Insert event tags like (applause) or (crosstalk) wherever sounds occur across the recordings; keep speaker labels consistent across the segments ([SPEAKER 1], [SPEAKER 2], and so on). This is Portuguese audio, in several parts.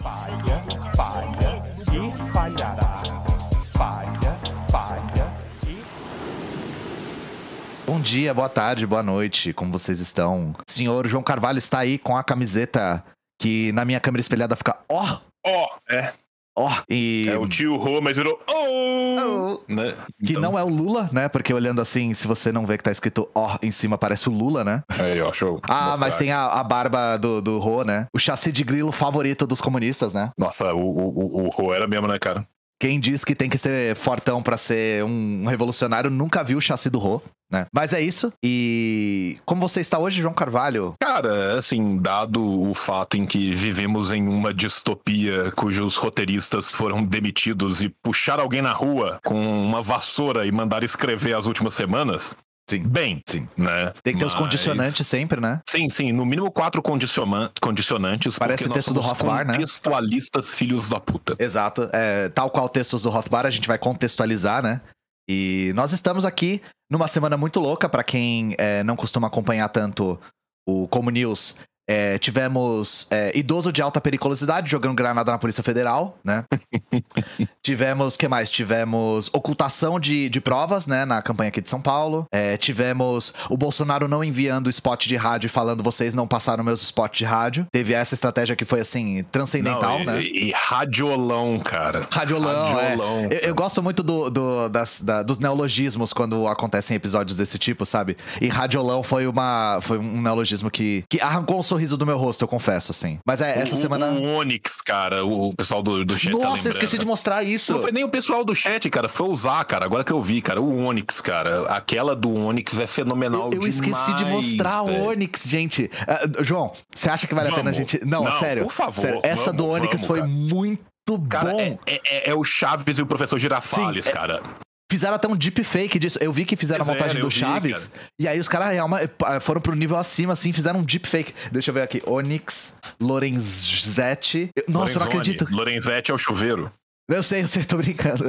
[SPEAKER 1] Falha, falha e falhará. Falha, falha e.
[SPEAKER 2] Bom dia, boa tarde, boa noite, como vocês estão? Senhor João Carvalho está aí com a camiseta que na minha câmera espelhada fica ó,
[SPEAKER 3] Ó, é.
[SPEAKER 2] Ó, e
[SPEAKER 3] É o tio Rô, mas virou. Oh!
[SPEAKER 2] Oh.
[SPEAKER 3] Né?
[SPEAKER 2] que
[SPEAKER 3] Então,
[SPEAKER 2] não é o Lula, né? Porque olhando assim, se você não vê que tá escrito ó em cima, parece o Lula, né?
[SPEAKER 3] Aí, ó, show.
[SPEAKER 2] Ah,
[SPEAKER 3] Mostrar.
[SPEAKER 2] mas tem a, a barba do, do Rô, né? O chassi de grilo favorito dos comunistas, né?
[SPEAKER 3] Nossa, o, o, o, o Rô era mesmo, né, cara?
[SPEAKER 2] Quem diz que tem que ser fortão pra ser um revolucionário nunca viu o chassi do Rô, né? Mas é isso. E como você está hoje, João Carvalho?
[SPEAKER 3] Cara, assim, dado o fato em que vivemos em uma distopia cujos roteiristas foram demitidos e puxar alguém na rua com uma vassoura e mandar escrever as últimas semanas.
[SPEAKER 2] Sim.
[SPEAKER 3] Bem,
[SPEAKER 2] Sim.
[SPEAKER 3] né?
[SPEAKER 2] Tem que ter os
[SPEAKER 3] Mas-
[SPEAKER 2] condicionantes sempre, né?
[SPEAKER 3] Sim, sim, no mínimo quatro condiciona- condicionantes.
[SPEAKER 2] Parece texto do Rothbard, né?
[SPEAKER 3] Contextualistas filhos da puta.
[SPEAKER 2] Exato. É, tal qual textos do Rothbard, a gente vai contextualizar, né? E nós estamos aqui numa semana muito louca, pra quem é, não costuma acompanhar tanto o Como News. É, tivemos é, idoso de alta periculosidade jogando granada na Polícia Federal, né? (laughs) tivemos, que mais? Tivemos ocultação de, de provas, né? Na campanha aqui de São Paulo. É, tivemos o Bolsonaro não enviando spot de rádio e falando vocês não passaram meus spots de rádio. Teve essa estratégia que foi, assim, transcendental,
[SPEAKER 3] Não, e,
[SPEAKER 2] né?
[SPEAKER 3] E, e radiolão, cara.
[SPEAKER 2] Radiolão,
[SPEAKER 3] Radiolão.
[SPEAKER 2] é. Eu, eu gosto muito do, do- das- da- dos neologismos quando acontecem episódios desse tipo, sabe? E radiolão foi, uma, foi um neologismo que, que arrancou um sorriso do meu rosto, eu confesso, assim. Mas é, essa
[SPEAKER 3] o,
[SPEAKER 2] semana.
[SPEAKER 3] O Onix, cara, o pessoal do, do chat. tá
[SPEAKER 2] Nossa, eu
[SPEAKER 3] lembrando.
[SPEAKER 2] esqueci de mostrar isso.
[SPEAKER 3] Não foi nem o pessoal do chat, cara. Foi usar, cara. Agora que eu vi, cara. O Onix, cara. Aquela do Onix é fenomenal
[SPEAKER 2] Eu, eu esqueci de
[SPEAKER 3] demais,
[SPEAKER 2] mostrar
[SPEAKER 3] velho.
[SPEAKER 2] o Onix, gente. Ah, João, você acha que vale a pena a
[SPEAKER 3] Vamos.
[SPEAKER 2] gente. Não,
[SPEAKER 3] Não,
[SPEAKER 2] sério.
[SPEAKER 3] por favor,
[SPEAKER 2] sério, essa
[SPEAKER 3] vamos,
[SPEAKER 2] do Onix
[SPEAKER 3] vamos,
[SPEAKER 2] foi
[SPEAKER 3] cara.
[SPEAKER 2] muito
[SPEAKER 3] Cara,
[SPEAKER 2] bom.
[SPEAKER 3] é, é- é o Chaves e o professor Girafales,
[SPEAKER 2] Sim, é-
[SPEAKER 3] cara.
[SPEAKER 2] Fizeram até um deepfake disso. Eu vi que fizeram a montagem do
[SPEAKER 3] vi,
[SPEAKER 2] Chaves. E aí os caras foram pro nível acima, assim, fizeram um deepfake. Deixa eu ver aqui. Onyx Lorenzetti. Nossa, eu não
[SPEAKER 3] Lorenzoni.
[SPEAKER 2] acredito.
[SPEAKER 3] Lorenzetti é o chuveiro.
[SPEAKER 2] Eu sei, eu sei, tô brincando.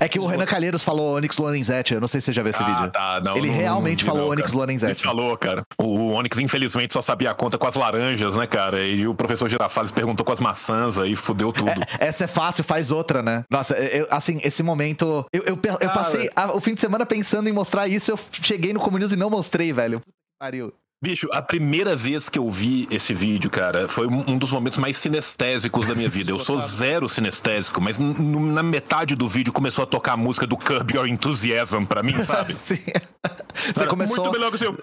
[SPEAKER 2] é que o Renan Calheiros falou Onyx Lorenzetti. Eu não sei se você já viu esse
[SPEAKER 3] ah,
[SPEAKER 2] vídeo.
[SPEAKER 3] tá. Não,
[SPEAKER 2] Ele
[SPEAKER 3] não-
[SPEAKER 2] realmente
[SPEAKER 3] não
[SPEAKER 2] falou
[SPEAKER 3] não,
[SPEAKER 2] Onyx
[SPEAKER 3] cara. Ele
[SPEAKER 2] Lorenzetti.
[SPEAKER 3] falou, cara. O Onyx, infelizmente, só sabia a conta com as laranjas, né, cara? E o professor Girafales perguntou com as maçãs aí, fudeu tudo.
[SPEAKER 2] Essa é fácil, faz outra, né? Nossa, eu- assim, esse momento. Eu, eu, eu passei a- o fim de semana pensando em mostrar isso. Eu cheguei no Comunismo e não mostrei, velho. Pariu.
[SPEAKER 3] Bicho, a primeira vez que eu vi esse vídeo, cara, foi um dos momentos mais sinestésicos da minha vida. Eu sou zero sinestésico, mas na metade do vídeo começou a tocar a música do Curb Your Enthusiasm pra mim, sabe? (laughs)
[SPEAKER 2] Sim. Você
[SPEAKER 3] Cara,
[SPEAKER 2] começou.
[SPEAKER 3] Muito melhor que o seu.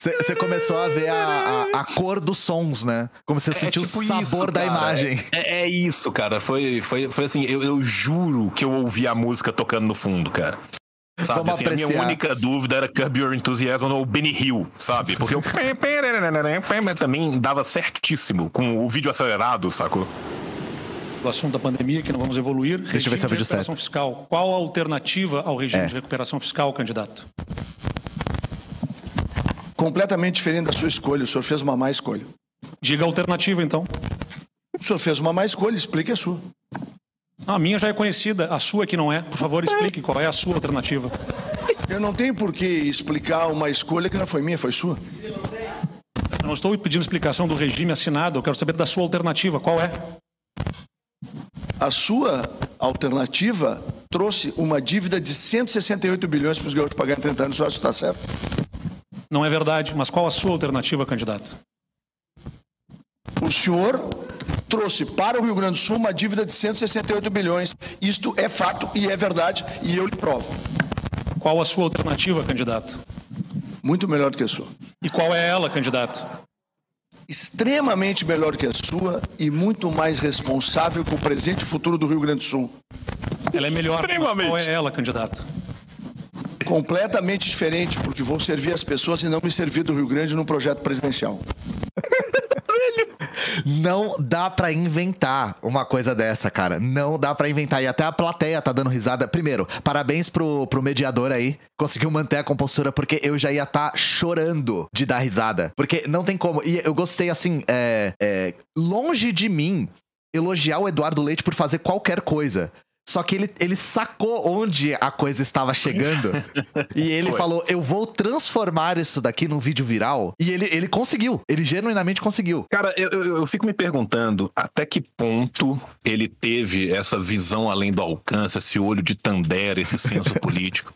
[SPEAKER 2] Você começou a ver a, a, a cor dos sons, né? Como você sentiu o sabor
[SPEAKER 3] É isso,
[SPEAKER 2] da imagem.
[SPEAKER 3] É, é isso, cara. Foi, foi, foi assim, eu, eu juro que eu ouvi a música tocando no fundo, cara. Sabe,
[SPEAKER 2] Vamos
[SPEAKER 3] assim, a minha única dúvida era Curb Your Enthusiasm ou Benny Hill, sabe? Porque o (laughs) também dava certíssimo com o vídeo acelerado, sacou?
[SPEAKER 4] do assunto da pandemia, que não vamos evoluir.
[SPEAKER 2] Deixa eu ver
[SPEAKER 4] regime
[SPEAKER 2] se é o
[SPEAKER 4] de recuperação fiscal. Qual a alternativa ao regime
[SPEAKER 2] É.
[SPEAKER 4] de recuperação fiscal, candidato?
[SPEAKER 5] completamente diferente da sua escolha. O senhor fez uma má escolha.
[SPEAKER 4] Diga a alternativa, então.
[SPEAKER 5] O senhor fez uma má escolha, explique a sua.
[SPEAKER 4] A minha já é conhecida, a sua que não é. Por favor, explique qual é a sua alternativa.
[SPEAKER 5] Eu não tenho por que explicar uma escolha que não foi minha, foi sua.
[SPEAKER 4] Eu não estou pedindo explicação do regime assinado, eu quero saber da sua alternativa. Qual é?
[SPEAKER 5] A sua alternativa trouxe uma dívida de 168 bilhões para os gaúchos pagarem em 30 anos. O senhor acha que está certo?
[SPEAKER 4] Não é verdade, mas qual a sua alternativa, candidato?
[SPEAKER 5] O senhor trouxe para o Rio Grande do Sul uma dívida de 168 bilhões. Isto é fato e é verdade e eu lhe provo.
[SPEAKER 4] Qual a sua alternativa, candidato?
[SPEAKER 5] Muito melhor do que a sua.
[SPEAKER 4] E qual é ela, candidato?
[SPEAKER 5] Extremamente melhor que a sua e muito mais responsável com o presente e futuro do Rio Grande do Sul.
[SPEAKER 4] Ela é melhor,
[SPEAKER 3] Extremamente.
[SPEAKER 4] qual é ela, candidato?
[SPEAKER 5] Completamente diferente, porque vou servir as pessoas e não me servir do Rio Grande num projeto presidencial. (laughs) (laughs)
[SPEAKER 2] Não dá pra inventar uma coisa dessa, cara. Não dá pra inventar. E até a plateia tá dando risada. Primeiro, parabéns pro, pro mediador aí. Conseguiu manter a compostura, porque eu já ia estar tá chorando de dar risada. Porque não tem como. E eu gostei, assim, é, é, longe de mim elogiar o Eduardo Leite por fazer qualquer coisa. Só que ele, ele sacou onde a coisa estava chegando. (laughs) e ele
[SPEAKER 3] Foi.
[SPEAKER 2] falou: Eu vou transformar isso daqui num vídeo viral. E ele, ele conseguiu. Ele genuinamente conseguiu.
[SPEAKER 3] Cara, eu, eu, eu fico me perguntando até que ponto ele teve essa visão além do alcance, esse olho de Tandera, esse senso (laughs) político.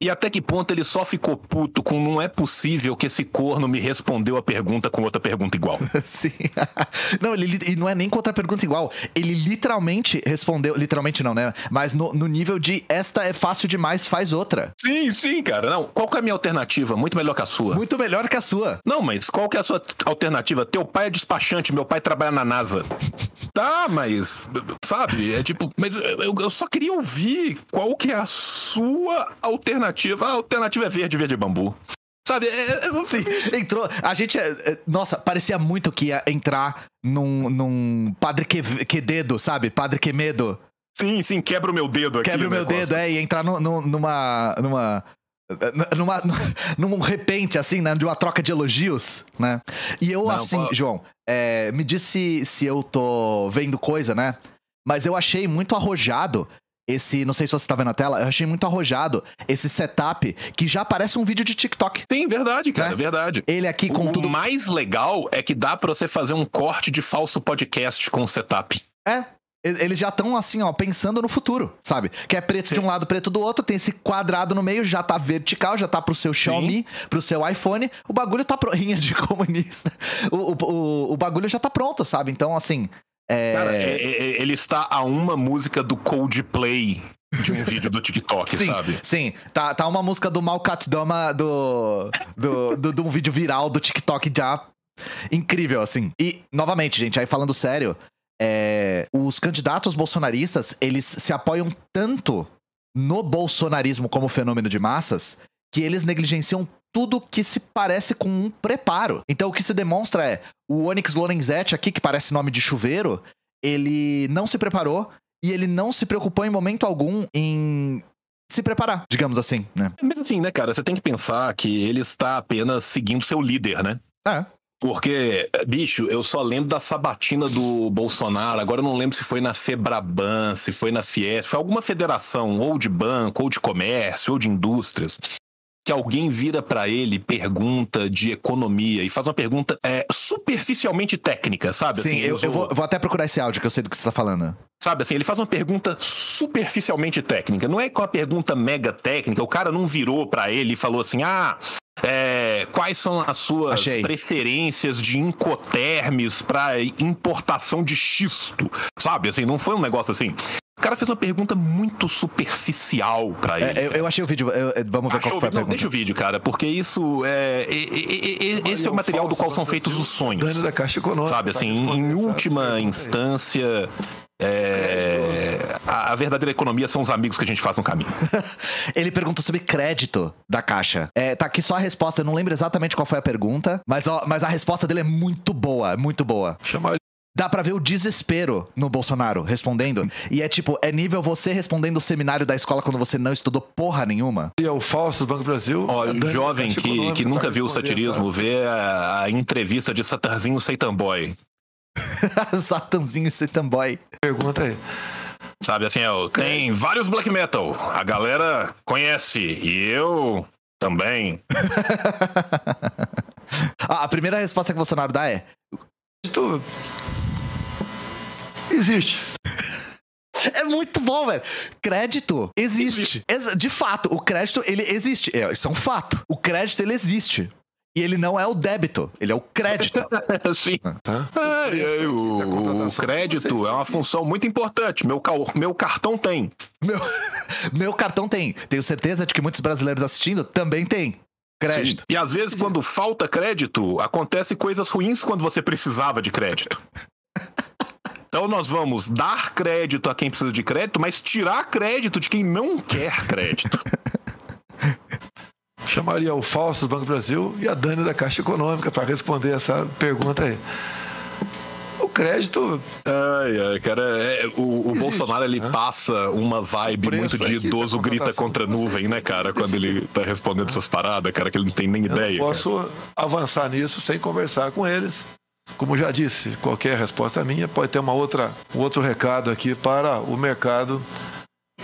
[SPEAKER 3] E até que ponto ele só ficou puto com não é possível que esse corno me respondeu a pergunta com outra pergunta igual. (laughs)
[SPEAKER 2] Sim. (laughs) não, ele e não é nem contra a pergunta igual. Ele literalmente respondeu. Literalmente não, né? Mas no, no nível de esta é fácil demais, faz outra.
[SPEAKER 3] Sim, sim, cara. Não, qual que é a minha alternativa? Muito melhor que a sua.
[SPEAKER 2] Muito melhor que a sua.
[SPEAKER 3] Não, mas qual que é a sua alternativa? Teu pai é despachante, meu pai trabalha na NASA. Tá, mas, sabe, é tipo, mas eu, eu só queria ouvir qual que é a sua alternativa. A alternativa é verde, verde bambu. Sabe, é, é-
[SPEAKER 2] Sim, entrou. A gente. é, é, Nossa, parecia muito que ia entrar num, num Padre que, Quededo, sabe? Padre Quemedo.
[SPEAKER 3] sim, sim, quebra o meu dedo aqui.
[SPEAKER 2] Quebra o meu
[SPEAKER 3] negócio.
[SPEAKER 2] dedo, é, e entrar nu- nu- numa. numa. Numa, (laughs) num repente, assim, né? De uma troca de elogios, né? E eu,
[SPEAKER 3] Não,
[SPEAKER 2] assim,
[SPEAKER 3] pô.
[SPEAKER 2] João, é, me disse se eu tô vendo coisa, né? Mas eu achei muito arrojado esse. Não sei se você tá vendo a tela, eu achei muito arrojado esse setup que já parece um vídeo de TikTok.
[SPEAKER 3] Sim, verdade, cara,
[SPEAKER 2] Né?
[SPEAKER 3] verdade.
[SPEAKER 2] Ele aqui com
[SPEAKER 3] o
[SPEAKER 2] tudo.
[SPEAKER 3] mais legal é que dá pra você fazer um corte de falso podcast com o setup.
[SPEAKER 2] É. Eles já estão assim, ó, pensando no futuro, sabe? Que é preto de um lado, preto do outro, tem esse quadrado no meio, já tá vertical, já tá pro seu Xiaomi, pro seu iPhone. O bagulho tá pro... (laughs) Rinha de comunista. O, o, o, o bagulho já tá pronto, sabe? Então, assim. É...
[SPEAKER 3] Cara, é- é- ele está a uma música do Coldplay de um vídeo do TikTok, (laughs)
[SPEAKER 2] Sim,
[SPEAKER 3] sabe?
[SPEAKER 2] sim. Tá, tá uma música do Malkat Doma do, do, do, de um vídeo viral do TikTok já incrível, assim. E, novamente, gente, aí falando sério, é, os candidatos bolsonaristas, eles se apoiam tanto no bolsonarismo como fenômeno de massas que eles negligenciam tudo que se parece com um preparo. Então o que se demonstra é o Onyx Lorenzetti aqui, que parece nome de chuveiro, ele não se preparou e ele não se preocupou em momento algum em se preparar, digamos assim, né?
[SPEAKER 3] Mas assim, né, cara, você tem que pensar que ele está apenas seguindo seu líder, né?
[SPEAKER 2] É.
[SPEAKER 3] Porque, bicho, eu só lembro da sabatina do Bolsonaro, agora eu não lembro se foi na Febraban, se foi na Fiesp, foi alguma federação, ou de banco, ou de comércio, ou de indústrias, que alguém vira pra ele, pergunta de economia e faz uma pergunta é, superficialmente técnica, sabe?
[SPEAKER 2] Sim,
[SPEAKER 3] Assim,
[SPEAKER 2] eu, eu vou, vou até procurar esse áudio que eu sei do que você tá falando.
[SPEAKER 3] Sabe assim, ele faz uma pergunta superficialmente técnica. Não é com uma pergunta mega técnica. O cara não virou pra ele e falou assim: ah. é, quais são as suas
[SPEAKER 2] Achei.
[SPEAKER 3] preferências de incotermes pra importação de xisto? Sabe, assim, não foi um negócio assim. O cara fez uma pergunta muito superficial pra ele.
[SPEAKER 2] É, eu, eu achei o vídeo, eu- eu- vamos ver
[SPEAKER 3] Achou
[SPEAKER 2] qual foi
[SPEAKER 3] o
[SPEAKER 2] a
[SPEAKER 3] vídeo? Não,
[SPEAKER 2] pergunta.
[SPEAKER 3] deixa o vídeo, cara, porque isso é. e- e- esse é o material do qual são feitos os sonhos.
[SPEAKER 5] Dano da Caixa Econômica.
[SPEAKER 3] Sabe,
[SPEAKER 5] pra
[SPEAKER 3] assim, em última
[SPEAKER 5] pergunta aí.
[SPEAKER 3] instância, é, a, a verdadeira economia são os amigos que a gente faz no caminho. (laughs)
[SPEAKER 2] Ele perguntou sobre crédito da Caixa. É, tá aqui só a resposta, eu não lembro exatamente qual foi a pergunta, mas, ó, mas a resposta dele é muito boa, muito boa.
[SPEAKER 5] Chamaria
[SPEAKER 2] Dá pra ver o desespero no Bolsonaro respondendo. E é tipo, é nível você respondendo o seminário da escola quando você não estudou porra nenhuma.
[SPEAKER 5] o falso do Banco do Brasil.
[SPEAKER 3] Ó, o
[SPEAKER 5] da
[SPEAKER 3] jovem
[SPEAKER 5] Caixa
[SPEAKER 3] que,
[SPEAKER 5] Econômica
[SPEAKER 3] que
[SPEAKER 5] pra
[SPEAKER 3] nunca viu o satirismo vê a, a entrevista de Satarzinho Satan Boy.
[SPEAKER 2] Satanzinho Setamboy.
[SPEAKER 5] essa (laughs) Pergunta aí.
[SPEAKER 3] Sabe, assim, ó, tem vários black metal. A galera conhece. E eu também. (laughs)
[SPEAKER 2] Ah, a primeira resposta que o Bolsonaro dá é:
[SPEAKER 5] Isto existe.
[SPEAKER 2] É muito bom, velho. Crédito existe. Ex- De fato, o crédito, ele existe. É, isso é um fato. O crédito, ele existe. E ele não é o débito, ele é o crédito. (laughs)
[SPEAKER 3] Sim.
[SPEAKER 5] Tá?
[SPEAKER 3] É, aí,
[SPEAKER 5] Da
[SPEAKER 3] o, o crédito é uma função muito importante. Meu, meu cartão tem.
[SPEAKER 2] meu, (laughs) meu cartão tem. Tenho certeza de que muitos brasileiros assistindo também tem. Crédito.
[SPEAKER 3] Sim. E às vezes, quando falta crédito, acontece coisas ruins quando você precisava de crédito. (laughs) Então nós vamos dar crédito a quem precisa de crédito, mas tirar crédito de quem não quer crédito. (laughs)
[SPEAKER 5] Chamaria o falso do Banco do Brasil e a Dani da Caixa Econômica para responder essa pergunta aí. O crédito,
[SPEAKER 3] Ai, ai, cara, é, o, o Bolsonaro ele
[SPEAKER 5] né?
[SPEAKER 3] passa uma vibe muito de
[SPEAKER 5] aqui da
[SPEAKER 3] idoso grita contra
[SPEAKER 5] de vocês
[SPEAKER 3] nuvem, né, cara? Quando ele tá respondendo essas paradas, cara, que ele não tem nem
[SPEAKER 5] eu
[SPEAKER 3] ideia.
[SPEAKER 5] não
[SPEAKER 3] cara.
[SPEAKER 5] posso avançar nisso sem conversar com eles. Como já disse, qualquer resposta minha pode ter uma outra, um outro recado aqui para o mercado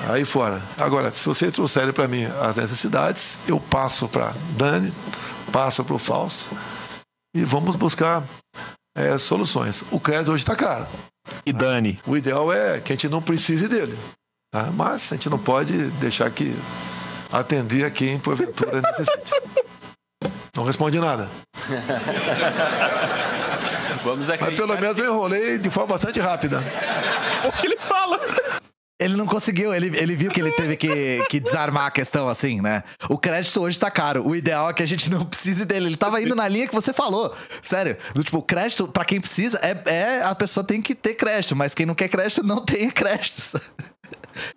[SPEAKER 6] Aí fora. Agora, se vocês trouxerem para mim as necessidades, eu passo para Dani, passo para o Fausto e vamos buscar é, soluções. O crédito hoje está caro.
[SPEAKER 3] E Dani?
[SPEAKER 6] O ideal é que a gente não precise dele. Tá? Mas a gente não pode deixar que atender a quem porventura necessite. (laughs) Não responde nada. (laughs)
[SPEAKER 7] Vamos
[SPEAKER 6] Mas pelo menos eu enrolei de forma bastante rápida. (laughs)
[SPEAKER 3] Ele fala.
[SPEAKER 2] Ele não conseguiu, ele, ele viu que ele teve que, que desarmar a questão assim, né? O crédito hoje tá caro. O ideal é que a gente não precise dele. Ele tava indo na linha que você falou. Sério. Do tipo, o crédito, pra quem precisa, é, é a pessoa tem que ter crédito, mas quem não quer crédito não tem (laughs) crédito.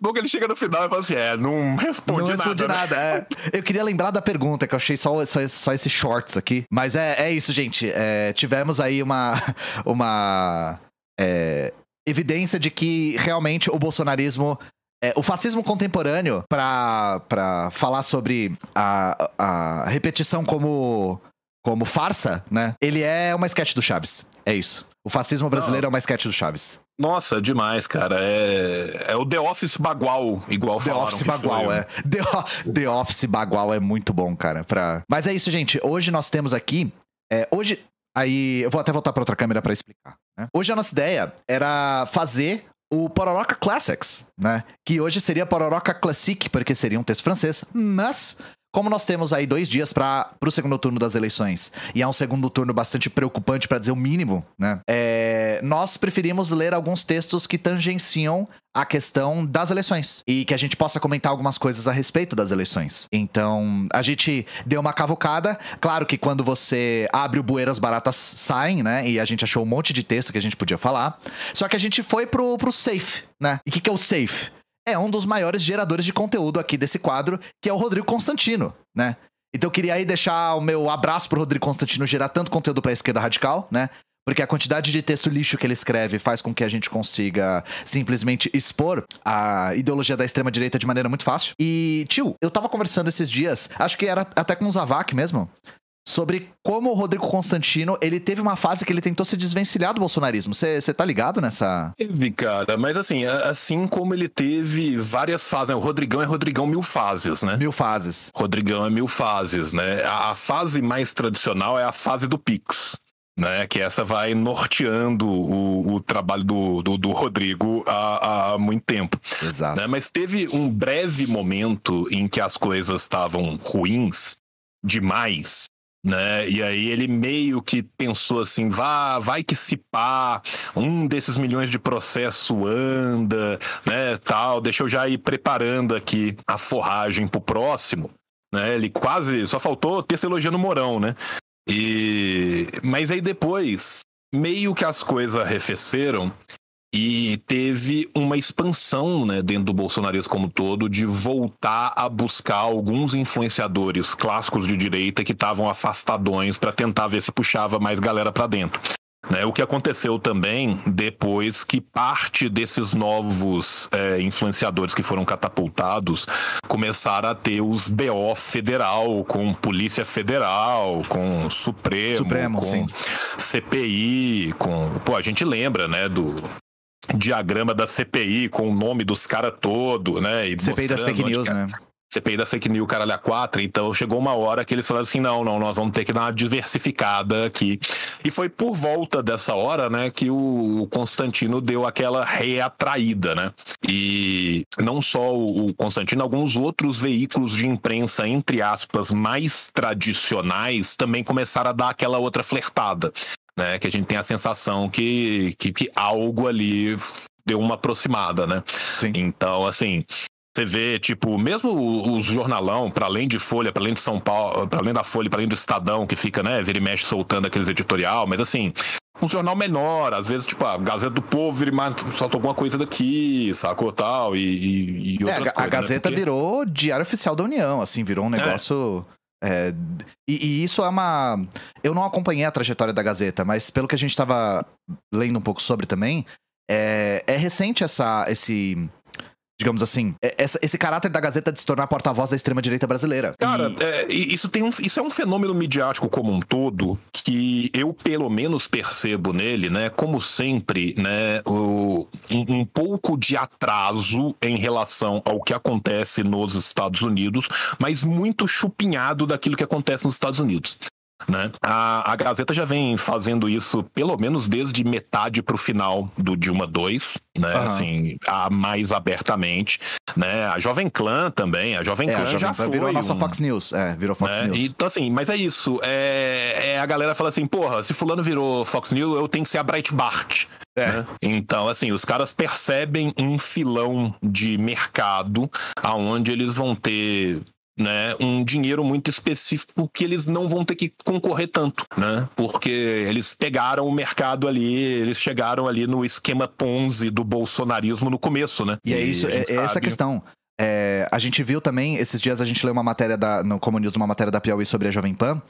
[SPEAKER 3] Bom que ele chega no final e fala assim: é, não responde
[SPEAKER 2] não respondi
[SPEAKER 3] nada.
[SPEAKER 2] nada.
[SPEAKER 3] né?
[SPEAKER 2] é. Eu queria lembrar da pergunta, que eu achei só, só, só esses shorts aqui. Mas é, é isso, gente. É, tivemos aí uma. (laughs) uma é, evidência de que realmente o bolsonarismo. é, o fascismo contemporâneo, pra, pra falar sobre a, a repetição como, como farsa, né? Ele é uma sketch do Chaves. É isso. O fascismo brasileiro é uma sketch do Chaves.
[SPEAKER 3] Nossa, demais, cara. É, é o The Office Bagual, igual
[SPEAKER 2] The Office Bagual,
[SPEAKER 3] foi.
[SPEAKER 2] é. The, The Office Bagual é muito bom, cara. Pra... Mas é isso, gente. Hoje nós temos aqui. é, hoje. Aí, eu vou até voltar pra outra câmera pra explicar. né? Hoje a nossa ideia era fazer o Pororoca Classics, né? Que hoje seria Pororoca Classic, porque seria um texto francês. Mas, como nós temos aí dois dias para o segundo turno das eleições, e é um segundo turno bastante preocupante, pra dizer o mínimo, né? É, nós preferimos ler alguns textos que tangenciam a questão das eleições e que a gente possa comentar algumas coisas a respeito das eleições. Então, a gente deu uma cavucada. Claro que quando você abre o bueiro, as baratas saem, né? E a gente achou um monte de texto que a gente podia falar. Só que a gente foi pro, pro safe, né? E o que, que é o safe? É um dos maiores geradores de conteúdo aqui desse quadro, que é o Rodrigo Constantino, né? Então eu queria aí deixar o meu abraço pro Rodrigo Constantino gerar tanto conteúdo pra esquerda radical, né? Porque a quantidade de texto lixo que ele escreve faz com que a gente consiga simplesmente expor a ideologia da extrema-direita de maneira muito fácil. E, tio, eu tava conversando esses dias, acho que era até com o Zavak mesmo, sobre como o Rodrigo Constantino, ele teve uma fase que ele tentou se desvencilhar do bolsonarismo. Você tá ligado nessa...
[SPEAKER 3] Teve, cara, mas assim, assim como ele teve várias fases, né? O Rodrigão é Rodrigão mil fases, né?
[SPEAKER 2] Mil fases.
[SPEAKER 3] Rodrigão é mil fases, né? A, a fase mais tradicional é a fase do Pix. Né, que essa vai norteando o, o trabalho do, do, do Rodrigo há, há muito tempo.
[SPEAKER 2] Exato.
[SPEAKER 3] né? Mas teve um breve momento em que as coisas estavam ruins demais, né? E aí ele meio que pensou assim, vá, vai que se pá, um desses milhões de processo anda, né, tal, deixa eu já ir preparando aqui a forragem pro próximo, né? Ele quase, só faltou ter se elogiando o Mourão, né? E mas aí depois meio que as coisas arrefeceram e teve uma expansão né, dentro do bolsonarismo como todo de voltar a buscar alguns influenciadores clássicos de direita que estavam afastadões para tentar ver se puxava mais galera para dentro. Né, o que aconteceu também depois que parte desses novos é, influenciadores que foram catapultados começaram a ter os BO federal, com Polícia Federal, com Supremo,
[SPEAKER 2] Supremo,
[SPEAKER 3] com
[SPEAKER 2] sim.
[SPEAKER 3] CPI, com. Pô, a gente lembra, né, do diagrama da CPI com o nome dos caras todo, né? E
[SPEAKER 2] CPI das fake news, né?
[SPEAKER 3] CPI da fake news, caralho, a 4. Então chegou uma hora que eles falaram assim: não, não, nós vamos ter que dar uma diversificada aqui. E foi por volta dessa hora, né, que o Constantino deu aquela reatraída, né? E não só o o Constantino, alguns outros veículos de imprensa, entre aspas, mais tradicionais, também começaram a dar aquela outra flertada. Né, que a gente tem a sensação que, que, que algo ali deu uma aproximada, né?
[SPEAKER 2] Sim.
[SPEAKER 3] Então, assim, você vê, tipo, mesmo os jornalão, para além de Folha, para além de São Paulo, para além da Folha, para além do Estadão, que fica, né, vira e mexe soltando aqueles editorial, mas assim, um jornal menor, às vezes, tipo, a Gazeta do Povo vira e mexe, solta alguma coisa daqui, sacou tal, e, e, e
[SPEAKER 2] É, a,
[SPEAKER 3] outras
[SPEAKER 2] Ga- a
[SPEAKER 3] coisas. né?
[SPEAKER 2] Gazeta
[SPEAKER 3] Porque-
[SPEAKER 2] virou diário oficial da União, assim, virou um negócio. é, e, e isso é uma. Eu não acompanhei a trajetória da Gazeta, mas pelo que a gente tava lendo um pouco sobre também, é, é recente essa, esse, digamos assim, é- essa- esse caráter da Gazeta de se tornar porta-voz da extrema-direita brasileira.
[SPEAKER 3] Cara,
[SPEAKER 2] E-
[SPEAKER 3] é, isso, tem um, isso é um fenômeno midiático como um todo que eu, pelo menos, percebo nele, né? Como sempre, né? o- um, um pouco de atraso em relação ao que acontece nos Estados Unidos, mas muito chupinhado daquilo que acontece nos Estados Unidos. Né? A, a Gazeta já vem fazendo isso pelo menos desde metade pro final do Dilma 2, né?
[SPEAKER 2] Aham.
[SPEAKER 3] Assim, a, mais abertamente, né? A Jovem Clã também, a Jovem
[SPEAKER 2] é,
[SPEAKER 3] Clã
[SPEAKER 2] a Jovem
[SPEAKER 3] já foi
[SPEAKER 2] virou a nossa
[SPEAKER 3] um-
[SPEAKER 2] Fox News. É, virou Fox
[SPEAKER 3] né?
[SPEAKER 2] News.
[SPEAKER 3] Então, assim, mas é isso. É, é a galera fala assim, porra, se fulano virou Fox News, eu tenho que ser a Breitbart.
[SPEAKER 2] É.
[SPEAKER 3] né? Então, assim, os caras percebem um filão de mercado aonde eles vão ter né, um dinheiro muito específico que eles não vão ter que concorrer tanto, né? Porque eles pegaram o mercado ali, eles chegaram ali no esquema Ponzi do bolsonarismo no começo, né?
[SPEAKER 2] E é isso, é, é essa a
[SPEAKER 3] sabe-
[SPEAKER 2] questão. É, a gente viu também, esses dias a gente leu uma matéria da, no News, uma matéria da Piauí sobre a Jovem Pan.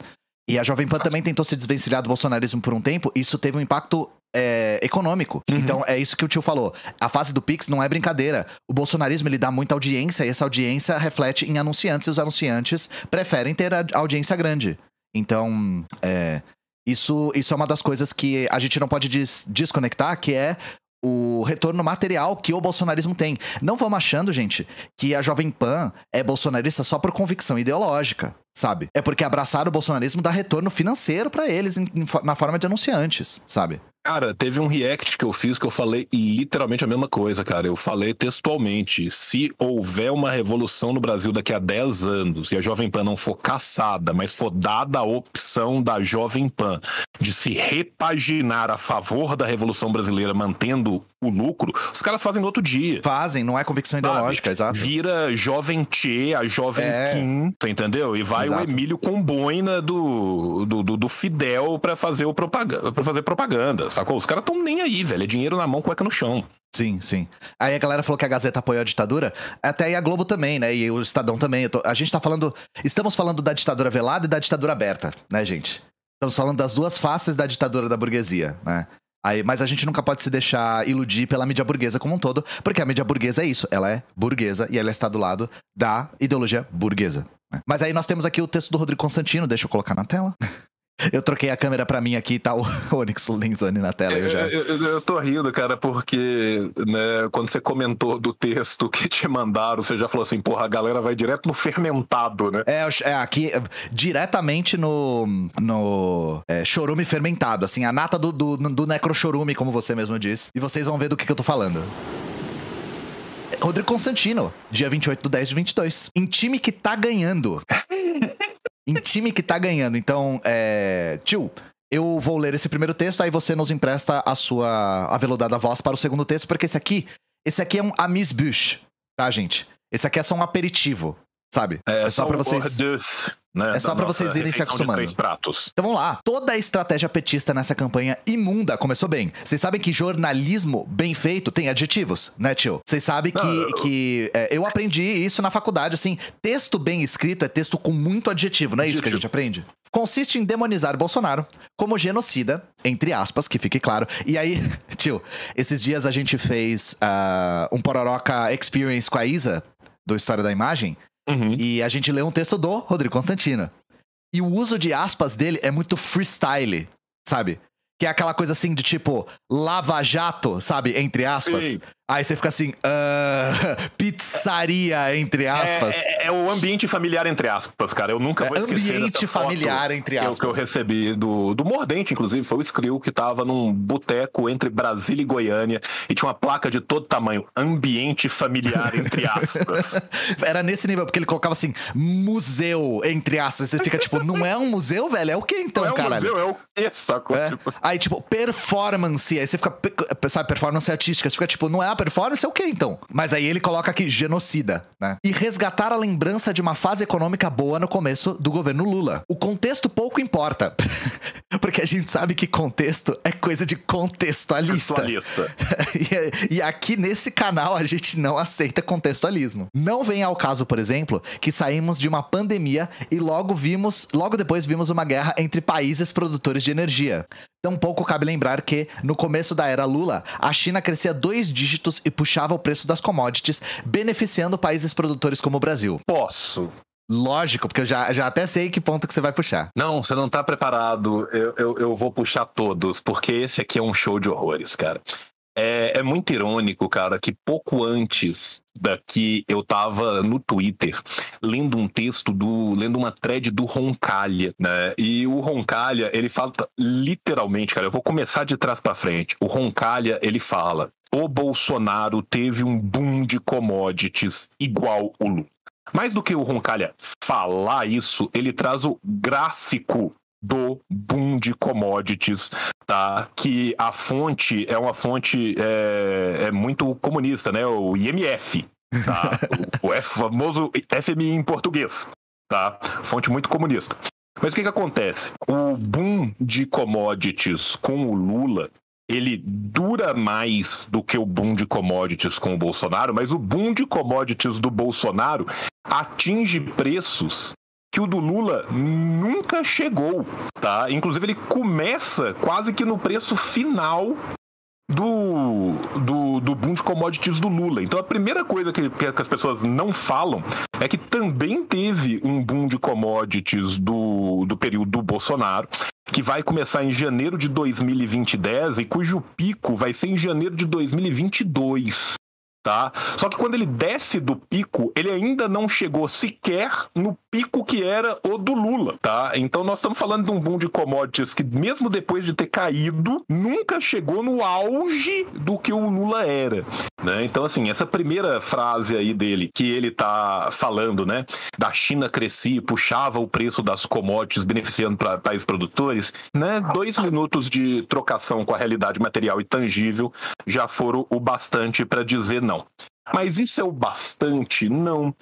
[SPEAKER 2] E a Jovem Pan também tentou se desvencilhar do bolsonarismo por um tempo. Isso teve um impacto é, econômico.
[SPEAKER 3] Uhum.
[SPEAKER 2] Então é isso que o tio falou. A fase do Pix não é brincadeira. O bolsonarismo ele dá muita audiência e essa audiência reflete em anunciantes e os anunciantes preferem ter a audiência grande. Então, é, isso, isso é uma das coisas que a gente não pode des- desconectar, que é o retorno material que o bolsonarismo tem. Não vamos achando, gente, que a Jovem Pan é bolsonarista só por convicção ideológica, sabe? É porque abraçar o bolsonarismo dá retorno financeiro pra eles em- na forma de anunciantes, sabe?
[SPEAKER 3] Cara, teve um react que eu fiz que eu falei literalmente a mesma coisa, cara. Eu falei textualmente: se houver uma revolução no Brasil daqui a 10 anos e a Jovem Pan não for caçada, mas for dada a opção da Jovem Pan de se repaginar a favor da Revolução Brasileira, mantendo o lucro, os caras fazem no outro dia.
[SPEAKER 2] Fazem, não é convicção
[SPEAKER 3] sabe?
[SPEAKER 2] ideológica, exato.
[SPEAKER 3] Vira Jovem Tchê, a Jovem
[SPEAKER 2] É.
[SPEAKER 3] Kim, você entendeu? E vai
[SPEAKER 2] Exato.
[SPEAKER 3] o Emílio com boina do, do, do, do Fidel pra fazer, o propaganda, pra fazer propaganda, sacou? Os caras tão nem aí, velho. É dinheiro na mão, cueca no chão.
[SPEAKER 2] Sim, sim. Aí a galera falou que a Gazeta apoiou a ditadura, até aí a Globo também, né? E o Estadão também. Tô- a gente tá falando. Estamos falando da ditadura velada e da ditadura aberta, né, gente? Estamos falando das duas faces da ditadura da burguesia, né? Aí, mas a gente nunca pode se deixar iludir pela mídia burguesa como um todo, porque a mídia burguesa é isso, ela é burguesa e ela está do lado da ideologia burguesa. né? Mas aí nós temos aqui o texto do Rodrigo Constantino, deixa eu colocar na tela. (laughs) Eu troquei a câmera pra mim aqui e tá o (laughs) Onyx Lenzoni na tela. Eu já...
[SPEAKER 3] Eu, eu- eu tô rindo, cara, porque né, quando você comentou do texto que te mandaram, você já falou assim, porra, a galera vai direto no fermentado, né?
[SPEAKER 2] É, é, aqui, diretamente no, no é, chorume fermentado, assim, a nata do, do, do necrochorume, como você mesmo disse. E vocês vão ver do que, que eu tô falando. Rodrigo Constantino, dia 28 do 10 de 22. Em time que tá ganhando. (laughs) em time que tá ganhando. Então, é. Tio, eu vou ler esse primeiro texto, aí você nos empresta a sua aveludada voz para o segundo texto, porque esse aqui. Esse aqui é um Amis Bush, tá, gente? Esse aqui é só um aperitivo, sabe? É, só pra
[SPEAKER 3] o
[SPEAKER 2] vocês.
[SPEAKER 3] hors né,
[SPEAKER 2] É só
[SPEAKER 3] nossa
[SPEAKER 2] vocês irem se acostumando. Então vamos lá. Toda a estratégia petista nessa campanha imunda começou bem. Vocês sabem que jornalismo bem feito tem adjetivos, né, tio? Vocês sabem que,
[SPEAKER 3] Não, eu-
[SPEAKER 2] que é, eu aprendi isso na faculdade, assim. Texto bem escrito é texto com muito adjetivo, não é isso que a gente aprende? Consiste em demonizar Bolsonaro como genocida, entre aspas, que fique claro. E aí, (laughs) tio, esses dias a gente fez ah, um Pororoca Experience com a Isa, do História da Imagem,
[SPEAKER 3] Uhum.
[SPEAKER 2] e a gente leu um texto do Rodrigo Constantino. E o uso de aspas dele é muito freestyle, sabe? Que é aquela coisa assim de tipo, lava-jato, sabe? Entre aspas.
[SPEAKER 3] Sim.
[SPEAKER 2] Aí você fica assim, "Ah, (laughs) pizzaria, entre aspas.
[SPEAKER 3] É, é- é o ambiente familiar, entre aspas, cara. Eu nunca
[SPEAKER 2] É
[SPEAKER 3] vou esquecer
[SPEAKER 2] ambiente familiar, entre
[SPEAKER 3] que eu-
[SPEAKER 2] aspas.
[SPEAKER 3] Que eu recebi do, do Mordente, inclusive, foi o Skrill que tava num boteco entre Brasília e Goiânia e tinha uma placa de todo tamanho. Ambiente familiar, entre aspas. (laughs)
[SPEAKER 2] Era nesse nível, porque ele colocava assim, museu, entre aspas. Você fica tipo, não é um museu, velho? É o que então,
[SPEAKER 3] Não é um
[SPEAKER 2] caralho?
[SPEAKER 3] museu, é o quê, sacou?
[SPEAKER 2] É.
[SPEAKER 3] Tipo,
[SPEAKER 2] Aí, tipo, performance. Aí você fica, sabe, performance artística. Você fica, tipo, não é a performance, é o quê então? Mas aí ele coloca aqui, genocida, né? E resgatar a lembrança de uma fase econômica boa no começo do governo Lula. O contexto pouco importa. (laughs) Porque a gente sabe que contexto é coisa de contextualista.
[SPEAKER 3] Contextualista. (laughs)
[SPEAKER 2] e, e aqui nesse canal a gente não aceita contextualismo. Não vem ao caso, por exemplo, que saímos de uma pandemia e logo vimos, logo depois vimos uma guerra entre países produtores de energia. Tampouco cabe lembrar que, no começo da era Lula, a China crescia dois dígitos e puxava o preço das commodities, beneficiando países produtores como o Brasil.
[SPEAKER 3] Posso.
[SPEAKER 2] Lógico, porque eu já, já até sei que ponto que você vai puxar.
[SPEAKER 3] Não, você não tá preparado. Eu, eu, eu vou puxar todos, porque esse aqui é um show de horrores, cara. É, é muito irônico, cara, que pouco antes daqui eu tava no Twitter lendo um texto do. lendo uma thread do Roncalha, né? E o Roncalha, ele fala literalmente, cara, eu vou começar de trás para frente. O Roncalha, ele fala: o Bolsonaro teve um boom de commodities igual o Lula. Mais do que o Roncalha falar isso, ele traz o gráfico do boom de commodities, tá? Que a fonte é uma fonte é, é muito comunista, né? O IMF, tá? (laughs) o, o famoso FMI em português, tá? Fonte muito comunista. Mas o que que acontece? O boom de commodities com o Lula ele dura mais do que o boom de commodities com o Bolsonaro, mas o boom de commodities do Bolsonaro atinge preços que o do Lula nunca chegou, tá? Inclusive ele começa quase que no preço final do, do, do boom de commodities do Lula. Então a primeira coisa que, que as pessoas não falam é que também teve um boom de commodities do, do período do Bolsonaro que vai começar em janeiro de 2020 e cujo pico vai ser em janeiro de 2022 tá? Só que quando ele desce do pico, ele ainda não chegou sequer no pico que era o do Lula, tá? Então nós estamos falando de um boom de commodities que mesmo depois de ter caído, nunca chegou no auge do que o Lula era, né? Então assim, essa primeira frase aí dele que ele tá falando, né, da China crescia, puxava o preço das commodities beneficiando para países produtores, né? Dois minutos de trocação com a realidade material e tangível já foram o bastante para dizer não. Mas isso é o bastante? Não.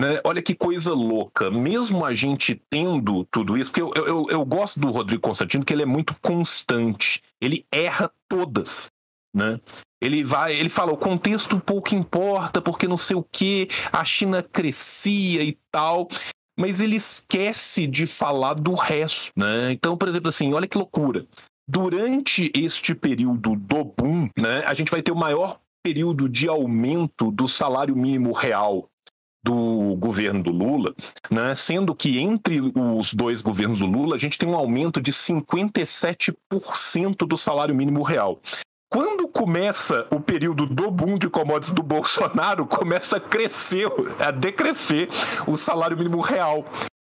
[SPEAKER 3] Né? Olha que coisa louca. Mesmo a gente tendo tudo isso, porque eu, eu, eu gosto do Rodrigo Constantino, que ele é muito constante. Ele erra todas. Né? Ele vai, ele fala, o contexto pouco importa, porque não sei o que, a China crescia e tal. Mas ele esquece de falar do resto, né? Então, por exemplo, assim, olha que loucura. Durante este período do boom, né, a gente vai ter o maior período de aumento do salário mínimo real do governo do Lula, né? sendo que entre os dois governos do Lula a gente tem um aumento de 57% do salário mínimo real. Quando começa o período do boom de commodities do Bolsonaro, (laughs) começa a crescer, a decrescer o salário mínimo real.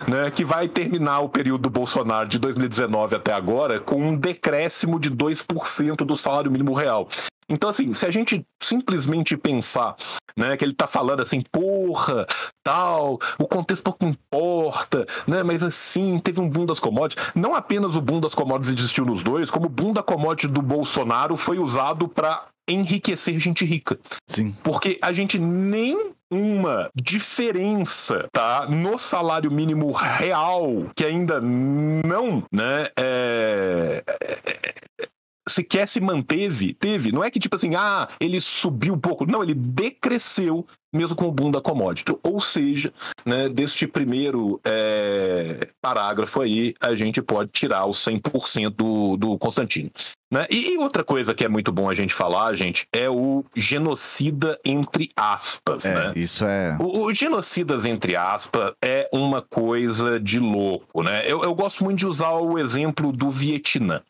[SPEAKER 3] Né, que vai terminar o período do Bolsonaro de 2019 até agora com um decréscimo de 2% do salário mínimo real. Então, assim, se a gente simplesmente pensar, né, que ele tá falando assim, porra, tal, o contexto pouco importa, né, mas assim, teve um boom das commodities. Não apenas o boom das commodities existiu nos dois, como o boom da commodity do Bolsonaro foi usado para enriquecer gente rica.
[SPEAKER 2] Sim.
[SPEAKER 3] Porque a gente nem uma diferença, tá, no salário mínimo real que ainda não, né, é, é, sequer se manteve, teve. Não é que tipo assim, ah, ele subiu um pouco. Não, ele decresceu mesmo com o boom da commodity. Ou seja, né, deste primeiro é, parágrafo aí, a gente pode tirar os 100% do, do Constantino. Né? E outra coisa que é muito bom a gente falar, gente, é o genocida entre aspas.
[SPEAKER 2] É,
[SPEAKER 3] né?
[SPEAKER 2] isso é.
[SPEAKER 3] O, o, genocidas entre aspas é uma coisa de louco, né? Eu, eu gosto muito de usar o exemplo do Vietnã.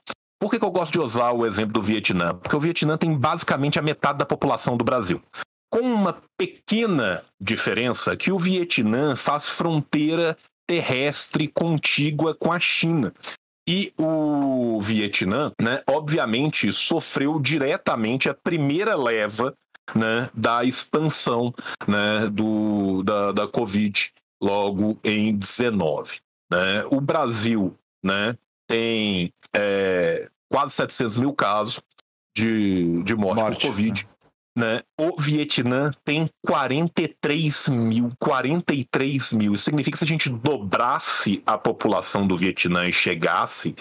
[SPEAKER 3] Por que, que eu gosto de usar o exemplo do Vietnã? Porque o Vietnã tem basicamente a metade da população do Brasil. Com uma pequena diferença que o Vietnã faz fronteira terrestre contígua com a China. E o Vietnã, né, obviamente, sofreu diretamente a primeira leva né, da expansão né, do, da, da Covid logo em 19. Né? O Brasil né, tem é, quase 700 mil casos de, de morte, morte por Covid. Né? O Vietnã tem 43 mil, 43 mil. Isso significa que se a gente dobrasse a população do Vietnã e chegasse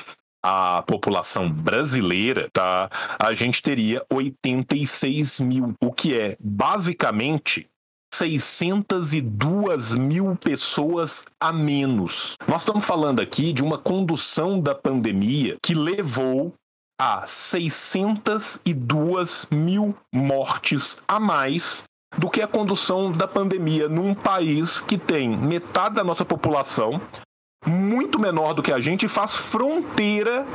[SPEAKER 3] à população brasileira, tá? A gente teria 86 mil, o que é basicamente 602 mil pessoas a menos. Nós estamos falando aqui de uma condução da pandemia que levou há 602 mil mortes a mais do que a condução da pandemia num país que tem metade da nossa população, muito menor do que a gente, e faz fronteira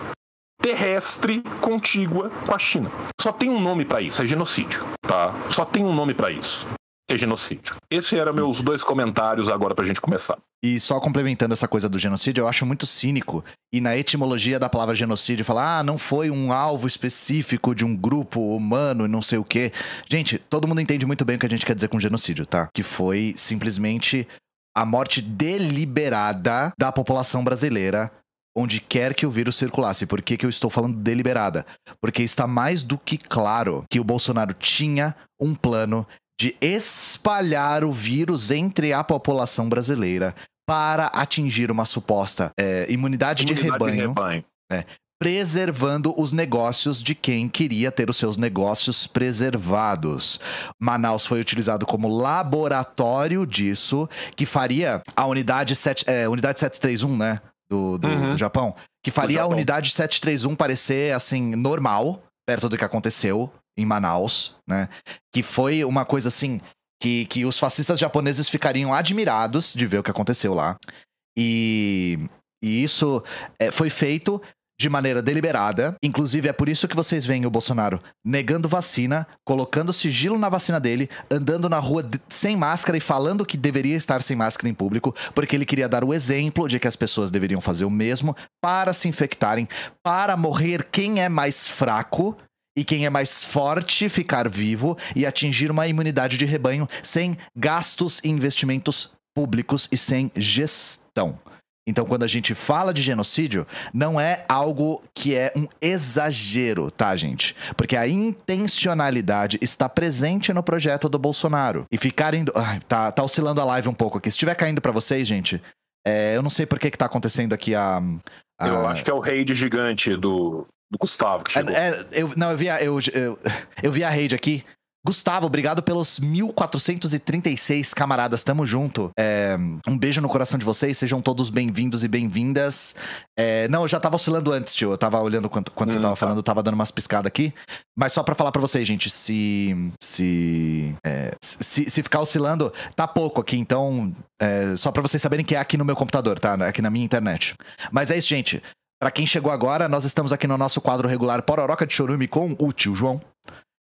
[SPEAKER 3] terrestre contígua com a China. Só tem um nome para isso, é genocídio, tá? Só tem um nome para isso. É genocídio. Esses eram meus dois comentários agora pra gente começar.
[SPEAKER 2] E só complementando essa coisa do genocídio, eu acho muito cínico. E na etimologia da palavra genocídio, falar, ah, não foi um alvo específico de um grupo humano e não sei o quê. Gente, todo mundo entende muito bem o que a gente quer dizer com genocídio, tá? Que foi simplesmente a morte deliberada da população brasileira onde quer que o vírus circulasse. Por que, que eu estou falando deliberada? Porque está mais do que claro que o Bolsonaro tinha um plano de espalhar o vírus entre a população brasileira para atingir uma suposta é, imunidade, imunidade, de rebanho, de rebanho. É, preservando os negócios de quem queria ter os seus negócios preservados. Manaus foi utilizado como laboratório disso, que faria a unidade, 7, é, unidade 731, né? Do, do, uhum. do Japão. Que faria Japão. a unidade 731 parecer, assim, normal, perto do que aconteceu em Manaus, né? Que foi uma coisa assim que, que os fascistas japoneses ficariam admirados de ver o que aconteceu lá. E, e isso é, foi feito de maneira deliberada. Inclusive, é por isso que vocês veem o Bolsonaro negando vacina, colocando sigilo na vacina dele, andando na rua sem máscara e falando que deveria estar sem máscara em público, porque ele queria dar o exemplo de que as pessoas deveriam fazer o mesmo para se infectarem, para morrer quem é mais fraco e quem é mais forte ficar vivo e atingir uma imunidade de rebanho sem gastos e investimentos públicos e sem gestão. Então, quando a gente fala de genocídio, não é algo que é um exagero, tá, gente? Porque a intencionalidade está presente no projeto do Bolsonaro. E ficar indo. Ai, tá, tá oscilando a live um pouco aqui. Se estiver caindo para vocês, gente, é, eu não sei por que, que tá acontecendo aqui a, a.
[SPEAKER 3] Eu acho que é o rei de gigante do, do Gustavo que chegou.
[SPEAKER 2] É, é, eu, não, eu vi, a, eu, eu, eu vi a rede aqui. Gustavo, obrigado pelos 1436 camaradas, tamo junto. É, um beijo no coração de vocês, sejam todos bem-vindos e bem-vindas. É, não, eu já tava oscilando antes, tio. Eu tava olhando quando, quando hum, você tava tá. falando, eu tava dando umas piscadas aqui. Mas só para falar para vocês, gente, se. Se, é, se. se, ficar oscilando, tá pouco aqui, então. É, só para vocês saberem que é aqui no meu computador, tá? Aqui na minha internet. Mas é isso, gente. Para quem chegou agora, nós estamos aqui no nosso quadro regular Pororoca de Chorume com o tio João.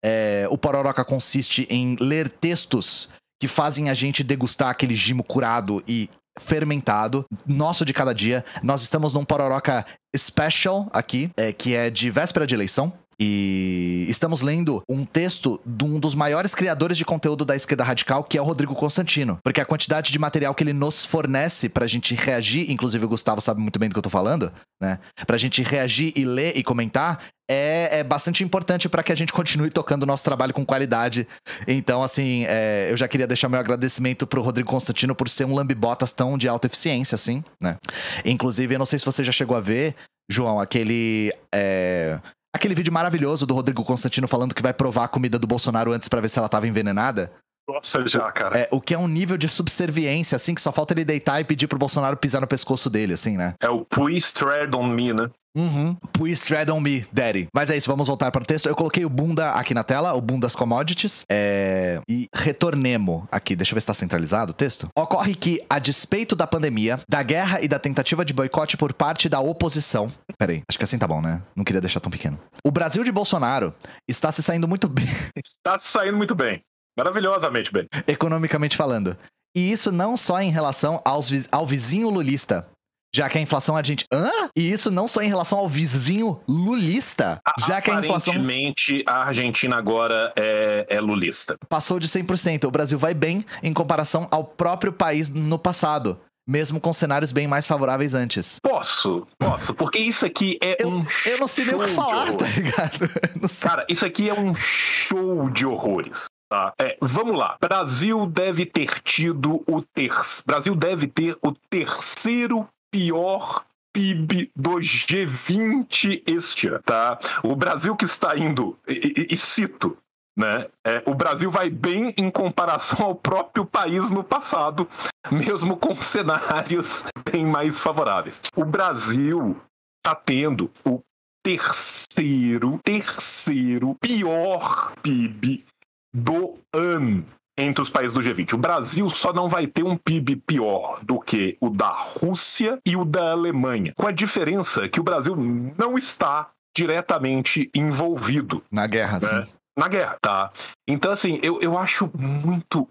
[SPEAKER 2] É, o Pororoca consiste em ler textos que fazem a gente degustar aquele gimo curado e fermentado, nosso de cada dia. Nós estamos num Pororoca Special aqui, é, que é de véspera de eleição. E estamos lendo um texto de um dos maiores criadores de conteúdo da esquerda radical, que é o Rodrigo Constantino. Porque a quantidade de material que ele nos fornece pra gente reagir, inclusive o Gustavo sabe muito bem do que eu tô falando, né? Pra gente reagir e ler e comentar, é, é bastante importante para que a gente continue tocando o nosso trabalho com qualidade. Então, assim, é, eu já queria deixar meu agradecimento pro Rodrigo Constantino por ser um lambibotas tão de alta eficiência, assim, né? Inclusive, eu não sei se você já chegou a ver, João, aquele. É, Aquele vídeo maravilhoso do Rodrigo Constantino falando que vai provar a comida do Bolsonaro antes para ver se ela tava envenenada.
[SPEAKER 3] Nossa, já, cara.
[SPEAKER 2] É, o que é um nível de subserviência, assim, que só falta ele deitar e pedir pro Bolsonaro pisar no pescoço dele, assim, né?
[SPEAKER 3] É o please tread on me, né?
[SPEAKER 2] Uhum. Please tread on me, daddy. Mas é isso, vamos voltar para o texto. Eu coloquei o bunda aqui na tela, o bundas commodities. É... E retornemo aqui, deixa eu ver se está centralizado o texto. Ocorre que, a despeito da pandemia, da guerra e da tentativa de boicote por parte da oposição. Peraí, acho que assim tá bom, né? Não queria deixar tão pequeno. O Brasil de Bolsonaro está se saindo muito bem.
[SPEAKER 3] Está (laughs) se saindo muito bem. Maravilhosamente bem.
[SPEAKER 2] Economicamente falando. E isso não só em relação aos, ao vizinho lulista, já que a inflação argentina. Hã? E isso não só em relação ao vizinho lulista, já que a inflação.
[SPEAKER 3] Aparentemente, a Argentina agora é, é lulista.
[SPEAKER 2] Passou de 100%. O Brasil vai bem em comparação ao próprio país no passado mesmo com cenários bem mais favoráveis antes.
[SPEAKER 3] Posso, posso, porque isso aqui é
[SPEAKER 2] eu,
[SPEAKER 3] um
[SPEAKER 2] Eu não sei nem o que falar, tá ligado? (laughs)
[SPEAKER 3] Cara, isso aqui é um show de horrores. Tá. É, vamos lá. Brasil deve ter tido o ter... Brasil deve ter o terceiro pior PIB do G20 este ano, tá? O Brasil que está indo, e, e, e cito, né? É, o Brasil vai bem em comparação ao próprio país no passado, mesmo com cenários (laughs) bem mais favoráveis. O Brasil está tendo o terceiro, terceiro pior PIB do ano entre os países do G20. O Brasil só não vai ter um PIB pior do que o da Rússia e o da Alemanha, com a diferença que o Brasil não está diretamente envolvido
[SPEAKER 2] Na guerra,
[SPEAKER 3] né?
[SPEAKER 2] sim.
[SPEAKER 3] na guerra, tá? Então, assim, eu, eu acho muito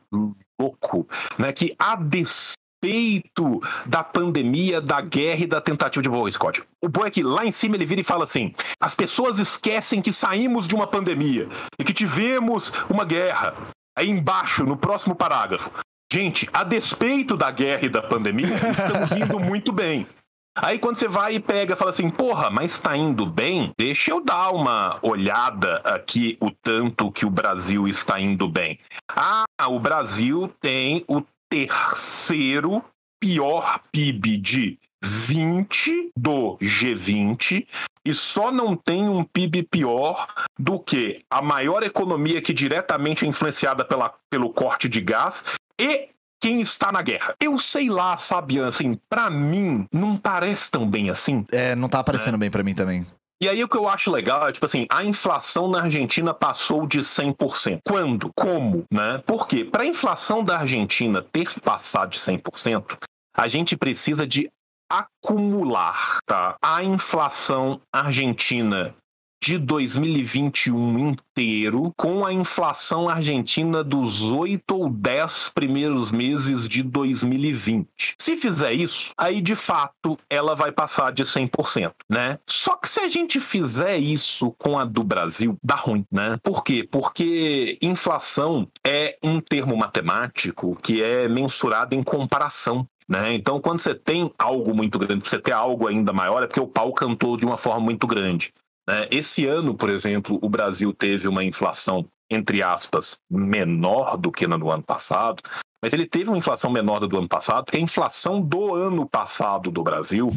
[SPEAKER 3] louco, né, que a despeito da pandemia, da guerra e da tentativa de boa, Scott. O bom é que lá em cima ele vira e fala assim: as pessoas esquecem que saímos de uma pandemia e que tivemos uma guerra. Aí embaixo, no próximo parágrafo. Gente, a despeito da guerra e da pandemia, (laughs) estamos indo muito bem. Aí quando você vai e pega fala assim, porra, mas tá indo bem? Deixa eu dar uma olhada aqui o tanto que o Brasil está indo bem. Ah, o Brasil tem o terceiro pior PIB de 20 do G20 e só não tem um PIB pior do que a maior economia que diretamente é influenciada pela, pelo corte de gás e quem está na guerra. Eu sei lá, sabe, assim, pra mim não parece tão bem assim.
[SPEAKER 2] É, não tá aparecendo bem pra mim também.
[SPEAKER 3] E aí o que eu acho legal é, tipo assim, a inflação na Argentina passou de 100%. Quando? Como? Né? Por quê? Para a inflação da Argentina ter passado de 100%, a gente precisa de acumular tá? a inflação argentina de 2021 inteiro com a inflação argentina dos 8 ou 10 primeiros meses de 2020. Se fizer isso, aí de fato ela vai passar de 100%, né? Só que se a gente fizer isso com a do Brasil, dá ruim, né? Por quê? Porque inflação é um termo matemático que é mensurado em comparação. Né? Então, quando você tem algo muito grande, você ter algo ainda maior, é porque o pau cantou de uma forma muito grande. Né? Esse ano, por exemplo, o Brasil teve uma inflação, entre aspas, menor do que na do ano passado, mas ele teve uma inflação menor do ano passado, porque a inflação do ano passado do Brasil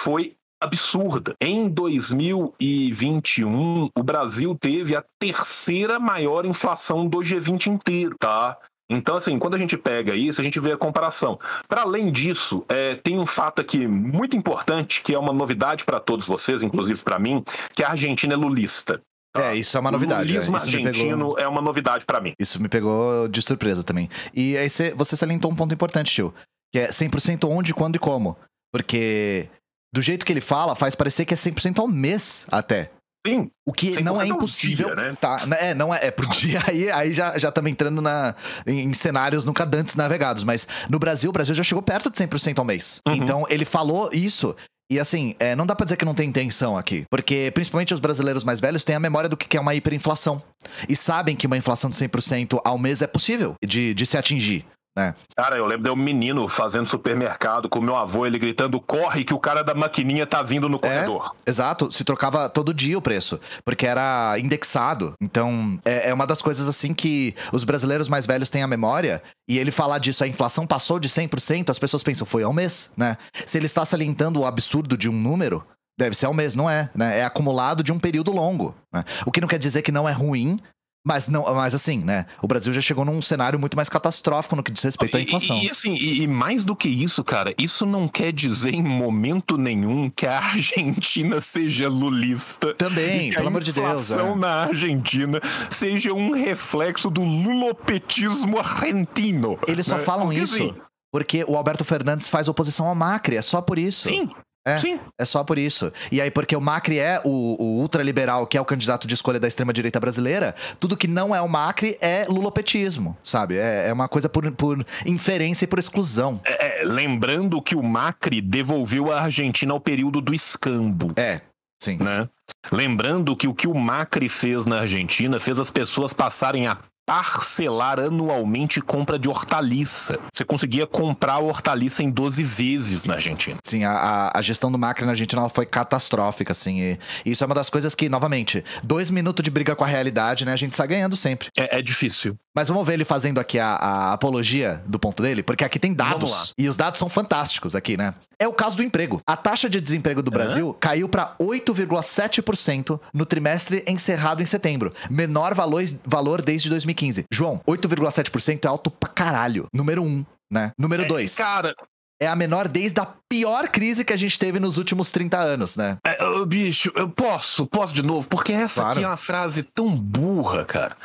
[SPEAKER 3] foi absurda. Em 2021, o Brasil teve a terceira maior inflação do G20 inteiro, tá? Então, assim, quando a gente pega isso, a gente vê a comparação. Para além disso, é, tem um fato aqui muito importante, que é uma novidade para todos vocês, inclusive para mim, que a Argentina é lulista.
[SPEAKER 2] É, isso é uma
[SPEAKER 3] O
[SPEAKER 2] novidade. é.
[SPEAKER 3] lulismo
[SPEAKER 2] me
[SPEAKER 3] argentino
[SPEAKER 2] pegou-
[SPEAKER 3] é uma novidade para mim.
[SPEAKER 2] Isso me pegou de surpresa também. E aí você, você salientou um ponto importante, tio. Que é 100% onde, quando e como. Porque do jeito que ele fala, faz parecer que é 100% ao mês até.
[SPEAKER 3] Sim,
[SPEAKER 2] O que
[SPEAKER 3] 100%
[SPEAKER 2] não é
[SPEAKER 3] ao
[SPEAKER 2] impossível.
[SPEAKER 3] dia, né?
[SPEAKER 2] Tá, é, não é, é por (laughs) dia. Aí, aí já, já estamos entrando na, em, cenários nunca dantes navegados. Mas no Brasil, o Brasil já chegou perto de 100% ao mês.
[SPEAKER 3] Uhum.
[SPEAKER 2] Então ele falou isso. E assim, é, não dá pra dizer que não tem intenção aqui. Porque principalmente os brasileiros mais velhos têm a memória do que é uma hiperinflação. E sabem que uma inflação de 100% ao mês é possível de, de se atingir. Né?
[SPEAKER 3] Cara, eu lembro de um menino fazendo supermercado com meu avô, ele gritando: corre que o cara da maquininha tá vindo no corredor.
[SPEAKER 2] Exato, se trocava todo dia o preço, porque era indexado. Então, é, é uma das coisas assim que os brasileiros mais velhos têm a memória, e ele falar disso, a inflação passou de 100%, as pessoas pensam, foi ao mês, né? Se ele está salientando o absurdo de um número, deve ser ao mês, não é, né? É acumulado de um período longo, né? O que não quer dizer que não é ruim, mas não, mas assim, né? O Brasil já chegou num cenário muito mais catastrófico no que diz respeito à inflação.
[SPEAKER 3] E, e assim, e, e mais do que isso, cara, isso não quer dizer em momento nenhum que a (laughs) Argentina seja lulista.
[SPEAKER 2] Também, pelo
[SPEAKER 3] a
[SPEAKER 2] amor de Deus,
[SPEAKER 3] inflação
[SPEAKER 2] é.
[SPEAKER 3] na Argentina seja um reflexo do lulopetismo argentino.
[SPEAKER 2] Eles só
[SPEAKER 3] né?
[SPEAKER 2] falam
[SPEAKER 3] Porque,
[SPEAKER 2] isso
[SPEAKER 3] assim,
[SPEAKER 2] porque o Alberto Fernandes faz oposição ao Macri, é só por isso.
[SPEAKER 3] Sim,
[SPEAKER 2] É.
[SPEAKER 3] sim.
[SPEAKER 2] É só por isso. E aí, porque o Macri é o, o ultraliberal, que é o candidato de escolha da extrema-direita brasileira, tudo que não é o Macri é lulopetismo, sabe? É, é uma coisa por, por inferência e por exclusão.
[SPEAKER 3] É, lembrando que o Macri devolveu a Argentina ao período do escambo.
[SPEAKER 2] É, sim.
[SPEAKER 3] né? Lembrando que o que o Macri fez na Argentina fez as pessoas passarem a parcelar anualmente compra de hortaliça. Você conseguia comprar hortaliça em 12 vezes na Argentina.
[SPEAKER 2] Sim, a, a- gestão do Macri na Argentina foi catastrófica, assim. E, e isso é uma das coisas que, novamente, dois minutos de briga com a realidade, né? A gente sai ganhando sempre.
[SPEAKER 3] É, é difícil.
[SPEAKER 2] Mas vamos ver ele fazendo aqui a, a apologia do ponto dele, porque aqui tem dados. E os dados são fantásticos aqui, né? É o caso do emprego. A taxa de desemprego do Brasil caiu para 8,7% no trimestre encerrado em setembro. Menor valor, valor desde 2015. João, 8,7% é alto pra caralho. Número um, né? Número dois.
[SPEAKER 3] Cara,
[SPEAKER 2] é a menor desde a pior crise que a gente teve nos últimos 30 anos, né?
[SPEAKER 3] É, bicho, eu posso, posso de novo, porque essa
[SPEAKER 2] Claro.
[SPEAKER 3] aqui é uma frase tão burra, cara.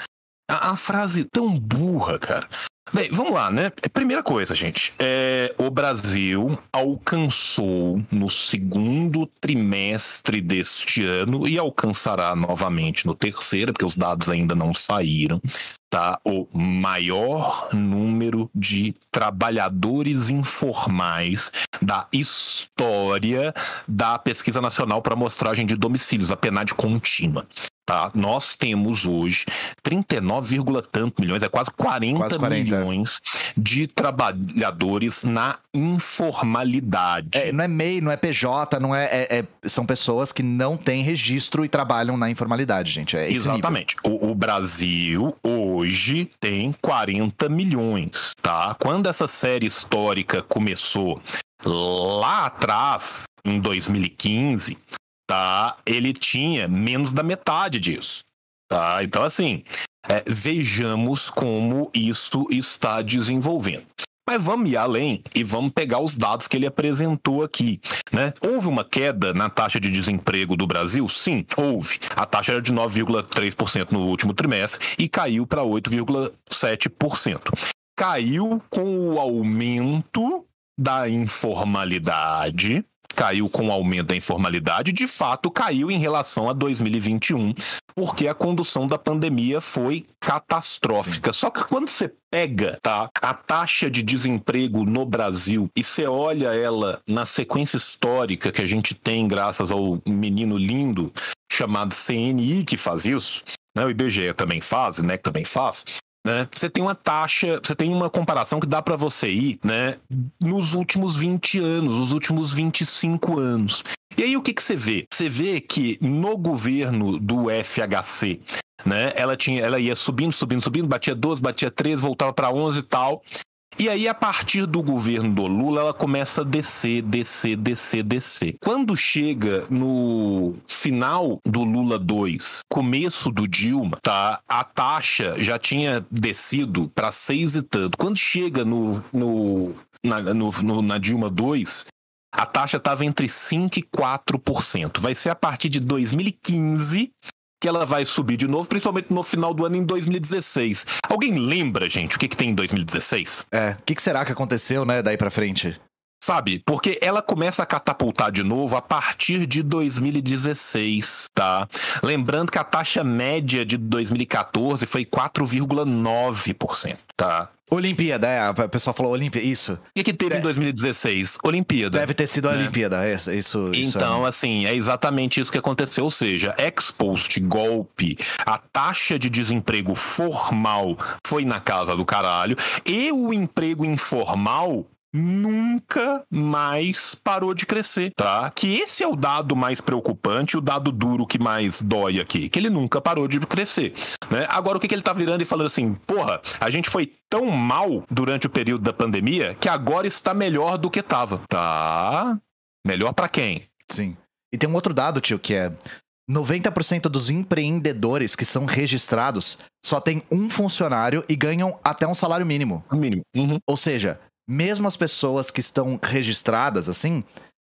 [SPEAKER 3] A, a frase tão burra, cara. Bem, vamos lá, né? Primeira coisa, gente. É, o Brasil alcançou no segundo trimestre deste ano e alcançará novamente no terceiro, porque os dados ainda não saíram, tá? O maior número de trabalhadores informais da história da Pesquisa Nacional para Amostragem de Domicílios, a PNAD contínua. Tá? Nós temos hoje 39, vírgula tanto milhões, é quase 40,
[SPEAKER 2] Quase 40.
[SPEAKER 3] milhões de trabalhadores na informalidade.
[SPEAKER 2] É, não é MEI, não é PJ, não é, é- é- São pessoas que não têm registro e trabalham na informalidade, gente. É.
[SPEAKER 3] Exatamente. O, o Brasil hoje tem 40 milhões, tá? Quando essa série histórica começou lá atrás, em 2015, tá? Ele tinha menos da metade disso, tá? Então, assim, é, vejamos como isso está desenvolvendo. Mas vamos ir além e vamos pegar os dados que ele apresentou aqui. Né? Houve uma queda na taxa de desemprego do Brasil? Sim, houve. A taxa era de 9,3% no último trimestre e caiu para 8,7%. Caiu com o aumento da informalidade. Caiu com o aumento da informalidade, de fato caiu em relação a 2021, porque a condução da pandemia foi catastrófica. Só que quando você pega tá, a taxa de desemprego no Brasil e você olha ela na sequência histórica que a gente tem, graças ao menino lindo chamado CNI que faz isso, né, o IBGE também faz, né, que também faz. Né? Você tem uma taxa, você tem uma comparação que dá para você ir, né, nos últimos 20 anos, nos últimos 25 anos. E aí o que que você vê? Você vê que no governo do FHC, né, ela tinha, ela ia subindo, subindo, subindo, batia 12, batia 13, voltava para 11 e tal. E aí, a partir do governo do Lula, ela começa a descer, descer, descer, descer. Quando chega no final do Lula 2, começo do Dilma, tá? A taxa já tinha descido para seis e tanto. Quando chega no, no, na, no- no- na Dilma 2, a taxa estava entre 5% e 4%. Vai ser a partir de 2015 que ela vai subir de novo, principalmente no final do ano em 2016. Alguém lembra, gente, o que, que tem em 2016?
[SPEAKER 2] É. O que, que será que aconteceu, né, daí pra frente?
[SPEAKER 3] Sabe? Porque ela começa a catapultar de novo a partir de 2016, tá? Lembrando que a taxa média de 2014 foi 4,9%, tá?
[SPEAKER 2] Olimpíada, é. O pessoal falou Olimpíada. Isso.
[SPEAKER 3] O que, que teve em 2016? Olimpíada.
[SPEAKER 2] Deve ter sido a
[SPEAKER 3] Né?
[SPEAKER 2] Olimpíada. é, Isso, isso, isso
[SPEAKER 3] Então, assim, é exatamente isso que aconteceu. Ou seja, ex post golpe, a taxa de desemprego formal foi na casa do caralho e o emprego informal nunca mais parou de crescer, tá? Que esse é o dado mais preocupante, o dado duro que mais dói aqui, que ele nunca parou de crescer, né? Agora o que, que ele tá virando e falando assim, porra, a gente foi tão mal durante o período da pandemia que agora está melhor do que tava, tá? Melhor pra quem?
[SPEAKER 2] Sim. E tem um outro dado, tio, que é 90% dos empreendedores que são registrados só tem um funcionário e ganham até um salário mínimo.
[SPEAKER 3] Mínimo. Uhum.
[SPEAKER 2] Ou seja, mesmo as pessoas que estão registradas assim,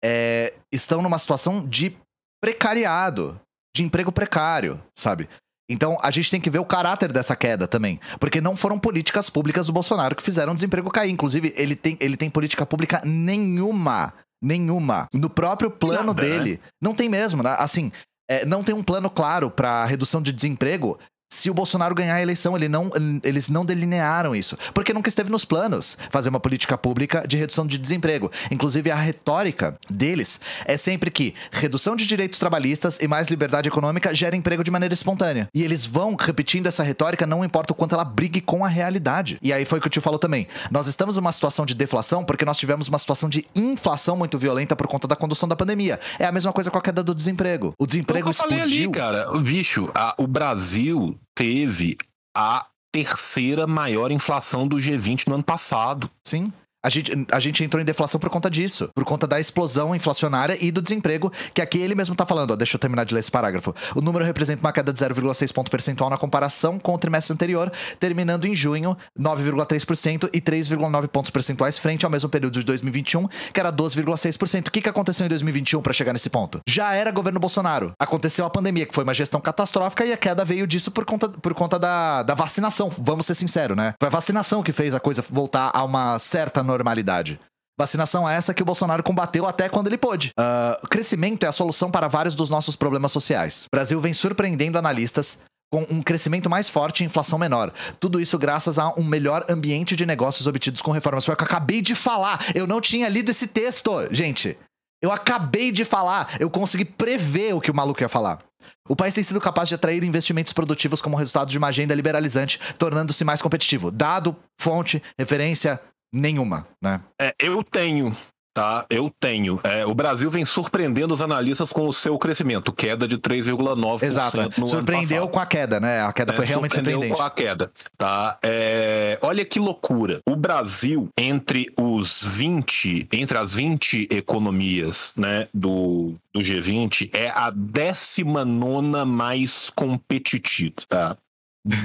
[SPEAKER 2] é, estão numa situação de precariado, de emprego precário, sabe? Então a gente tem que ver o caráter dessa queda também. Porque não foram políticas públicas do Bolsonaro que fizeram o desemprego cair. Inclusive, ele tem, ele tem política pública nenhuma. Nenhuma. No próprio plano
[SPEAKER 3] Nada, né?
[SPEAKER 2] dele. Não tem mesmo. né? Assim, é, não tem um plano claro para redução de desemprego. Se o Bolsonaro ganhar a eleição, ele não, eles não delinearam isso. Porque nunca esteve nos planos fazer uma política pública de redução de desemprego. Inclusive, a retórica deles é sempre que redução de direitos trabalhistas e mais liberdade econômica gera emprego de maneira espontânea. E eles vão repetindo essa retórica, não importa o quanto ela brigue com a realidade. E aí foi o que o tio falou também. Nós estamos numa situação de deflação porque nós tivemos uma situação de inflação muito violenta por conta da condução da pandemia. É a mesma coisa com a queda do desemprego. O desemprego
[SPEAKER 3] que eu falei
[SPEAKER 2] explodiu.
[SPEAKER 3] ali, cara. Bicho, a- o Brasil teve a terceira maior inflação do G20 no ano passado.
[SPEAKER 2] Sim. A gente, a gente entrou em deflação por conta disso, por conta da explosão inflacionária e do desemprego, que aqui ele mesmo tá falando, ó, deixa eu terminar de ler esse parágrafo. O número representa uma queda de 0,6 ponto percentual na comparação com o trimestre anterior, terminando em junho 9,3% e 3,9 pontos percentuais frente ao mesmo período de 2021, que era 12,6%. O que, que aconteceu em 2021 para chegar nesse ponto? Já era governo Bolsonaro. Aconteceu a pandemia, que foi uma gestão catastrófica, e a queda veio disso por conta, por conta da, da vacinação. Vamos ser sinceros, né? Foi a vacinação que fez a coisa voltar a uma certa normalidade. Vacinação é essa que o Bolsonaro combateu até quando ele pôde. Uh, crescimento é a solução para vários dos nossos problemas sociais. O Brasil vem surpreendendo analistas com um crescimento mais forte e inflação menor. Tudo isso graças a um melhor ambiente de negócios obtidos com reformas. Foi o que eu acabei de falar. Eu não tinha lido esse texto, gente. Eu acabei de falar. Eu consegui prever o que o maluco ia falar. O país tem sido capaz de atrair investimentos produtivos como resultado de uma agenda liberalizante, tornando-se mais competitivo. Dado, fonte, referência, nenhuma, né?
[SPEAKER 3] É, eu tenho tá? Eu tenho. É, o Brasil vem surpreendendo os analistas com o seu crescimento, queda de 3,9%.
[SPEAKER 2] Exato. surpreendeu com a queda, né? A queda é, foi realmente surpreendeu
[SPEAKER 3] com a queda, tá? É, olha que loucura. O Brasil, entre os 20, entre as 20 economias, né, do, do G20, é a 19 mais competitiva, tá?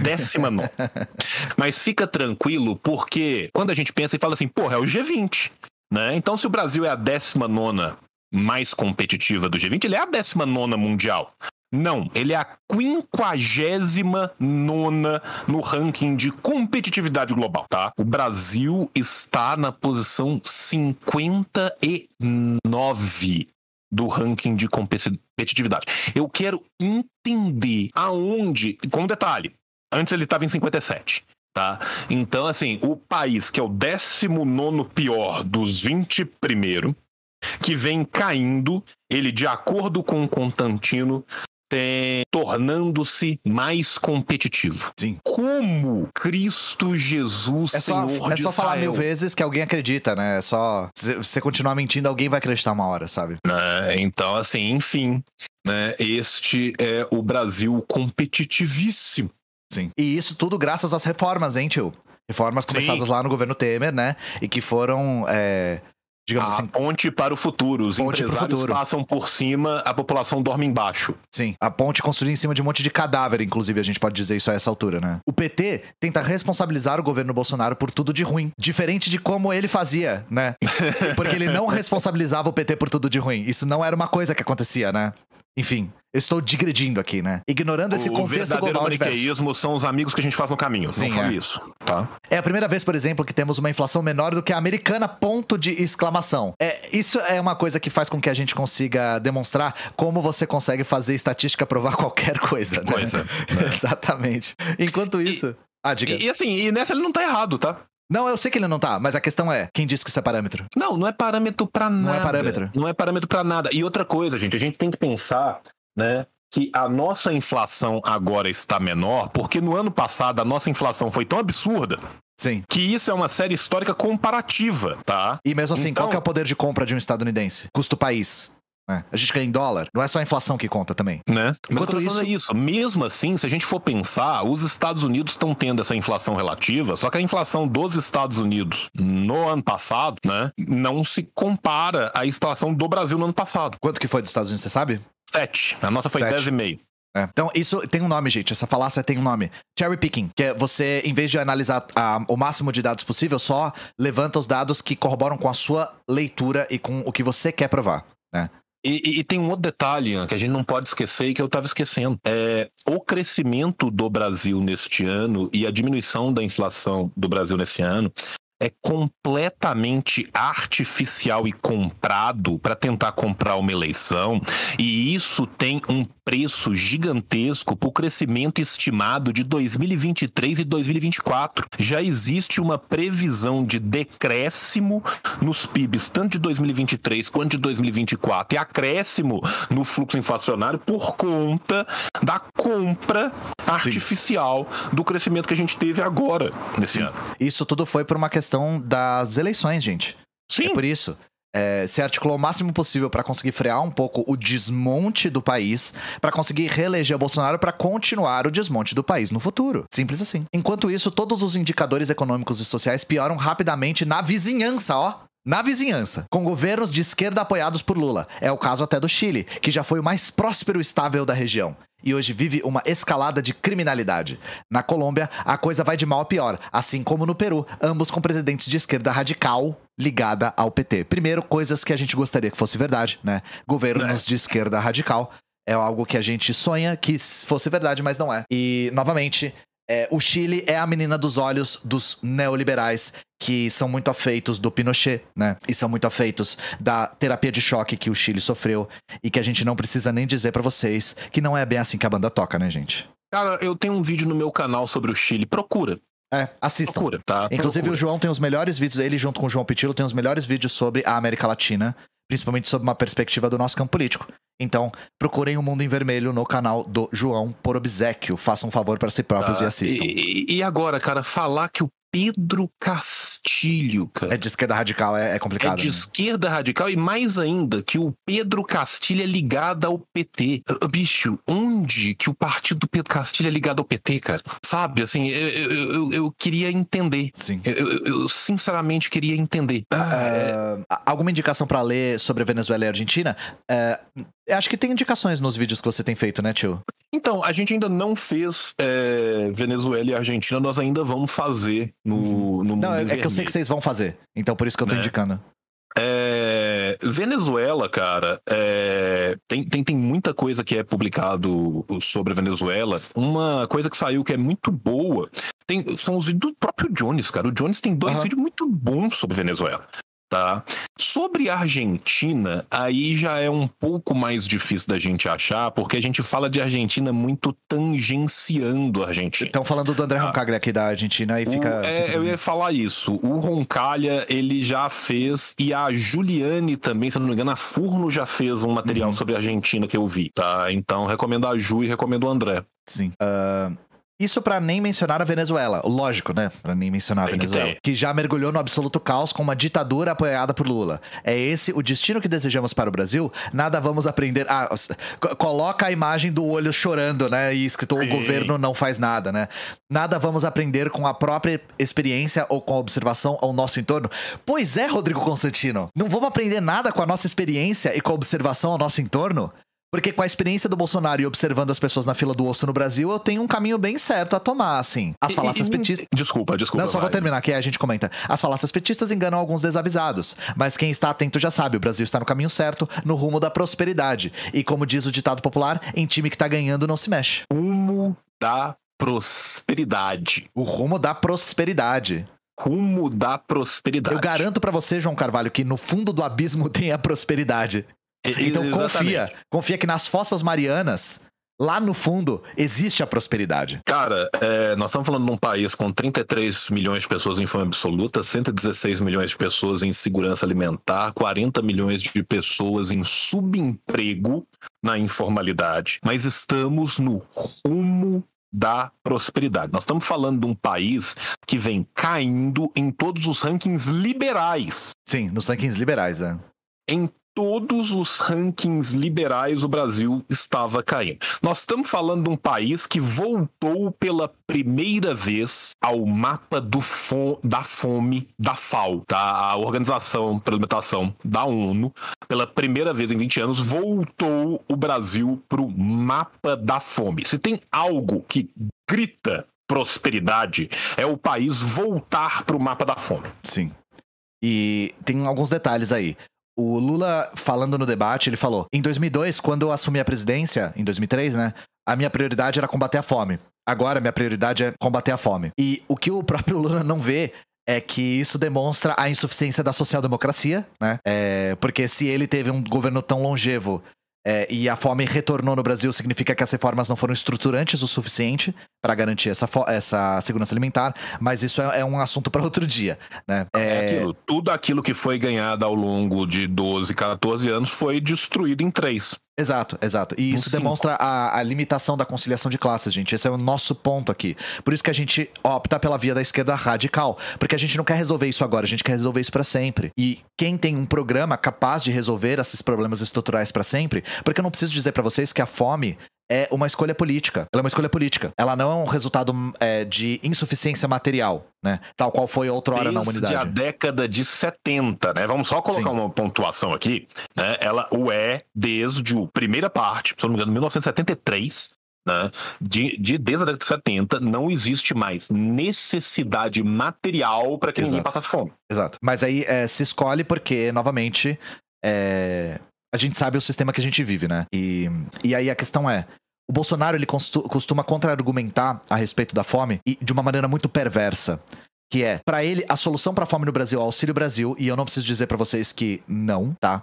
[SPEAKER 3] Décima nona. Mas fica tranquilo, porque quando a gente pensa e fala assim, porra, é o G20. Né? Então, se o Brasil é a 19 mais competitiva do G20, ele é a 19 mundial. Não, ele é a 59 no ranking de competitividade global, tá? O Brasil está na posição 59 do ranking de competitividade. Eu quero entender aonde, com detalhe, antes ele estava em 57 tá? Então, assim, o país que é o 19 pior dos 20 primeiro, que vem caindo, ele, de acordo com o Constantino, tornando-se mais competitivo.
[SPEAKER 2] Sim.
[SPEAKER 3] Como Cristo Jesus,
[SPEAKER 2] é só,
[SPEAKER 3] Senhor
[SPEAKER 2] É só falar mil vezes que alguém acredita, né? É só. Se você continuar mentindo, alguém vai acreditar uma hora, sabe?
[SPEAKER 3] É, então, assim, enfim. Né, este é o Brasil competitivíssimo.
[SPEAKER 2] Sim. E isso tudo graças às reformas, hein, tio? Reformas começadas Sim. lá no governo Temer, né? E que foram. É, digamos
[SPEAKER 3] a
[SPEAKER 2] assim.
[SPEAKER 3] ponte para o futuro. Os empresários futuro. passam por cima, a população dorme embaixo.
[SPEAKER 2] Sim, a ponte construída em cima de um monte de cadáver, inclusive, a gente pode dizer isso a essa altura, né? O PT tenta responsabilizar o governo Bolsonaro por tudo de ruim. Diferente de como ele fazia, né? (laughs) Porque ele não responsabilizava o PT por tudo de ruim. Isso não era uma coisa que acontecia, né? Enfim, eu estou digredindo aqui, né? Ignorando esse o contexto global
[SPEAKER 3] diverso. são os amigos que a gente faz no caminho. Sim, não é. isso, tá?
[SPEAKER 2] É a primeira vez, por exemplo, que temos uma inflação menor do que a americana, ponto de exclamação. É, isso é uma coisa que faz com que a gente consiga demonstrar como você consegue fazer estatística provar (laughs) qualquer coisa, né?
[SPEAKER 3] Coisa. Né? (laughs)
[SPEAKER 2] Exatamente. Enquanto isso... E,
[SPEAKER 3] ah, diga. E, e assim, e nessa ele não tá errado, tá?
[SPEAKER 2] Não, eu sei que ele não tá, mas a questão é, quem disse que isso é parâmetro?
[SPEAKER 3] Não, não é parâmetro para nada.
[SPEAKER 2] Não é parâmetro.
[SPEAKER 3] Não é parâmetro para nada. E outra coisa, gente, a gente tem que pensar né? Que a nossa inflação agora está menor, porque no ano passado a nossa inflação foi tão absurda
[SPEAKER 2] Sim.
[SPEAKER 3] Que isso é uma série histórica comparativa, tá?
[SPEAKER 2] E mesmo assim, então... qual é o poder de compra de um estadunidense? Custo país. É. A gente ganha em dólar. Não é só a inflação que conta também.
[SPEAKER 3] Né? Enquanto isso... É isso, mesmo assim, se a gente for pensar, os Estados Unidos estão tendo essa inflação relativa, só que a inflação dos Estados Unidos no ano passado, né, não se compara à inflação do Brasil no ano passado.
[SPEAKER 2] Quanto que foi dos Estados Unidos, você sabe?
[SPEAKER 3] 7. A nossa foi 10,5.
[SPEAKER 2] É. Então, isso tem um nome, gente. Essa falácia tem um nome. Cherry picking, que é você, em vez de analisar a, o máximo de dados possível, só levanta os dados que corroboram com a sua leitura e com o que você quer provar, né?
[SPEAKER 3] E, e, e, tem um outro detalhe que a gente não pode esquecer e que eu estava esquecendo. É, o crescimento do Brasil neste ano e a diminuição da inflação do Brasil nesse ano é completamente artificial e comprado para tentar comprar uma eleição, e isso tem um preço gigantesco para o crescimento estimado de 2023 e 2024. Já existe uma previsão de decréscimo nos PIBs, tanto de 2023 quanto de 2024, e acréscimo no fluxo inflacionário por conta da compra artificial Sim. do crescimento que a gente teve agora nesse Sim. ano.
[SPEAKER 2] Isso tudo foi por uma questão das eleições, gente.
[SPEAKER 3] Sim.
[SPEAKER 2] É por isso. é, se articulou o máximo possível para conseguir frear um pouco o desmonte do país, para conseguir reeleger o Bolsonaro para continuar o desmonte do país no futuro. Simples assim. Enquanto isso, todos os indicadores econômicos e sociais pioram rapidamente na vizinhança, ó. Na vizinhança, com governos de esquerda apoiados por Lula. É o caso até do Chile, que já foi o mais próspero e estável da região e hoje vive uma escalada de criminalidade. Na Colômbia, a coisa vai de mal a pior, assim como no Peru, ambos com presidentes de esquerda radical ligada ao PT. Primeiro, coisas que a gente gostaria que fosse verdade, né? Governos de esquerda radical é algo que a gente sonha que fosse verdade, mas não é. E, novamente, é, o Chile é a menina dos olhos dos neoliberais que são muito afeitos do Pinochet, né? E são muito afeitos da terapia de choque que o Chile sofreu e que a gente não precisa nem dizer para vocês que não é bem assim que a banda toca, né, gente?
[SPEAKER 3] Cara, eu tenho um vídeo no meu canal sobre o Chile. Procura.
[SPEAKER 2] É, assistam.
[SPEAKER 3] Procura, tá?
[SPEAKER 2] Inclusive
[SPEAKER 3] Procura.
[SPEAKER 2] o João tem os melhores vídeos, ele junto com o João Pitilo tem os melhores vídeos sobre a América Latina, principalmente sob uma perspectiva do nosso campo político. Então, procurem o Mundo em Vermelho no canal do João por obsequio. Façam um favor para si próprios
[SPEAKER 3] Tá?
[SPEAKER 2] e assistam.
[SPEAKER 3] E, e agora, cara, falar que o Pedro Castilho, cara.
[SPEAKER 2] É de esquerda radical, é, é
[SPEAKER 3] É
[SPEAKER 2] complicado.
[SPEAKER 3] de
[SPEAKER 2] né?
[SPEAKER 3] esquerda radical e mais ainda que o Pedro Castilho é ligado ao PT. Bicho, onde que o partido do Pedro Castilho é ligado ao PT, cara? Sabe, assim, eu, eu, eu- eu queria entender.
[SPEAKER 2] Sim.
[SPEAKER 3] Eu, sinceramente queria entender. Ah, é-
[SPEAKER 2] alguma indicação pra ler sobre Venezuela e Argentina? É, eu acho que tem indicações nos vídeos que você tem feito, né, tio?
[SPEAKER 3] Então, a gente ainda não fez é, Venezuela e Argentina, nós ainda vamos fazer no, no
[SPEAKER 2] Não, é, é que eu sei que vocês vão fazer. Então por isso que eu tô
[SPEAKER 3] Né?
[SPEAKER 2] indicando.
[SPEAKER 3] É, Venezuela, cara, é, tem, tem, tem muita coisa que é publicado sobre a Venezuela. Uma coisa que saiu que é muito boa tem, são os vídeos do próprio Jones, cara. O Jones tem dois
[SPEAKER 2] Aham.
[SPEAKER 3] vídeos muito bons sobre Venezuela. Tá? Sobre a Argentina, aí já é um pouco mais difícil da gente achar, porque a gente fala de Argentina muito tangenciando a Argentina.
[SPEAKER 2] Estão falando do André Roncaglia aqui da Argentina e
[SPEAKER 3] O-
[SPEAKER 2] fica.
[SPEAKER 3] é, eu ia falar isso. O Roncalha, ele já fez, e a Juliane também, se não me engano, a Furno já fez um material
[SPEAKER 2] Uhum.
[SPEAKER 3] sobre a Argentina que eu vi, tá? Então recomendo a Ju e recomendo o André.
[SPEAKER 2] Sim. Ah, isso pra nem mencionar a Venezuela. Lógico, né? Pra nem mencionar a
[SPEAKER 3] Tem que
[SPEAKER 2] Venezuela.
[SPEAKER 3] ter.
[SPEAKER 2] Que, já mergulhou no absoluto caos com uma ditadura apoiada por Lula. É esse o destino que desejamos para o Brasil? Nada vamos aprender. Ah, coloca a imagem do olho chorando, né? E escrito o governo não faz nada, né? Nada vamos aprender com a própria experiência ou com a observação ao nosso entorno. Pois é, Rodrigo Constantino. Não vamos aprender nada com a nossa experiência e com a observação ao nosso entorno? Porque com a experiência do Bolsonaro e observando as pessoas na fila do osso no Brasil, eu tenho um caminho bem certo a tomar, assim. As falácias petistas.
[SPEAKER 3] Desculpa, desculpa.
[SPEAKER 2] Não, só vou
[SPEAKER 3] vai.
[SPEAKER 2] terminar, que aí a gente comenta. As falácias petistas enganam alguns desavisados, mas quem está atento já sabe, o Brasil está no caminho certo, no rumo da prosperidade. E como diz o ditado popular, em time que tá ganhando não se mexe.
[SPEAKER 3] Rumo da prosperidade.
[SPEAKER 2] O rumo da prosperidade.
[SPEAKER 3] Rumo da prosperidade.
[SPEAKER 2] Eu garanto pra você, João Carvalho, que no fundo do abismo (laughs) tem a prosperidade. Então
[SPEAKER 3] exatamente.
[SPEAKER 2] confia, confia que nas fossas marianas, lá no fundo, existe a prosperidade.
[SPEAKER 3] Cara, é, nós estamos falando de um país com 33 milhões de pessoas em fome absoluta, 116 milhões de pessoas em segurança alimentar, 40 milhões de pessoas em subemprego na informalidade, mas estamos no rumo da prosperidade. Nós estamos falando de um país que vem caindo em todos os rankings liberais.
[SPEAKER 2] Sim, nos rankings liberais, né?
[SPEAKER 3] Em todos os rankings liberais o Brasil estava caindo. Nós estamos falando de um país que voltou pela primeira vez ao mapa fo- da fome da FAO, tá? a Organização pela Alimentação da ONU, pela primeira vez em 20 anos, voltou o Brasil para o mapa da fome. Se tem algo que grita prosperidade, é o país voltar para o mapa da fome.
[SPEAKER 2] Sim. E tem alguns detalhes aí. O Lula, falando no debate, ele falou: em 2002, quando eu assumi a presidência, em 2003, né? A minha prioridade era combater a fome. Agora, minha prioridade é combater a fome. E o que o (laughs) próprio Lula não vê é que isso demonstra a insuficiência da social-democracia, né? É, porque se ele teve um governo tão longevo é, e a fome retornou no Brasil, significa que as reformas não foram estruturantes o suficiente para garantir essa, essa segurança alimentar, mas isso é, é um assunto para outro dia, né?
[SPEAKER 3] É
[SPEAKER 2] É,
[SPEAKER 3] aquilo. Tudo aquilo que foi ganhado ao longo de 12, 14 anos foi destruído em três.
[SPEAKER 2] Exato, exato. E isso
[SPEAKER 3] cinco.
[SPEAKER 2] demonstra a, a limitação da conciliação de classes, gente. Esse é o nosso ponto aqui. Por isso que a gente opta pela via da esquerda radical. Porque a gente não quer resolver isso agora, a gente quer resolver isso pra sempre. E quem tem um programa capaz de resolver esses problemas estruturais pra sempre, porque eu não preciso dizer pra vocês que a fome é uma escolha política. Ela é uma escolha política. Ela não é um resultado é, de insuficiência material, né? Tal qual foi outrora na
[SPEAKER 3] Desde
[SPEAKER 2] humanidade.
[SPEAKER 3] a década de 70, né? Vamos só colocar
[SPEAKER 2] Sim.
[SPEAKER 3] uma pontuação aqui, né? Ela o é desde a primeira parte, se não me engano, 1973, né? De, de desde a década de 70 não existe mais necessidade material para que ninguém
[SPEAKER 2] Exato.
[SPEAKER 3] passasse fome.
[SPEAKER 2] Exato. Mas aí é, se escolhe porque, novamente, é, a gente sabe o sistema que a gente vive, né? E, e aí a questão é. O Bolsonaro ele costu- costuma contra-argumentar a respeito da fome e de uma maneira muito perversa. Que é, pra ele, a solução pra fome no Brasil é o Auxílio Brasil, e eu não preciso dizer pra vocês que não, tá?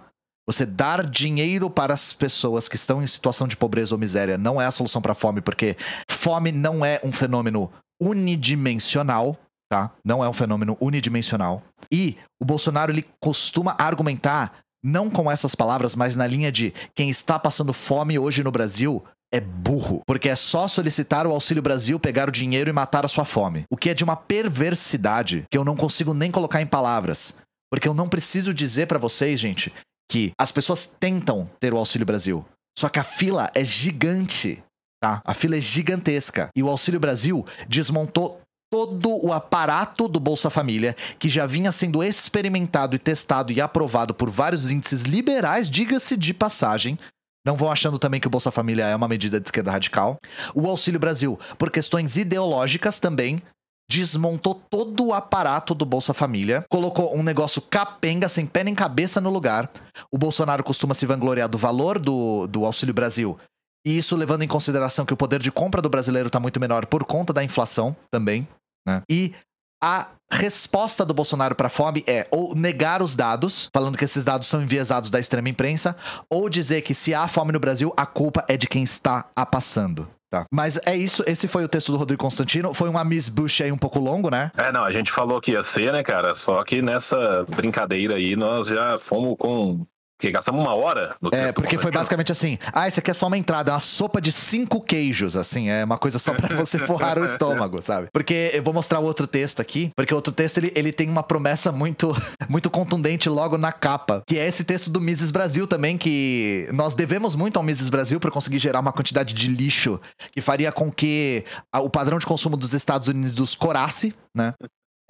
[SPEAKER 2] Você dar dinheiro para as pessoas que estão em situação de pobreza ou miséria não é a solução pra fome, porque fome não é um fenômeno unidimensional, tá? Não é um fenômeno unidimensional. E o Bolsonaro ele costuma argumentar não com essas palavras, mas na linha de quem está passando fome hoje no Brasil é burro, porque é só solicitar o Auxílio Brasil, pegar o dinheiro e matar a sua fome. O que é de uma perversidade que eu não consigo nem colocar em palavras, porque eu não preciso dizer pra vocês, gente, que as pessoas tentam ter o Auxílio Brasil, só que a fila é gigante, tá? A fila é gigantesca e o Auxílio Brasil desmontou todo o aparato do Bolsa Família, que já vinha sendo experimentado e testado e aprovado por vários índices liberais, diga-se de passagem. Não vão achando também que o Bolsa Família é uma medida de esquerda radical. O Auxílio Brasil, por questões ideológicas também, desmontou todo o aparato do Bolsa Família, colocou um negócio capenga, sem pé nem cabeça no lugar. O Bolsonaro costuma se vangloriar do valor do, do Auxílio Brasil. E isso levando em consideração que o poder de compra do brasileiro está muito menor por conta da inflação também. Né? E a resposta do Bolsonaro para a fome é ou negar os dados, falando que esses dados são enviesados da extrema imprensa, ou dizer que se há fome no Brasil, a culpa é de quem está a passando. Tá. Mas é isso, esse foi o texto do Rodrigo Constantino. Foi uma Miss Bush aí um pouco longo, né?
[SPEAKER 3] É, não, a gente falou que ia ser, né, cara? Só que nessa brincadeira aí nós já fomos com. Que gastamos uma hora no
[SPEAKER 2] É, porque foi basicamente assim: ah, isso aqui é só uma entrada, é uma sopa de cinco queijos, assim, é uma coisa só pra (laughs) você forrar o estômago, sabe? Porque eu vou mostrar o outro texto aqui, porque o outro texto ele, ele tem uma promessa muito, (laughs) muito contundente logo na capa, que é esse texto do Mises Brasil também, que nós devemos muito ao Mises Brasil pra conseguir gerar uma quantidade de lixo que faria com que o padrão de consumo dos Estados Unidos corasse, né?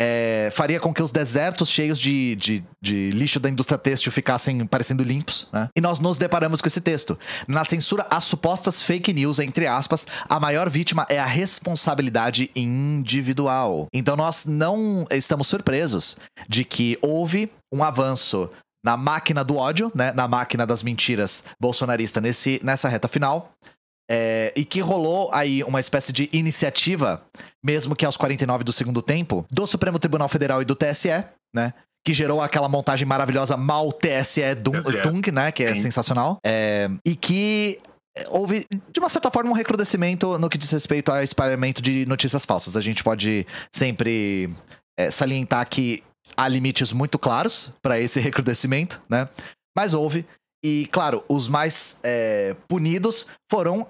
[SPEAKER 2] É, faria com que os desertos cheios de, de, de lixo da indústria têxtil ficassem parecendo limpos, né? E nós nos deparamos com esse texto. Na censura às supostas fake news, entre aspas, a maior vítima é a responsabilidade individual. Então nós não estamos surpresos de que houve um avanço na máquina do ódio, né? Na máquina das mentiras bolsonarista nesse, nessa reta final. É, e que rolou aí uma espécie de iniciativa, mesmo que aos 49 do segundo tempo, do Supremo Tribunal Federal e do TSE, né? Que gerou aquela montagem maravilhosa mal TSE Dun-
[SPEAKER 3] TSE.
[SPEAKER 2] Tung, né? Que é
[SPEAKER 3] Sim.
[SPEAKER 2] sensacional. É, e que houve, de uma certa forma, um recrudescimento no que diz respeito ao espalhamento de notícias falsas. A gente pode sempre é, salientar que há limites muito claros para esse (laughs) recrudescimento, né? Mas houve. E, claro, os mais é, punidos foram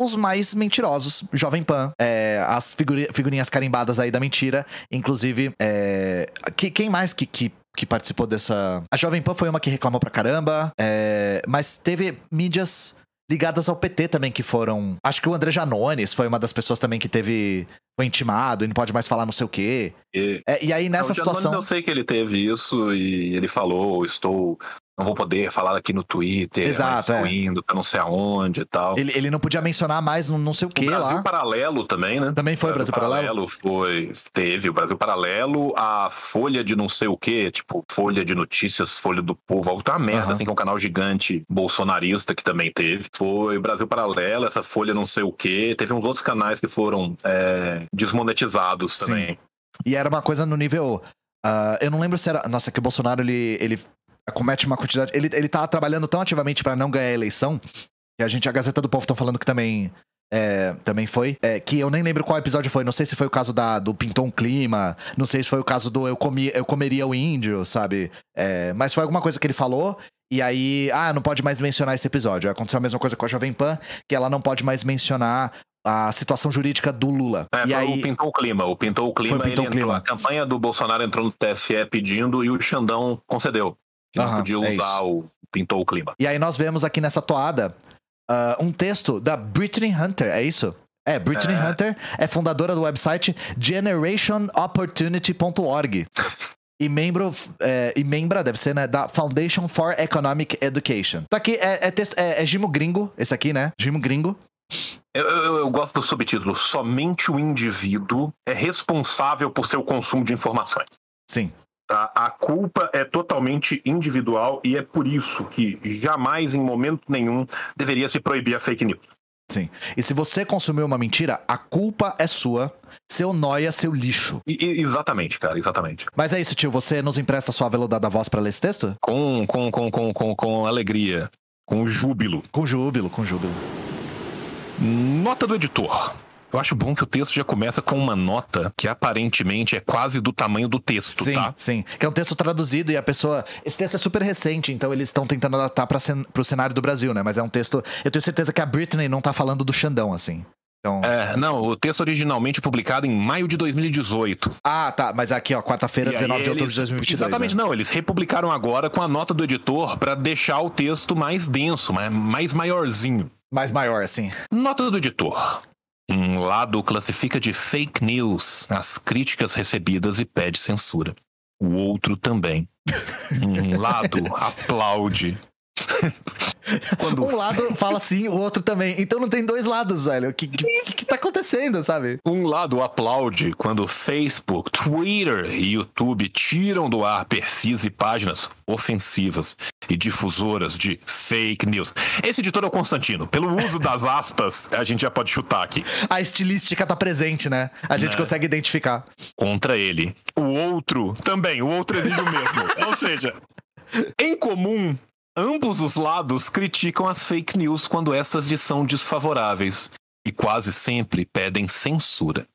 [SPEAKER 2] os mais mentirosos. Jovem Pan, é, as figuri- figurinhas carimbadas aí da mentira. Inclusive, é, que- quem mais que, que, que participou dessa. A Jovem Pan foi uma que reclamou pra caramba. é, mas teve mídias ligadas ao PT também que foram. Acho que o André Janones foi uma das pessoas também que teve. Foi intimado e não pode mais falar não sei o quê.
[SPEAKER 3] E-
[SPEAKER 2] É, e aí nessa
[SPEAKER 3] o Janones,
[SPEAKER 2] situação.
[SPEAKER 3] Eu sei que ele teve isso e ele falou: estou. Não vou poder falar aqui no Twitter,
[SPEAKER 2] Exato, é.
[SPEAKER 3] indo pra não sei aonde e tal.
[SPEAKER 2] Ele, ele não podia mencionar mais não, não sei o
[SPEAKER 3] O
[SPEAKER 2] que
[SPEAKER 3] Brasil
[SPEAKER 2] lá.
[SPEAKER 3] Paralelo também, né?
[SPEAKER 2] Também foi o Brasil Paralelo?
[SPEAKER 3] foi. Teve o Brasil Paralelo, a Folha de não sei o quê, tipo, Folha de Notícias, Folha do Povo, algo tá uma merda,
[SPEAKER 2] Aham.
[SPEAKER 3] assim, que é um canal gigante bolsonarista que também teve. Foi Brasil Paralelo, essa Folha não sei o quê. Teve uns outros canais que foram é, desmonetizados
[SPEAKER 2] Sim.
[SPEAKER 3] também.
[SPEAKER 2] E era uma coisa no nível. ah, eu não lembro se era. Nossa, que o Bolsonaro ele, ele comete uma quantidade. Ele, ele tá trabalhando tão ativamente pra não ganhar a eleição. Que a gente, a Gazeta do Povo, estão falando que também é, também foi, é, que eu nem lembro qual episódio foi. Não sei se foi o caso da, do Pintou um Clima, não sei se foi o caso do Eu, comi, eu Comeria o Índio, sabe? É, mas foi alguma coisa que ele falou. E aí, ah, não pode mais mencionar esse episódio. Aconteceu a mesma coisa com a Jovem Pan, que ela não pode mais mencionar a situação jurídica do Lula.
[SPEAKER 3] É,
[SPEAKER 2] e
[SPEAKER 3] foi
[SPEAKER 2] aí,
[SPEAKER 3] o Pintou o Clima. O Pintou o Clima,
[SPEAKER 2] Foi o Pintou o
[SPEAKER 3] entrou,
[SPEAKER 2] Clima.
[SPEAKER 3] a campanha do Bolsonaro entrou no TSE pedindo e o Xandão concedeu. Que não podia
[SPEAKER 2] é
[SPEAKER 3] usar
[SPEAKER 2] isso.
[SPEAKER 3] o Pintou o Clima.
[SPEAKER 2] E aí nós vemos aqui nessa toada ah, um texto da Brittany Hunter, é isso? É, Brittany
[SPEAKER 3] É.
[SPEAKER 2] Hunter é fundadora do website generationopportunity.org. E membro, é, e membra, deve ser, né, da Foundation for Economic Education. Tá aqui, é, é texto, é, é Gimo Gringo, esse aqui, né? Gimo Gringo.
[SPEAKER 3] Eu, eu- eu gosto do subtítulo. Somente o indivíduo é responsável por seu consumo de informações.
[SPEAKER 2] Sim.
[SPEAKER 3] Tá? A culpa é totalmente individual e é por isso que jamais, em momento nenhum, deveria se proibir a fake news.
[SPEAKER 2] Sim. E se você consumiu uma mentira, a culpa é sua. Seu nóia, seu lixo.
[SPEAKER 3] E- exatamente, cara, exatamente.
[SPEAKER 2] Mas é isso, tio. Você nos empresta sua aveludada voz pra ler esse texto?
[SPEAKER 3] Com, com, com, com, com, com alegria, com júbilo.
[SPEAKER 2] Com júbilo, com júbilo.
[SPEAKER 3] Nota do editor. Eu acho bom que o texto já começa com uma nota que aparentemente é quase do tamanho do texto,
[SPEAKER 2] Sim,
[SPEAKER 3] tá?
[SPEAKER 2] sim. Que é um texto traduzido e a pessoa. Esse texto é super recente, então eles estão tentando adaptar para pro cenário do Brasil, né? Mas é um texto. Eu tenho certeza que a Britney não tá falando do Xandão, assim. Então.
[SPEAKER 3] É, não, o texto originalmente publicado em maio de 2018.
[SPEAKER 2] Ah, tá. Mas aqui, ó, quarta-feira,
[SPEAKER 3] E aí
[SPEAKER 2] 19 de outubro de
[SPEAKER 3] eles-
[SPEAKER 2] 2022.
[SPEAKER 3] Exatamente,
[SPEAKER 2] né?
[SPEAKER 3] não. Eles republicaram agora com a nota do editor pra deixar o texto mais denso, mais, mais maiorzinho.
[SPEAKER 2] Mais maior, assim.
[SPEAKER 3] Nota do editor. Um lado classifica de fake news as críticas recebidas e pede censura. O outro também. Um lado (laughs) aplaude. Quando
[SPEAKER 2] Um lado fala sim, o outro também. Então não tem dois lados, velho. O que, que, que tá acontecendo, sabe?
[SPEAKER 3] Um lado aplaude quando Facebook, Twitter e YouTube tiram do ar perfis e páginas ofensivas e difusoras de fake news. Esse editor é o Constantino. Pelo uso das aspas, a gente já pode chutar aqui.
[SPEAKER 2] A estilística tá presente, né? A gente
[SPEAKER 3] Né?
[SPEAKER 2] consegue identificar.
[SPEAKER 3] Contra ele. O outro também, o outro exige o mesmo. Ou seja, em comum, ambos os lados criticam as fake news quando essas lhes são desfavoráveis e quase sempre pedem censura.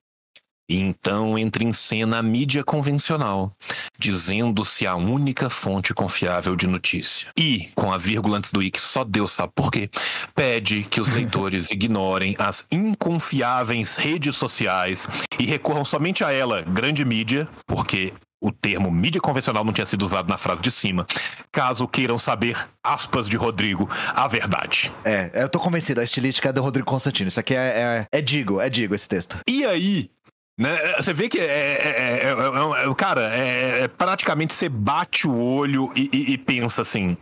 [SPEAKER 3] E então entra em cena a mídia convencional, dizendo-se a única fonte confiável de notícia. E, com a vírgula antes do i, que só Deus sabe por quê, pede que os (laughs) leitores ignorem as inconfiáveis redes sociais e recorram somente a ela, grande mídia, porque o termo mídia convencional não tinha sido usado na frase de cima, caso queiram saber, aspas de Rodrigo, a verdade.
[SPEAKER 2] É, eu tô convencido. A estilística é do Rodrigo Constantino. Isso aqui é, é, é digo, é digo esse texto.
[SPEAKER 3] E aí, né? Você vê que é, é- é- é- é- é- cara, é, é praticamente você bate o olho e, e- e pensa assim.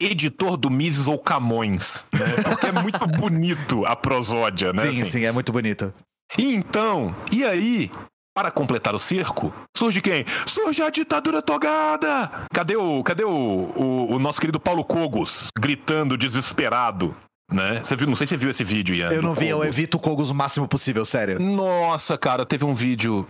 [SPEAKER 3] Editor do Mises ou Camões, né? Porque é muito bonito a prosódia, né?
[SPEAKER 2] sim,
[SPEAKER 3] assim.
[SPEAKER 2] sim, é muito bonito.
[SPEAKER 3] E então, e aí, para completar o circo, surge quem? Surge a ditadura togada! Cadê o, cadê o, o, o nosso querido Paulo Cogos gritando desesperado, né? Você viu, não sei se você viu esse vídeo, Ian.
[SPEAKER 2] Eu não vi, eu
[SPEAKER 3] Cogos.
[SPEAKER 2] evito o Kogos o máximo possível, sério.
[SPEAKER 3] Nossa, cara, teve um vídeo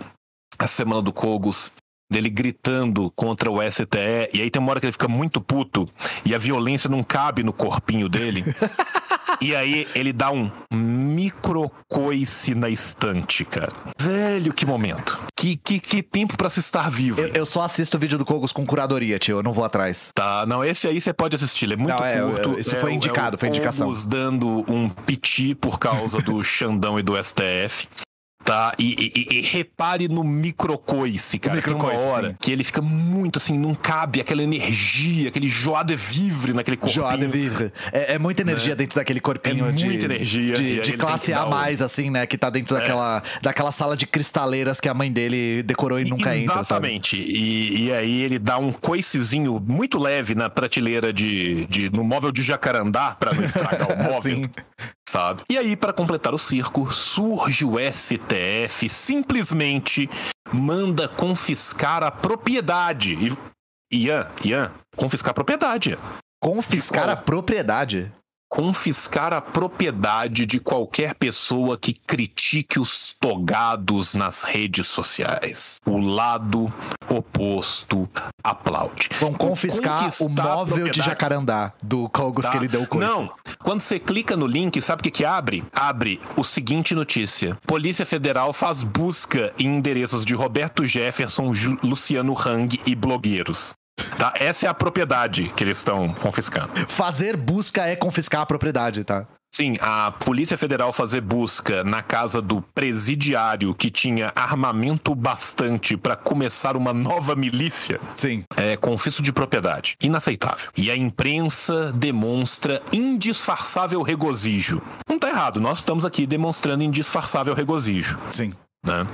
[SPEAKER 3] a semana do Cogos dele gritando contra o STE e aí tem uma hora que ele fica muito puto e a violência não cabe no corpinho dele. (laughs) e aí ele dá um microcoice na estante, cara. Velho, que momento. Que, que, que tempo pra se estar vivo.
[SPEAKER 2] Eu, eu só assisto o vídeo do Kogos com curadoria, tio. Eu não vou atrás.
[SPEAKER 3] Tá, não, esse aí você pode assistir, ele é muito
[SPEAKER 2] Não, é,
[SPEAKER 3] curto.
[SPEAKER 2] é, esse foi
[SPEAKER 3] o-
[SPEAKER 2] indicado,
[SPEAKER 3] o
[SPEAKER 2] foi indicação.
[SPEAKER 3] Cogos dando um piti por causa do (laughs) Xandão e do STF. Tá, e, e- e- repare no microcoice, cara. Tem
[SPEAKER 2] microcoice,
[SPEAKER 3] uma hora
[SPEAKER 2] sim.
[SPEAKER 3] que ele fica muito assim, não cabe aquela energia, aquele joie de vivre naquele corpinho.
[SPEAKER 2] Joie de vivre. É, é muita energia dentro daquele corpinho
[SPEAKER 3] É
[SPEAKER 2] de.
[SPEAKER 3] muita energia,
[SPEAKER 2] De, de classe A, mais, assim, né? Que tá dentro daquela, daquela sala de cristaleiras que a mãe dele decorou e nunca entra, sabe?
[SPEAKER 3] Exatamente. E, e aí ele dá um coicezinho muito leve na prateleira de, de no móvel de jacarandá pra não estragar o (laughs) móvel.
[SPEAKER 2] Sim.
[SPEAKER 3] Sabe? E aí, para completar o circo, surge o STF simplesmente manda confiscar a propriedade. E, Ian, Ian, confiscar a propriedade.
[SPEAKER 2] Confiscar a propriedade.
[SPEAKER 3] Confiscar a propriedade de qualquer pessoa que critique os togados nas redes sociais. O lado oposto aplaude.
[SPEAKER 2] Vão confiscar o móvel de jacarandá do Cogos
[SPEAKER 3] Tá?
[SPEAKER 2] que ele deu coisa.
[SPEAKER 3] Não, quando você clica no link, sabe o que, que abre? Abre o seguinte notícia: Polícia Federal faz busca em endereços de Roberto Jefferson, Ju- Luciano Hang e blogueiros. Tá? Essa é a propriedade que eles estão confiscando.
[SPEAKER 2] Fazer busca é confiscar a propriedade, tá?
[SPEAKER 3] Sim, a Polícia Federal fazer busca na casa do presidiário que tinha armamento bastante para começar uma nova milícia
[SPEAKER 2] Sim.
[SPEAKER 3] é confisco de propriedade. Inaceitável. E a imprensa demonstra indisfarçável regozijo. Não tá errado, nós estamos aqui demonstrando indisfarçável regozijo,
[SPEAKER 2] Sim.
[SPEAKER 3] né?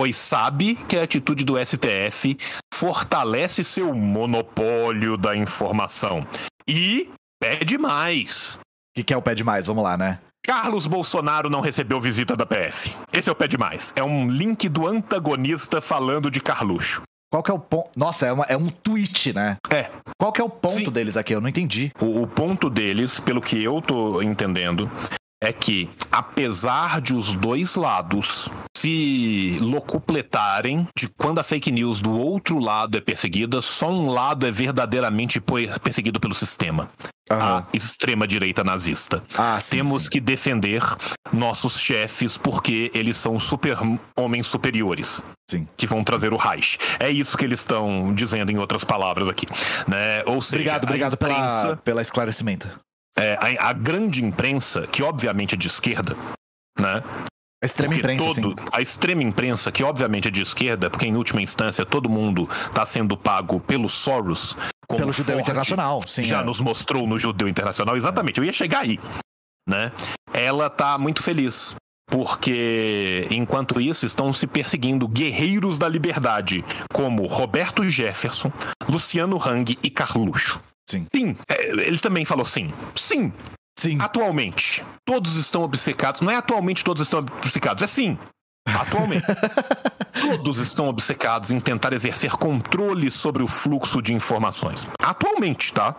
[SPEAKER 3] Pois sabe que a atitude do STF fortalece seu monopólio da informação. E pede mais.
[SPEAKER 2] O que, que é o pé demais? Vamos lá, né?
[SPEAKER 3] Carlos Bolsonaro não recebeu visita da PF. Esse é o pé demais. É um link do antagonista falando de Carluxo.
[SPEAKER 2] Qual que é o ponto? Nossa, é, uma- é um tweet, né?
[SPEAKER 3] É,
[SPEAKER 2] Qual que é o ponto
[SPEAKER 3] Sim.
[SPEAKER 2] deles aqui? Eu não entendi.
[SPEAKER 3] O, o ponto deles, pelo que eu tô entendendo, é que, apesar de os dois lados se locupletarem de quando a fake news do outro lado é perseguida, só um lado é verdadeiramente perseguido pelo sistema.
[SPEAKER 2] Aham.
[SPEAKER 3] A extrema-direita nazista.
[SPEAKER 2] Ah, sim.
[SPEAKER 3] Temos
[SPEAKER 2] sim.
[SPEAKER 3] que defender nossos chefes porque eles são super homens superiores
[SPEAKER 2] Sim.
[SPEAKER 3] que vão trazer o Reich. É isso que eles estão dizendo em outras palavras aqui, né? Ou seja,
[SPEAKER 2] Obrigado, obrigado pela,
[SPEAKER 3] imprensa-
[SPEAKER 2] pela esclarecimento.
[SPEAKER 3] É, a, a grande imprensa, que obviamente é de esquerda, né?
[SPEAKER 2] A extrema
[SPEAKER 3] Porque
[SPEAKER 2] imprensa, sim.
[SPEAKER 3] todo- A extrema imprensa, que obviamente é de esquerda, porque em última instância todo mundo está sendo pago pelo Soros. como
[SPEAKER 2] Pelo judeu
[SPEAKER 3] Ford
[SPEAKER 2] internacional, sim.
[SPEAKER 3] Já
[SPEAKER 2] é.
[SPEAKER 3] nos mostrou no judeu internacional. Exatamente, eu ia chegar aí. Né? Ela tá muito feliz. Porque, enquanto isso, estão se perseguindo guerreiros da liberdade, como Roberto Jefferson, Luciano Hang e Carluxo.
[SPEAKER 2] Sim.
[SPEAKER 3] Sim, é, ele também falou sim. Sim,
[SPEAKER 2] Sim.
[SPEAKER 3] Atualmente, todos estão obcecados. Não é atualmente todos estão obcecados, é sim. Atualmente. (laughs) todos estão obcecados em tentar exercer controle sobre o fluxo de informações. Atualmente, tá?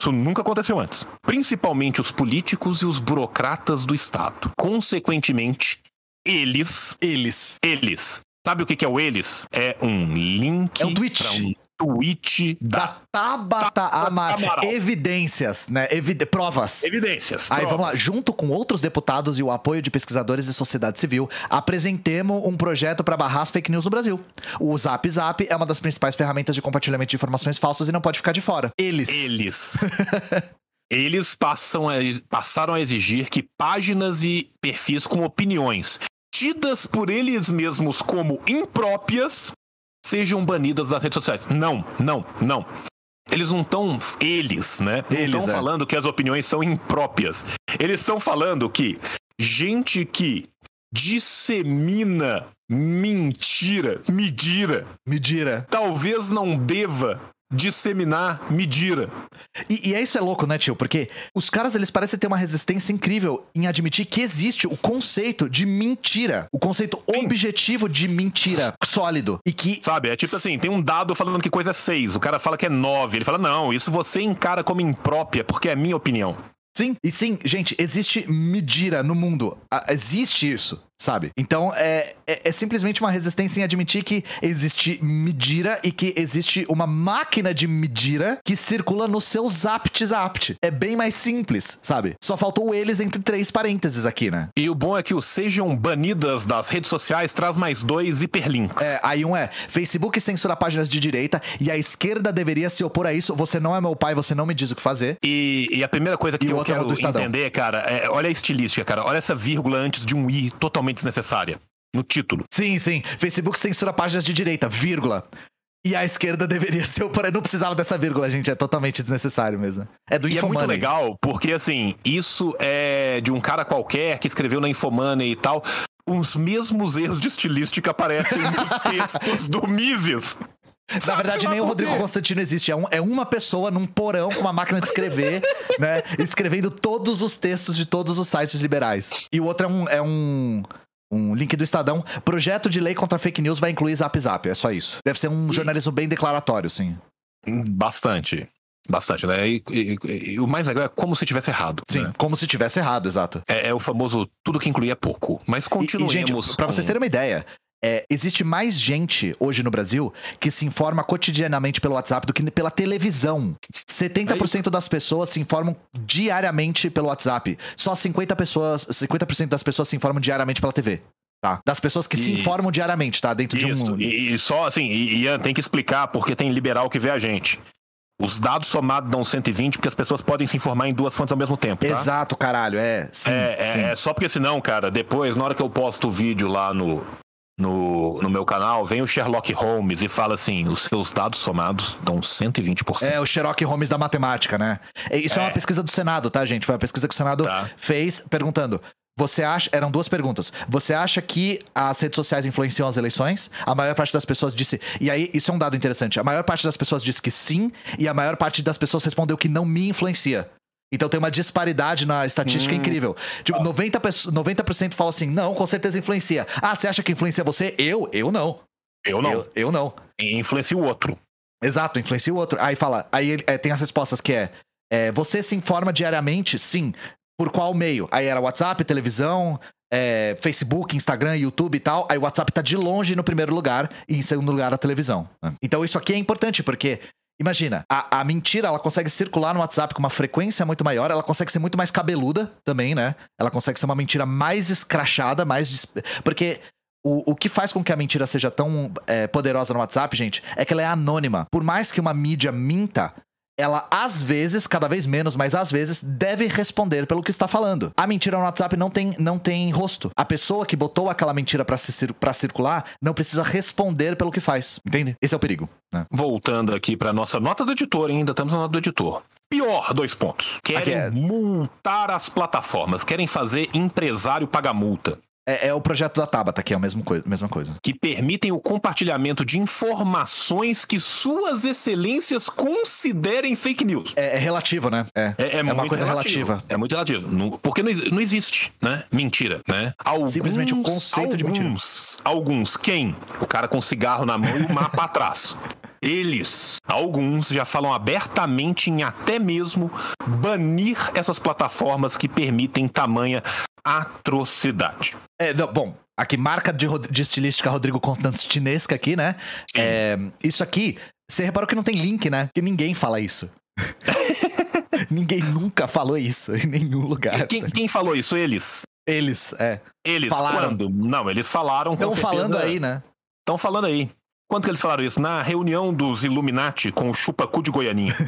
[SPEAKER 3] Isso nunca aconteceu antes. Principalmente os políticos e os burocratas do Estado. Consequentemente, eles.
[SPEAKER 2] Eles.
[SPEAKER 3] Eles. Sabe o que é o eles? É um link
[SPEAKER 2] É um tweet.
[SPEAKER 3] um tweet da
[SPEAKER 2] Tabata Amaral. Evidências, né? Evide- Provas.
[SPEAKER 3] evidências.
[SPEAKER 2] Aí vamos lá,
[SPEAKER 3] provas.
[SPEAKER 2] junto com outros deputados e o apoio de pesquisadores e sociedade civil, apresentemos um projeto para barrar as fake news no Brasil. O Zap Zap é uma das principais ferramentas de compartilhamento de informações falsas e não pode ficar de fora. Eles.
[SPEAKER 3] Eles. (laughs) Eles passam a- passaram a exigir que páginas e perfis com opiniões tidas por eles mesmos como impróprias sejam banidas das redes sociais. Não, não, não. Eles não estão. Eles, né? Não
[SPEAKER 2] Eles,
[SPEAKER 3] estão
[SPEAKER 2] é.
[SPEAKER 3] falando que as opiniões são impróprias. Eles estão falando que gente que dissemina mentira, medira,
[SPEAKER 2] Medira.
[SPEAKER 3] talvez não deva disseminar medira.
[SPEAKER 2] E, e é isso é louco, né, tio? Porque os caras, eles parecem ter uma resistência incrível em admitir que existe o conceito de mentira. O conceito objetivo de mentira sólido. E que
[SPEAKER 3] Sabe? É tipo assim, tem um dado falando que coisa é 6, o cara fala que é 9. Ele fala, não, isso você encara como imprópria, porque é minha opinião.
[SPEAKER 2] Sim, e sim, gente, existe medida no mundo. Ah, Existe isso, sabe? Então é, é, é simplesmente uma resistência em admitir que existe medida e que existe uma máquina de medida que circula no seu zap zap. É bem mais simples, sabe? Só faltou eles entre três parênteses aqui, né?
[SPEAKER 3] E o bom é que o sejam banidas das redes sociais traz mais dois hiperlinks.
[SPEAKER 2] É, aí um é, Facebook censura páginas de direita e a esquerda deveria se opor a isso. Você não é meu pai, você não me diz o que fazer.
[SPEAKER 3] E, e a primeira coisa que
[SPEAKER 2] E
[SPEAKER 3] eu
[SPEAKER 2] é
[SPEAKER 3] quero entender, cara, é, olha a estilística, cara. Olha essa vírgula antes de um i totalmente desnecessária. No título.
[SPEAKER 2] Sim, sim. Facebook censura páginas de direita, vírgula. E a esquerda (laughs) deveria ser opor. Não precisava dessa vírgula, gente. É totalmente desnecessário mesmo. É do
[SPEAKER 3] E é muito
[SPEAKER 2] Infomoney.
[SPEAKER 3] legal, porque assim, isso é de um cara qualquer que escreveu na Infomoney e tal. Os mesmos erros de estilística aparecem nos (laughs) textos do Mises.
[SPEAKER 2] Na verdade, nem o Rodrigo Constantino existe. É, um- é uma pessoa num porão com uma máquina de escrever, (laughs) né? Escrevendo todos os textos de todos os sites liberais. E o outro é um. É um... Um link do Estadão. Projeto de lei contra fake news vai incluir Zap Zap. É só isso. Deve ser um jornalismo bem declaratório, sim.
[SPEAKER 3] Bastante. Bastante, né? E, e- e- e o mais legal é como se tivesse errado.
[SPEAKER 2] Sim,
[SPEAKER 3] né?
[SPEAKER 2] como se tivesse errado, exato.
[SPEAKER 3] É, é o famoso tudo que inclui é pouco. Mas
[SPEAKER 2] E, e,
[SPEAKER 3] continuemos.
[SPEAKER 2] gente, pra
[SPEAKER 3] com-
[SPEAKER 2] vocês terem uma ideia, é, existe mais gente hoje no Brasil que se informa cotidianamente pelo WhatsApp do que pela televisão. 70% das pessoas se informam diariamente pelo WhatsApp. Só 50 pessoas, 50% das pessoas se informam diariamente pela TV. Tá? Das pessoas que se
[SPEAKER 3] E-
[SPEAKER 2] informam diariamente, tá? Dentro de
[SPEAKER 3] Isso,
[SPEAKER 2] um.
[SPEAKER 3] e, e só assim, Ian, tem que explicar porque tem liberal que vê a gente. Os dados somados dão 120 porque as pessoas podem se informar em duas fontes ao mesmo tempo, tá?
[SPEAKER 2] Exato, caralho. É, sim.
[SPEAKER 3] É, é,
[SPEAKER 2] sim.
[SPEAKER 3] é só porque senão, cara, depois, na hora que eu posto o vídeo lá no, no, no meu canal, vem o Sherlock Holmes e fala assim: os seus dados somados dão 120%.
[SPEAKER 2] É, o Sherlock Holmes da matemática, né? É, Isso é. uma pesquisa do Senado, tá, gente? Foi uma pesquisa que o Senado
[SPEAKER 3] Tá.
[SPEAKER 2] fez perguntando. Você acha. Eram duas perguntas. Você acha que as redes sociais influenciam as eleições? A maior parte das pessoas disse. E aí, isso é um dado interessante. A maior parte das pessoas disse que sim, e a maior parte das pessoas respondeu que não me influencia. Então tem uma disparidade na estatística incrível. Tipo, 90%, pesso- 90% fala assim: não, com certeza influencia. Ah, você acha que influencia você? Eu? Eu não.
[SPEAKER 3] Eu não.
[SPEAKER 2] Eu, eu não.
[SPEAKER 3] Influencia o outro.
[SPEAKER 2] Exato, influencia o outro. Aí fala, aí é, tem as respostas que é, é, você se informa diariamente? Sim. Por qual meio? Aí era WhatsApp, televisão, é, Facebook, Instagram, YouTube e tal. Aí o WhatsApp tá de longe no primeiro lugar e em segundo lugar a televisão. Então isso aqui é importante porque Imagina, a, a mentira ela consegue circular no WhatsApp com uma frequência muito maior, ela consegue ser muito mais cabeluda também, né? Ela consegue ser uma mentira mais escrachada, mais. Porque o, o que faz com que a mentira seja tão é, poderosa no WhatsApp, gente, é que ela é anônima. Por mais que uma mídia minta, ela às vezes, cada vez menos, mas às vezes, deve responder pelo que está falando. A mentira no WhatsApp não tem, não tem rosto. A pessoa que botou aquela mentira pra circular não precisa responder pelo que faz. Entende? Esse é o perigo. Né?
[SPEAKER 3] Voltando aqui pra nossa nota do editor, hein? ainda estamos na nota do editor. Pior, dois pontos. Querem
[SPEAKER 2] é-
[SPEAKER 3] multar as plataformas, querem fazer empresário pagar multa.
[SPEAKER 2] É, é o projeto da Tabata, que é a mesma coisa. Mesma coisa.
[SPEAKER 3] que permitem o compartilhamento de informações que suas excelências considerem fake news.
[SPEAKER 2] É, é relativo, né? É,
[SPEAKER 3] É, é
[SPEAKER 2] uma
[SPEAKER 3] muito
[SPEAKER 2] coisa
[SPEAKER 3] relativo.
[SPEAKER 2] relativa.
[SPEAKER 3] É muito relativo. Porque não, não existe, né? Mentira, né? Alguns,
[SPEAKER 2] Simplesmente o conceito de mentira.
[SPEAKER 3] alguns, Alguns. Quem? O cara com cigarro na mão e o mapa (laughs) atrás. Eles, alguns, já falam abertamente em até mesmo banir essas plataformas que permitem tamanha atrocidade.
[SPEAKER 2] É, não, bom, aqui marca de, de estilística Rodrigo Constantinesca aqui, né? É, isso aqui, você reparou que não tem link, né? Que ninguém fala isso. (laughs) ninguém nunca falou isso em nenhum lugar.
[SPEAKER 3] Quem, quem falou isso? Eles.
[SPEAKER 2] Eles, é.
[SPEAKER 3] Eles
[SPEAKER 2] Falaram.
[SPEAKER 3] quando? Não, eles falaram
[SPEAKER 2] Estão falando aí, né?
[SPEAKER 3] Estão falando aí. Quando que eles falaram isso? Na reunião dos Illuminati com o chupacu de Goianinha. (laughs)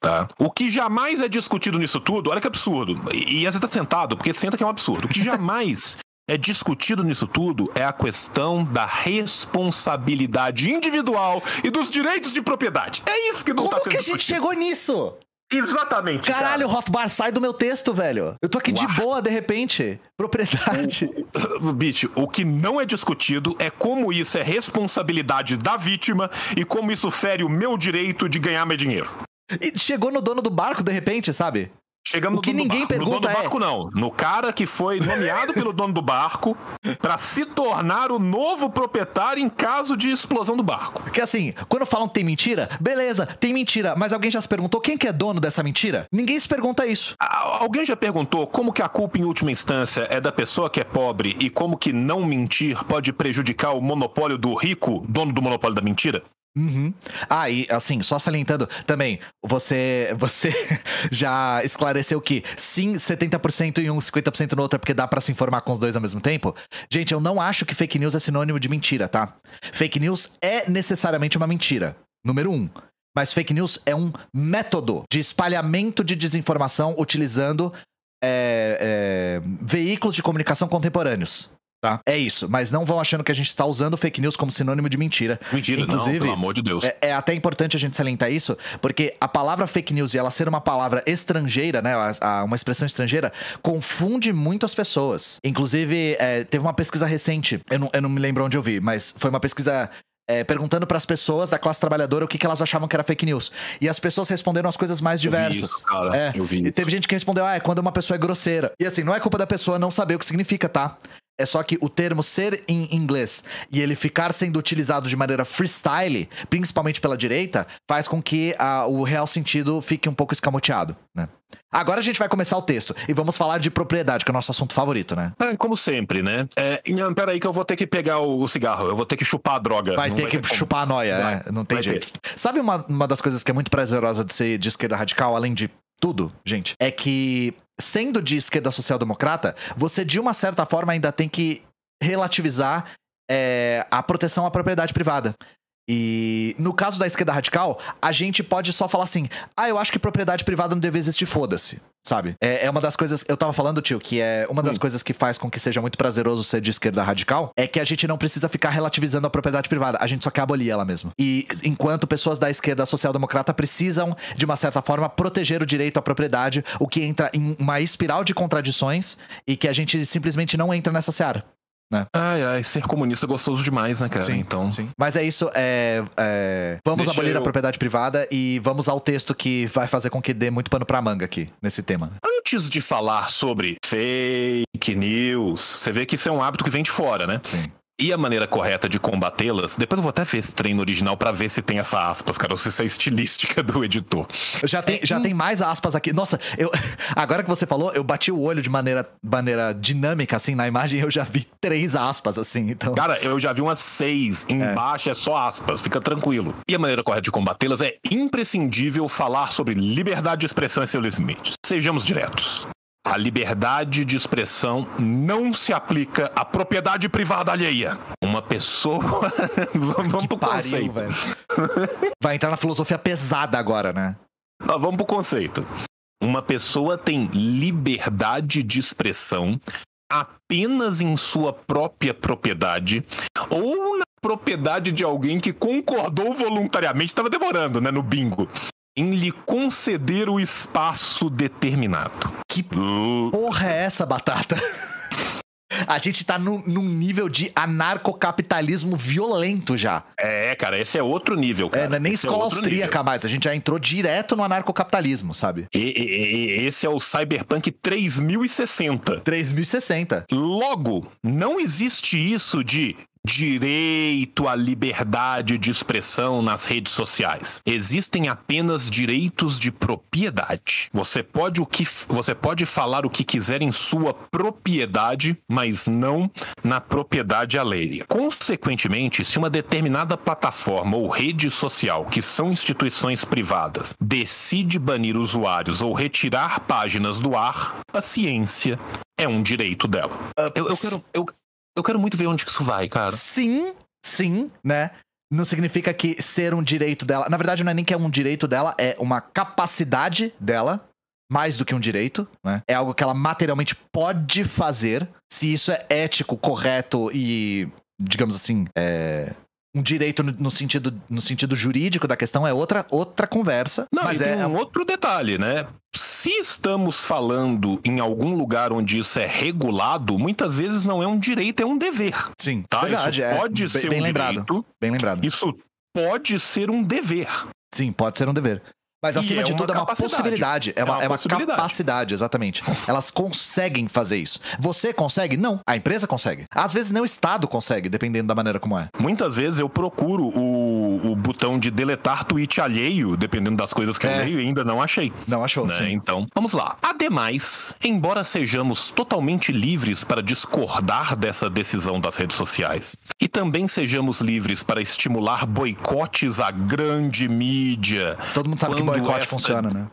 [SPEAKER 3] Tá. O que jamais é discutido nisso tudo, olha que absurdo. E, e você tá sentado, porque senta que é um absurdo. O que jamais (laughs) é discutido nisso tudo é a questão da responsabilidade individual e dos direitos de propriedade. É isso que não tá
[SPEAKER 2] Como
[SPEAKER 3] sendo
[SPEAKER 2] que a gente
[SPEAKER 3] discutido.
[SPEAKER 2] chegou nisso?
[SPEAKER 3] Exatamente. cara.
[SPEAKER 2] Caralho, Rothbar, sai do meu texto, velho. Eu tô aqui de boa, de repente. Propriedade. (laughs)
[SPEAKER 3] Bicho, o que não é discutido é como isso é responsabilidade da vítima e como isso fere o meu direito de ganhar meu dinheiro.
[SPEAKER 2] E chegou no dono do barco, de repente, sabe?
[SPEAKER 3] Chegamos
[SPEAKER 2] O que ninguém
[SPEAKER 3] barco. No
[SPEAKER 2] pergunta
[SPEAKER 3] dono do
[SPEAKER 2] é-
[SPEAKER 3] barco, não. No cara que foi nomeado pelo dono do barco pra se tornar o novo proprietário em caso de explosão do barco.
[SPEAKER 2] Porque assim, quando falam que tem mentira, beleza, tem mentira, mas alguém já se perguntou quem que é dono dessa mentira? Ninguém se pergunta isso.
[SPEAKER 3] Alguém já perguntou como que a culpa em última instância é da pessoa que é pobre e como que não mentir pode prejudicar o monopólio do rico, dono do monopólio da mentira?
[SPEAKER 2] Uhum. Ah, e assim, só salientando também, você você (laughs) já esclareceu que sim, 70% em um, 50% no outro é porque dá pra se informar com os dois ao mesmo tempo? Gente, eu não acho que fake news é sinônimo de mentira, tá? Fake news é necessariamente uma mentira. Número um. Mas fake news é um método de espalhamento de desinformação utilizando é, é, veículos de comunicação contemporâneos. Tá? É isso, mas não vão achando que a gente está usando fake news como sinônimo de mentira.
[SPEAKER 3] Mentira,
[SPEAKER 2] Inclusive,
[SPEAKER 3] não, pelo amor de Deus.
[SPEAKER 2] É, é até importante a gente salientar isso, porque a palavra fake news e ela ser uma palavra estrangeira, né? a- a- uma expressão estrangeira, confunde muito as pessoas. Inclusive, é, teve uma pesquisa recente, eu não, eu não me lembro onde eu vi, mas foi uma pesquisa. é, perguntando para as pessoas da classe trabalhadora o que, que elas achavam que era fake news. E as pessoas responderam as coisas mais
[SPEAKER 3] Eu vi
[SPEAKER 2] diversas.
[SPEAKER 3] isso, cara,
[SPEAKER 2] É,
[SPEAKER 3] eu vi
[SPEAKER 2] E teve gente que respondeu: ah, é quando uma pessoa é grosseira. E assim, não é culpa da pessoa não saber o que significa, tá? É só que o termo ser em inglês e ele ficar sendo utilizado de maneira freestyle, principalmente pela direita, faz com que ah, o real sentido fique um pouco escamoteado, né? Agora a gente vai começar o texto e vamos falar de propriedade, que é o nosso assunto favorito, né?
[SPEAKER 3] É, como sempre, né? É, não, peraí que eu vou ter que pegar o, cigarro, eu vou ter que chupar a droga.
[SPEAKER 2] Vai ter que
[SPEAKER 3] como.
[SPEAKER 2] chupar a noia,
[SPEAKER 3] Vai.
[SPEAKER 2] né? Não tem
[SPEAKER 3] Vai
[SPEAKER 2] jeito. Sabe uma, uma das coisas que é muito prazerosa de ser de esquerda radical, além de tudo, gente? É que, sendo de esquerda social-democrata, você de uma certa forma ainda tem que relativizar é, a proteção à propriedade privada. E no caso da esquerda radical, a gente pode só falar assim: ah, eu acho que propriedade privada não deve existir, foda-se. Sabe? É, é uma das coisas. Eu tava falando, tio, que é uma das coisas que faz com que seja muito prazeroso ser de esquerda radical é que a gente não precisa ficar relativizando a propriedade privada. A gente só quer abolir ela mesmo. E enquanto pessoas da esquerda social-democrata precisam, de uma certa forma, proteger o direito à propriedade, o que entra em uma espiral de contradições e que a gente simplesmente não entra nessa seara.
[SPEAKER 3] Ai, ai, ser comunista é gostoso demais, né, cara? então.
[SPEAKER 2] Mas é isso, é, é, vamos
[SPEAKER 3] Deixa
[SPEAKER 2] abolir a
[SPEAKER 3] eu-
[SPEAKER 2] propriedade privada e vamos ao texto que vai fazer com que dê muito pano pra manga aqui, nesse tema.
[SPEAKER 3] Antes de falar sobre fake news, você vê que isso é um hábito que vem de fora, né?
[SPEAKER 2] Sim.
[SPEAKER 3] E a maneira correta de combatê-las, depois eu vou até ver esse treino original pra ver se tem essa aspas, cara, ou se isso é estilística do editor.
[SPEAKER 2] Já tem, já tem mais aspas aqui. Nossa, eu, (laughs) agora que você falou, eu bati o olho de maneira, maneira dinâmica, assim, na imagem, eu já vi três aspas, assim, então...
[SPEAKER 3] Cara, eu já vi umas seis. Embaixo é. só aspas, fica tranquilo. E a maneira correta de combatê-las é imprescindível falar sobre liberdade de expressão e seus limites. Sejamos diretos. A liberdade de expressão não se aplica à propriedade privada alheia. Uma pessoa. (laughs) vamos pro
[SPEAKER 2] Pariu,
[SPEAKER 3] conceito.
[SPEAKER 2] velho. Vai entrar na filosofia pesada agora, né?
[SPEAKER 3] Nós vamos pro conceito. Uma pessoa tem liberdade de expressão apenas em sua própria propriedade ou na propriedade de alguém que concordou voluntariamente, estava demorando, né, no bingo, em lhe conceder o espaço determinado.
[SPEAKER 2] Que porra é essa, Batata? (laughs) A gente tá num, num nível de anarcocapitalismo violento já.
[SPEAKER 3] É, cara, esse é outro nível, cara.
[SPEAKER 2] É, não é nem
[SPEAKER 3] Esse
[SPEAKER 2] escola
[SPEAKER 3] outro
[SPEAKER 2] austríaca mais, a gente já entrou direto no anarcocapitalismo, sabe?
[SPEAKER 3] nível. E- e- e- esse é o Cyberpunk 3060.
[SPEAKER 2] 3060.
[SPEAKER 3] Logo, não existe isso de direito à liberdade de expressão nas redes sociais. Existem apenas direitos de propriedade. Você pode o que você pode falar o que quiser em sua propriedade, mas não na propriedade alheia. Consequentemente, se uma determinada plataforma ou rede social, que são instituições privadas, decide banir usuários ou retirar páginas do ar, a ciência é um direito dela. Eu, eu quero, eu, eu quero muito ver onde que isso vai, cara.
[SPEAKER 2] Sim, sim, né? Não significa que ser um direito dela. Na verdade, não é nem que é um direito dela, é uma capacidade dela, mais do que um direito, né? É algo que ela materialmente pode fazer. Se isso é ético, correto e, digamos assim, é. Um direito no, sentido, no sentido jurídico da questão é outra, outra conversa.
[SPEAKER 3] Não,
[SPEAKER 2] mas é.
[SPEAKER 3] um outro detalhe, né? Se estamos falando em algum lugar onde isso é regulado, muitas vezes não é um direito, é um dever.
[SPEAKER 2] Sim,
[SPEAKER 3] Tá?
[SPEAKER 2] verdade.
[SPEAKER 3] isso
[SPEAKER 2] é
[SPEAKER 3] pode
[SPEAKER 2] bem,
[SPEAKER 3] ser
[SPEAKER 2] bem
[SPEAKER 3] um
[SPEAKER 2] lembrado.
[SPEAKER 3] direito,
[SPEAKER 2] Bem lembrado.
[SPEAKER 3] isso pode ser um dever.
[SPEAKER 2] Sim, pode ser um dever. Mas acima
[SPEAKER 3] é
[SPEAKER 2] de tudo é uma possibilidade. É
[SPEAKER 3] É
[SPEAKER 2] uma, é uma
[SPEAKER 3] possibilidade.
[SPEAKER 2] capacidade, exatamente. (laughs) Elas conseguem fazer isso. Você consegue? Não. A empresa consegue. Às vezes nem o Estado consegue, dependendo da maneira como é.
[SPEAKER 3] Muitas vezes eu procuro o, o botão de deletar tweet alheio, dependendo das coisas que
[SPEAKER 2] É.
[SPEAKER 3] eu leio, e ainda não achei.
[SPEAKER 2] Não achou?
[SPEAKER 3] né?
[SPEAKER 2] Sim.
[SPEAKER 3] Então, vamos lá. Ademais, embora sejamos totalmente livres para discordar dessa decisão das redes sociais, e também sejamos livres para estimular boicotes à grande mídia.
[SPEAKER 2] Todo mundo sabe que boicote funciona, né?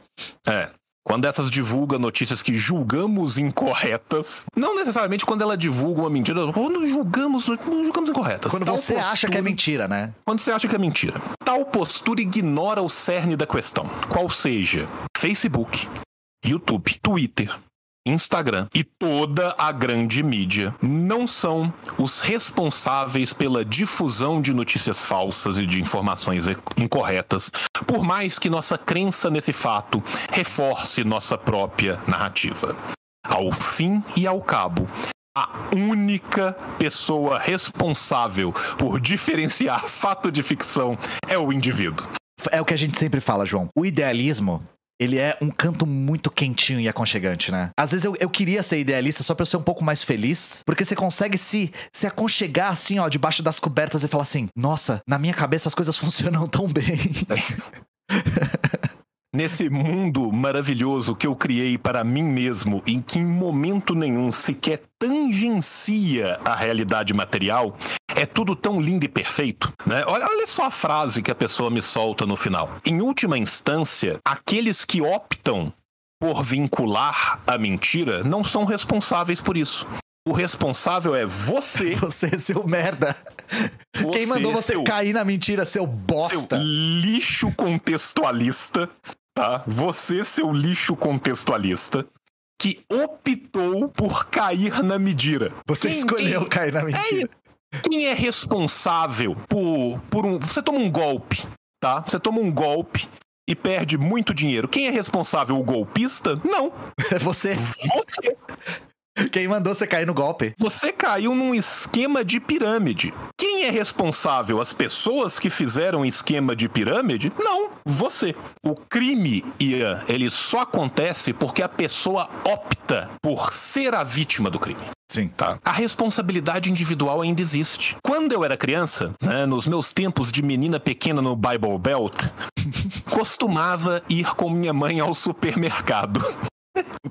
[SPEAKER 3] É. Quando essas divulgam notícias que julgamos incorretas, não necessariamente quando ela divulga uma mentira, quando julgamos, julgamos incorretas.
[SPEAKER 2] Quando
[SPEAKER 3] Tal
[SPEAKER 2] você acha que é
[SPEAKER 3] postura-
[SPEAKER 2] mentira, né?
[SPEAKER 3] quando você acha que é mentira. Tal postura ignora o cerne da questão, qual seja Facebook, YouTube, Twitter, Instagram e toda a grande mídia não são os responsáveis pela difusão de notícias falsas e de informações incorretas, por mais que nossa crença nesse fato reforce nossa própria narrativa. Ao fim e ao cabo, a única pessoa responsável por diferenciar (laughs) fato de ficção é o indivíduo.
[SPEAKER 2] É o que a gente sempre fala, João. O idealismo, ele é um canto muito quentinho e aconchegante, né? Às vezes eu, eu queria ser idealista só pra eu ser um pouco mais feliz, porque você consegue se, se aconchegar assim, ó, debaixo das cobertas e falar assim: nossa, na minha cabeça as coisas (laughs) funcionam tão bem. (laughs)
[SPEAKER 3] Nesse mundo maravilhoso que eu criei para mim mesmo, em que em momento nenhum sequer tangencia a realidade material, é tudo tão lindo e perfeito, né? Olha, olha só a frase que a pessoa me solta no final. Em última instância, aqueles que optam por vincular a mentira não são responsáveis por isso. O responsável é você. (laughs)
[SPEAKER 2] Você, seu merda. Quem mandou você
[SPEAKER 3] seu-
[SPEAKER 2] cair na mentira, seu
[SPEAKER 3] seu
[SPEAKER 2] bosta?
[SPEAKER 3] lixo contextualista, tá? Você, seu lixo contextualista, que optou por cair na medida.
[SPEAKER 2] Você
[SPEAKER 3] Quem-
[SPEAKER 2] escolheu
[SPEAKER 3] quem-
[SPEAKER 2] cair na mentira.
[SPEAKER 3] Quem é responsável por, por um. Você toma um golpe, tá? Você toma um golpe e perde muito dinheiro. Quem é responsável? O golpista? Não.
[SPEAKER 2] É (laughs) você.
[SPEAKER 3] Você.
[SPEAKER 2] Quem mandou você cair no golpe?
[SPEAKER 3] Você caiu num esquema de pirâmide. Quem é responsável? As pessoas que fizeram o esquema de pirâmide? Não, você. O crime, Ian, ele só acontece porque a pessoa opta por ser a vítima do crime.
[SPEAKER 2] Sim.
[SPEAKER 3] Tá. A responsabilidade individual ainda existe. Quando eu era criança, né, nos meus tempos de menina pequena no Bible Belt, (laughs) costumava ir com minha mãe ao supermercado.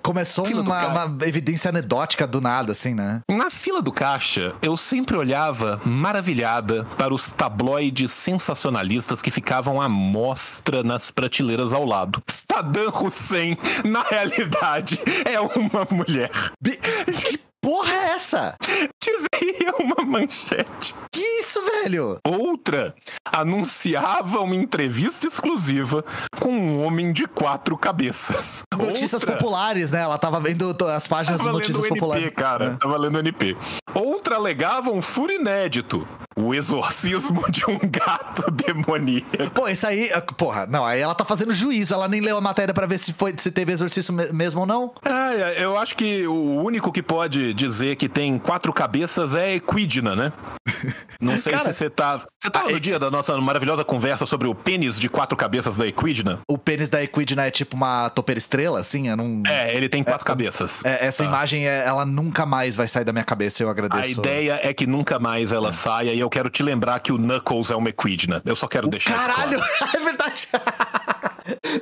[SPEAKER 2] Começou uma, uma evidência anedótica do nada, assim, né?
[SPEAKER 3] Na fila do caixa, eu sempre olhava maravilhada para os tabloides sensacionalistas que ficavam à mostra nas prateleiras ao lado. Saddam Hussein, na realidade, é uma mulher.
[SPEAKER 2] Que porra é essa? (laughs)
[SPEAKER 3] Dizia uma manchete.
[SPEAKER 2] Que isso, velho?
[SPEAKER 3] Outra anunciava uma entrevista exclusiva com um homem de quatro cabeças.
[SPEAKER 2] Notícias
[SPEAKER 3] Outra...
[SPEAKER 2] populares, né? Ela tava vendo as páginas de
[SPEAKER 3] Tava
[SPEAKER 2] notícias
[SPEAKER 3] lendo NP,
[SPEAKER 2] populares.
[SPEAKER 3] cara.
[SPEAKER 2] É.
[SPEAKER 3] Tava lendo NP. Outra alegava um furo inédito. O exorcismo de um gato (laughs) demoníaco.
[SPEAKER 2] Pô, isso aí, ah, porra, não, aí ela tá fazendo juízo, ela nem leu a matéria pra ver se foi se teve exorcismo me- mesmo ou não.
[SPEAKER 3] É, eu acho que o único que pode dizer que tem quatro cabeças é Equidna, né? (laughs) Não sei
[SPEAKER 2] Cara,
[SPEAKER 3] se você tá. Você tava no dia da nossa maravilhosa conversa sobre o pênis de quatro cabeças da Equidna?
[SPEAKER 2] O pênis da Equidna é tipo uma topeira estrela, assim, eu não.
[SPEAKER 3] É, ele tem quatro cabeças.
[SPEAKER 2] É, essa imagem, é- ela nunca mais vai sair da minha cabeça, eu
[SPEAKER 3] A
[SPEAKER 2] agradeço.
[SPEAKER 3] ideia é que nunca mais ela saia e eu quero te lembrar que o Knuckles é uma Equidna. Eu só quero deixar
[SPEAKER 2] Caralho,
[SPEAKER 3] isso claro. (laughs)
[SPEAKER 2] é verdade.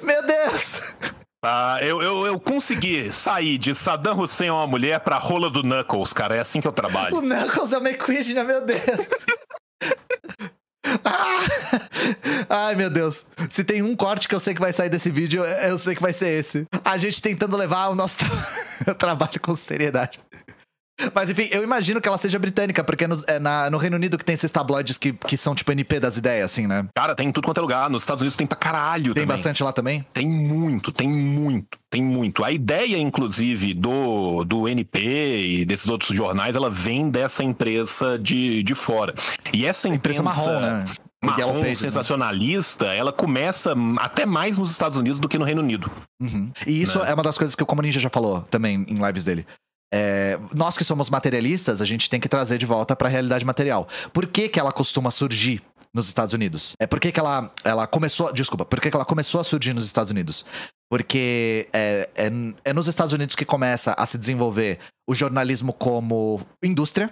[SPEAKER 2] Meu Deus.
[SPEAKER 3] Ah, eu, eu, eu consegui sair de Saddam Hussein é uma mulher pra rola do Knuckles, cara. É assim que eu
[SPEAKER 2] O
[SPEAKER 3] trabalho.
[SPEAKER 2] Knuckles é uma Equidna, meu Deus. (laughs) Ah! Ai, meu Deus. Se tem um corte que eu sei que vai sair desse vídeo, eu sei que vai ser esse. A gente tentando levar o nosso tra- (laughs) trabalho com seriedade. Mas enfim, eu imagino que ela seja britânica, porque no, é na- no Reino Unido que tem esses tabloides que, que são tipo NP das ideias, assim, né?
[SPEAKER 3] Cara, tem em tudo quanto é lugar. Nos Estados Unidos tem pra caralho
[SPEAKER 2] Tem
[SPEAKER 3] também.
[SPEAKER 2] bastante lá também?
[SPEAKER 3] Tem muito, tem muito, tem muito. A ideia, inclusive, do, do NP e desses outros jornais, ela vem dessa imprensa de, de fora. E essa
[SPEAKER 2] Imprensa
[SPEAKER 3] imprensa,
[SPEAKER 2] marrom, né?
[SPEAKER 3] Marrom
[SPEAKER 2] Pages, né?
[SPEAKER 3] sensacionalista, ela começa até mais nos Estados Unidos do que no Reino Unido.
[SPEAKER 2] Uhum. E isso
[SPEAKER 3] Né?
[SPEAKER 2] é uma das coisas que o Como Ninja já falou também em lives dele. É, nós que somos materialistas, a gente tem que trazer de volta pra realidade material. Por que, que ela costuma surgir nos Estados Unidos? É por que, que ela, ela começou. Desculpa, por que, que ela começou a surgir nos Estados Unidos? Porque é, é, é nos Estados Unidos que começa a se desenvolver o jornalismo como indústria.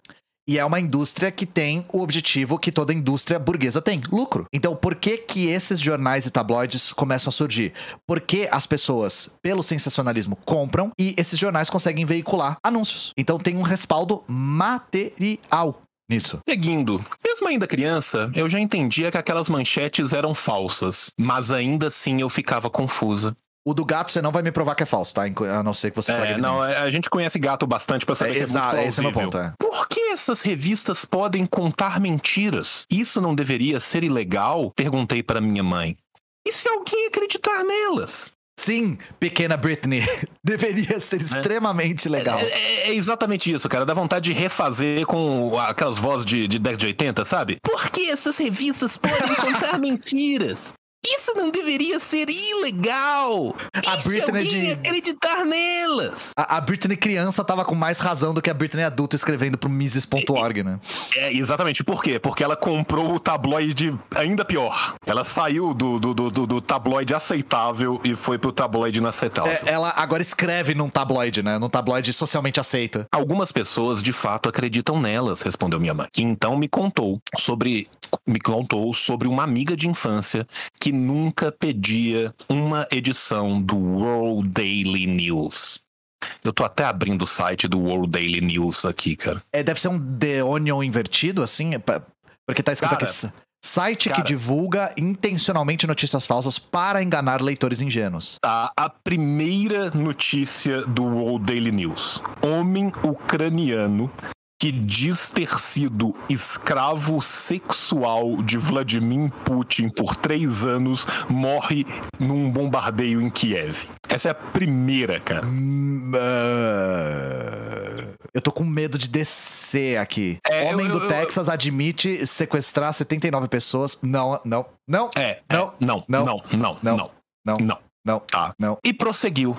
[SPEAKER 2] E é uma indústria que tem o objetivo que toda indústria burguesa tem: lucro. Então, por que que esses jornais e tabloides começam a surgir? Porque as pessoas, pelo sensacionalismo, compram e esses jornais conseguem veicular anúncios. Então, tem um respaldo material nisso.
[SPEAKER 3] Seguindo, mesmo ainda criança, eu já entendia que aquelas manchetes eram falsas, mas ainda assim eu ficava confusa.
[SPEAKER 2] O do gato, você não vai me provar que é falso, tá? A não ser que você
[SPEAKER 3] É, não, é, a gente conhece gato bastante pra saber
[SPEAKER 2] É,
[SPEAKER 3] que é
[SPEAKER 2] exato,
[SPEAKER 3] muito
[SPEAKER 2] esse é meu
[SPEAKER 3] plausível.
[SPEAKER 2] ponto, é.
[SPEAKER 3] Por que essas revistas podem contar mentiras? Isso não deveria ser ilegal? Perguntei para minha mãe. E se alguém acreditar nelas?
[SPEAKER 2] Sim, pequena Britney. (laughs) Deveria ser extremamente legal.
[SPEAKER 3] É, é- é exatamente isso, cara. Dá vontade de refazer com aquelas vozes de, de década de 80, sabe? Por que essas revistas podem contar (laughs) mentiras? Isso não deveria ser ilegal.
[SPEAKER 2] A
[SPEAKER 3] E se
[SPEAKER 2] Britney de-
[SPEAKER 3] acreditar nelas.
[SPEAKER 2] A, a Britney criança tava com mais razão do que a Britney adulta escrevendo pro Mises.org, né?
[SPEAKER 3] É, exatamente. Por quê? Porque ela comprou o tabloide ainda pior. Ela saiu do, do, do, do- do tabloide aceitável e foi pro tabloide inaceitável.
[SPEAKER 2] É, ela agora escreve num tabloide, né? Num tabloide socialmente aceita.
[SPEAKER 3] Algumas pessoas de fato acreditam nelas, respondeu minha mãe. Que então me contou sobre me contou sobre uma amiga de infância que nunca pedia uma edição do World Daily News. Eu tô até abrindo o site do World Daily News aqui, cara.
[SPEAKER 2] É, deve ser um The Onion invertido, assim? é Porque tá escrito
[SPEAKER 3] Cara,
[SPEAKER 2] aqui. Site
[SPEAKER 3] cara.
[SPEAKER 2] que divulga intencionalmente notícias falsas para enganar leitores ingênuos.
[SPEAKER 3] Tá, a primeira notícia do World Daily News. Homem ucraniano que diz ter sido escravo sexual de Vladimir Putin por três anos morre num bombardeio em Kiev. Essa é a primeira, cara.
[SPEAKER 2] Hum, ah, Eu tô com medo de descer aqui.
[SPEAKER 3] É,
[SPEAKER 2] Homem
[SPEAKER 3] eu-
[SPEAKER 2] do
[SPEAKER 3] eu- eu-
[SPEAKER 2] Texas admite sequestrar 79 pessoas. Não, não, não.
[SPEAKER 3] É,
[SPEAKER 2] Não,
[SPEAKER 3] é, não,
[SPEAKER 2] não,
[SPEAKER 3] não, não,
[SPEAKER 2] não,
[SPEAKER 3] não,
[SPEAKER 2] não,
[SPEAKER 3] não.
[SPEAKER 2] não.
[SPEAKER 3] Tá.
[SPEAKER 2] Não.
[SPEAKER 3] E prosseguiu.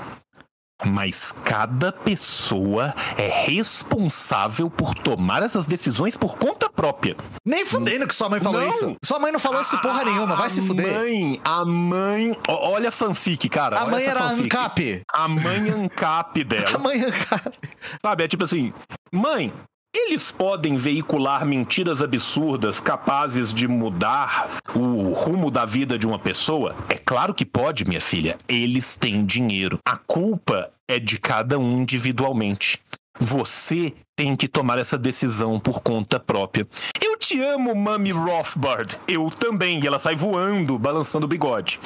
[SPEAKER 3] Mas cada pessoa é responsável por tomar essas decisões por conta própria.
[SPEAKER 2] Nem fudendo que sua mãe falou
[SPEAKER 3] Não.
[SPEAKER 2] isso. Sua mãe não falou isso porra
[SPEAKER 3] A-
[SPEAKER 2] nenhuma, vai
[SPEAKER 3] a
[SPEAKER 2] se fuder.
[SPEAKER 3] Mãe, a mãe. Olha a fanfic, cara.
[SPEAKER 2] A mãe era
[SPEAKER 3] fanfic.
[SPEAKER 2] ANCAP.
[SPEAKER 3] A mãe ANCAP (laughs)
[SPEAKER 2] A
[SPEAKER 3] dela.
[SPEAKER 2] mãe ANCAP.
[SPEAKER 3] Sabe? É tipo assim: mãe, eles podem veicular mentiras absurdas capazes de mudar o rumo da vida de uma pessoa? É claro que pode, minha filha. Eles têm dinheiro. A culpa é de cada um individualmente. Você tem que tomar essa decisão por conta própria. Eu te amo, Mami Rothbard. Eu também. E ela sai voando, balançando o bigode.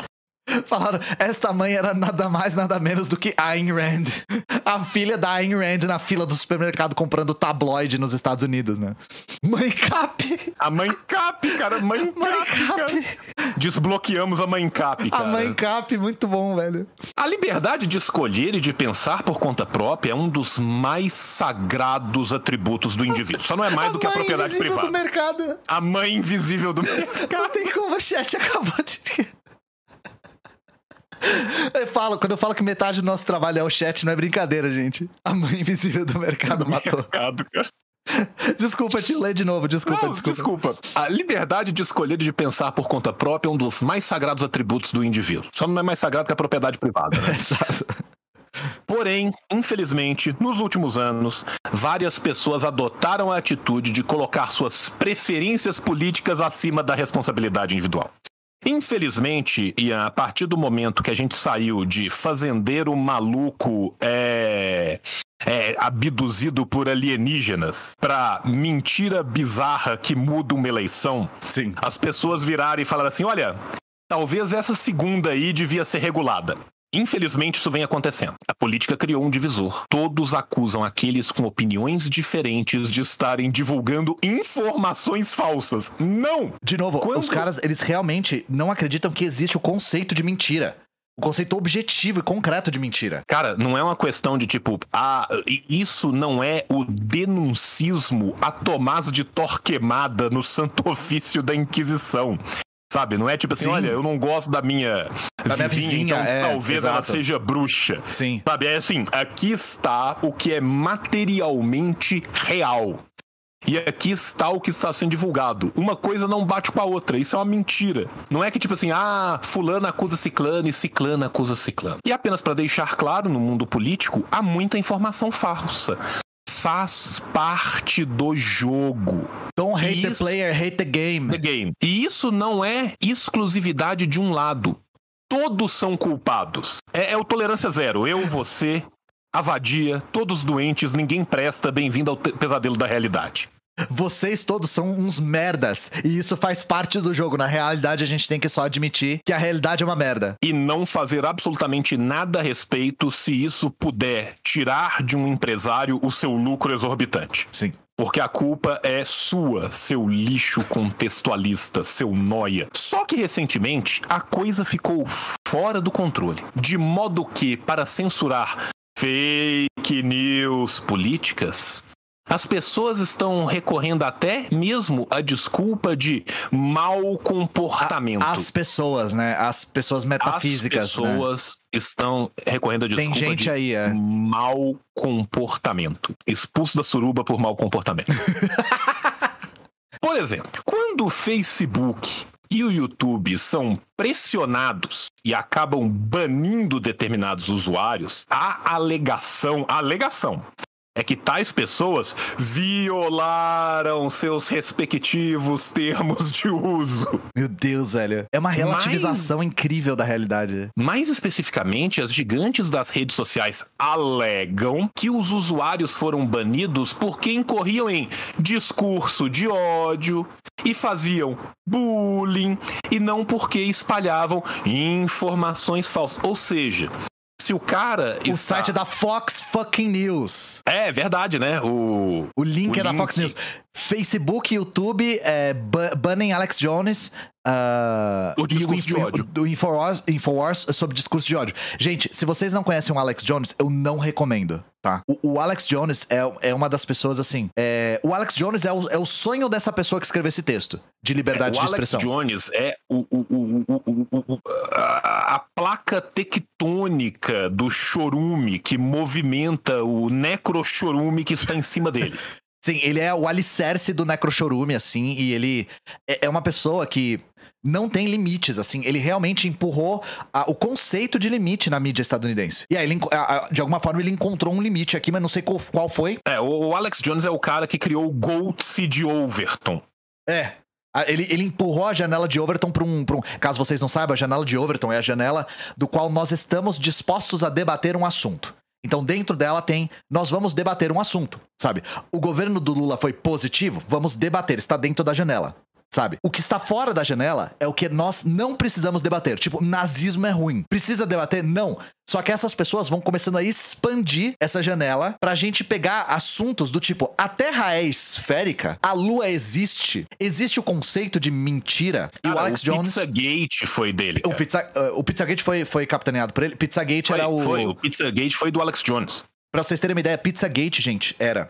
[SPEAKER 3] (laughs)
[SPEAKER 2] Falaram, esta mãe era nada mais, nada menos do que Ayn Rand. (laughs) A filha da Ayn Rand na fila do supermercado comprando tabloide nos Estados Unidos, né? Mãe Cap!
[SPEAKER 3] A mãe Cap, cara. Mãe
[SPEAKER 2] Mãe
[SPEAKER 3] Cap! Desbloqueamos a mãe Cap,
[SPEAKER 2] A
[SPEAKER 3] cara.
[SPEAKER 2] mãe Cap, muito bom, velho.
[SPEAKER 3] A liberdade de escolher e de pensar por conta própria é um dos mais sagrados atributos do indivíduo. Só não é mais do que a
[SPEAKER 2] mãe
[SPEAKER 3] propriedade
[SPEAKER 2] invisível
[SPEAKER 3] privada.
[SPEAKER 2] do mercado.
[SPEAKER 3] A mãe invisível do (laughs) mercado.
[SPEAKER 2] Não tem como, o chat acabou de. Eu falo, quando eu falo que metade do nosso trabalho é o chat, não é brincadeira, gente. A mãe invisível do mercado matou. (laughs)
[SPEAKER 3] mercado, cara.
[SPEAKER 2] Desculpa, te ler de novo, desculpa,
[SPEAKER 3] Não,
[SPEAKER 2] desculpa.
[SPEAKER 3] desculpa. A liberdade de escolher e de pensar por conta própria é um dos mais sagrados atributos do indivíduo. Só não é mais sagrado que a propriedade privada. né? (laughs)
[SPEAKER 2] Exato.
[SPEAKER 3] Porém, infelizmente, nos últimos anos, várias pessoas adotaram a atitude de colocar suas preferências políticas acima da responsabilidade individual. Infelizmente, e a partir do momento que a gente saiu de fazendeiro maluco é, é, abduzido por alienígenas pra mentira bizarra que muda uma eleição,
[SPEAKER 2] Sim.
[SPEAKER 3] as pessoas viraram e falaram assim: olha, talvez essa segunda aí devia ser regulada. Infelizmente, isso vem acontecendo. A política criou um divisor. Todos acusam aqueles com opiniões diferentes de estarem divulgando informações falsas. Não!
[SPEAKER 2] De novo,
[SPEAKER 3] Quando-
[SPEAKER 2] os caras, eles realmente não acreditam que existe o conceito de mentira. O conceito objetivo e concreto de mentira.
[SPEAKER 3] Cara, não é uma questão de tipo, ah, isso não é o denuncismo a Tomás de Torquemada no Santo (laughs) Ofício da Inquisição. Sabe, não é tipo assim,
[SPEAKER 2] Sim.
[SPEAKER 3] olha, eu não gosto da minha
[SPEAKER 2] Da minha vizinha,
[SPEAKER 3] então
[SPEAKER 2] é,
[SPEAKER 3] talvez ela
[SPEAKER 2] exato.
[SPEAKER 3] seja bruxa.
[SPEAKER 2] Sim.
[SPEAKER 3] Sabe, é assim, aqui está o que é materialmente real. E aqui está o que está sendo divulgado. Uma coisa não bate com a outra. Isso é uma mentira. Não é que tipo assim, ah, fulano acusa ciclano e ciclano acusa ciclano. E apenas para deixar claro, no mundo político, há muita informação falsa. Faz parte do jogo.
[SPEAKER 2] Don't hate the
[SPEAKER 3] Isso-
[SPEAKER 2] player, hate the game.
[SPEAKER 3] The game. E isso não é exclusividade de um lado. Todos são culpados. É, é o tolerância zero. Eu, você, a vadia, todos doentes, ninguém presta. Bem-vindo ao pesadelo da realidade.
[SPEAKER 2] Vocês todos são uns merdas. E isso faz parte do jogo. Na realidade, a gente tem que só admitir que a realidade é uma merda.
[SPEAKER 3] E não fazer absolutamente nada a respeito se isso puder tirar de um empresário o seu lucro exorbitante.
[SPEAKER 2] Sim.
[SPEAKER 3] Porque a culpa é sua, seu lixo contextualista, seu noia. Só que recentemente a coisa ficou fora do controle. De modo que, para censurar fake news políticas, as pessoas estão recorrendo até mesmo à desculpa de mau comportamento.
[SPEAKER 2] As pessoas, né? As pessoas metafísicas.
[SPEAKER 3] As pessoas né? estão recorrendo à desculpa
[SPEAKER 2] Tem gente
[SPEAKER 3] de
[SPEAKER 2] aí, é.
[SPEAKER 3] mau comportamento. Expulso da suruba por mau comportamento. (laughs) por exemplo, quando o Facebook e o YouTube são pressionados e acabam banindo determinados usuários, a alegação, a alegação é que tais pessoas violaram seus respectivos termos de uso.
[SPEAKER 2] Meu Deus, velho. É uma relativização Mas... incrível da realidade.
[SPEAKER 3] Mais especificamente, as gigantes das redes sociais alegam que os usuários foram banidos porque incorriam em discurso de ódio e faziam bullying e não porque espalhavam informações falsas. Ou seja, se o cara.
[SPEAKER 2] O está... site da Fox Fucking News.
[SPEAKER 3] É, verdade, né? O,
[SPEAKER 2] o link o é link... da Fox News. Facebook, YouTube, é, Alex Jones. Uh,
[SPEAKER 3] o discurso de ódio.
[SPEAKER 2] Do Infowars, Infowars sobre discurso de ódio. Gente, se vocês não conhecem o Alex Jones, eu não recomendo, tá? O, o Alex Jones é, é uma das pessoas assim. É, o Alex Jones é o, é o sonho dessa pessoa que escreveu esse texto de liberdade
[SPEAKER 3] é,
[SPEAKER 2] de expressão.
[SPEAKER 3] O Alex Jones é o, o, a, a placa tectônica do chorume que movimenta o necrochorume que está em cima dele. (laughs)
[SPEAKER 2] Sim, ele é o alicerce do Necrochorume, assim, e ele é, é uma pessoa que não tem limites, assim. Ele realmente empurrou a, o conceito de limite na mídia estadunidense. E aí, ele, a, a, de alguma forma, ele encontrou um limite aqui, mas não sei qual, qual foi.
[SPEAKER 3] É, o, o, Alex Jones é o cara que criou o Gold de Overton.
[SPEAKER 2] É. Ele, ele empurrou a janela de Overton para um, um. Caso vocês não saibam, a janela de Overton é a janela do qual nós estamos dispostos a debater um assunto. Então, dentro dela tem, nós vamos debater um assunto, sabe? O governo do Lula foi positivo? Vamos debater, está dentro da janela sabe? O que está fora da janela é o que nós não precisamos debater. Tipo, nazismo é ruim. Precisa debater? Não. Só que essas pessoas vão começando a expandir essa janela pra gente pegar assuntos do tipo: a Terra é esférica, a Lua existe, existe o conceito de mentira.
[SPEAKER 3] Cara, e o Alex o Jones. Pizzagate foi dele.
[SPEAKER 2] Cara. O, pizza, uh, o Pizzagate foi, foi capitaneado por ele. Pizzagate
[SPEAKER 3] foi,
[SPEAKER 2] era o.
[SPEAKER 3] Foi, o Pizzagate foi do Alex Jones.
[SPEAKER 2] Pra vocês terem uma ideia, Pizzagate, gente, era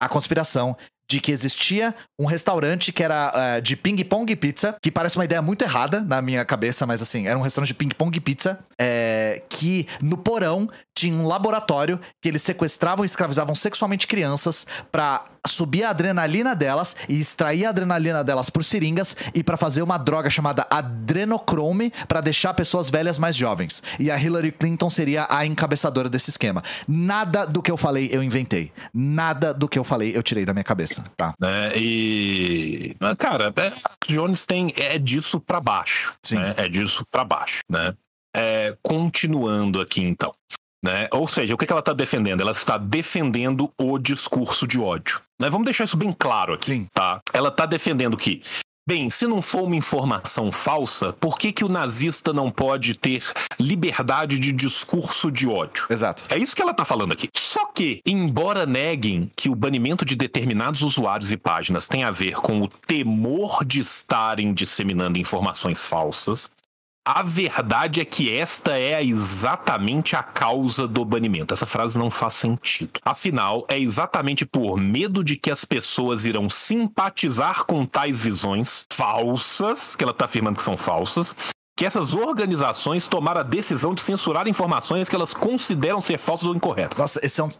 [SPEAKER 2] a conspiração de que existia um restaurante que era uh, de ping-pong pizza, que parece uma ideia muito errada na minha cabeça, mas assim, era um restaurante de ping-pong pizza, é, que no porão tinha um laboratório que eles sequestravam e escravizavam sexualmente crianças para subir a adrenalina delas e extrair a adrenalina delas por seringas e para fazer uma droga chamada adrenochrome para deixar pessoas velhas mais jovens. E a Hillary Clinton seria a encabeçadora desse esquema. Nada do que eu falei eu inventei. Nada do que eu falei eu tirei da minha cabeça, tá?
[SPEAKER 3] É, e cara, é, Jones tem é disso para baixo, Sim. Né? É disso para baixo, né? É, continuando aqui então. Né? Ou seja, o que ela está defendendo? Ela está defendendo o discurso de ódio. Né? Vamos deixar isso bem claro aqui. Sim. Tá? Ela está defendendo que Bem, se não for uma informação falsa, por que, que o nazista não pode ter liberdade de discurso de ódio?
[SPEAKER 2] Exato.
[SPEAKER 3] É isso que ela está falando aqui. Só que, embora neguem que o banimento de determinados usuários e páginas tem a ver com o temor de estarem disseminando informações falsas, a verdade é que esta é exatamente a causa do banimento. Essa frase não faz sentido. Afinal, é exatamente por medo de que as pessoas irão simpatizar com tais visões falsas, que ela está afirmando que são falsas, que essas organizações tomaram a decisão de censurar informações que elas consideram ser falsas ou incorretas.
[SPEAKER 2] Nossa, esse é um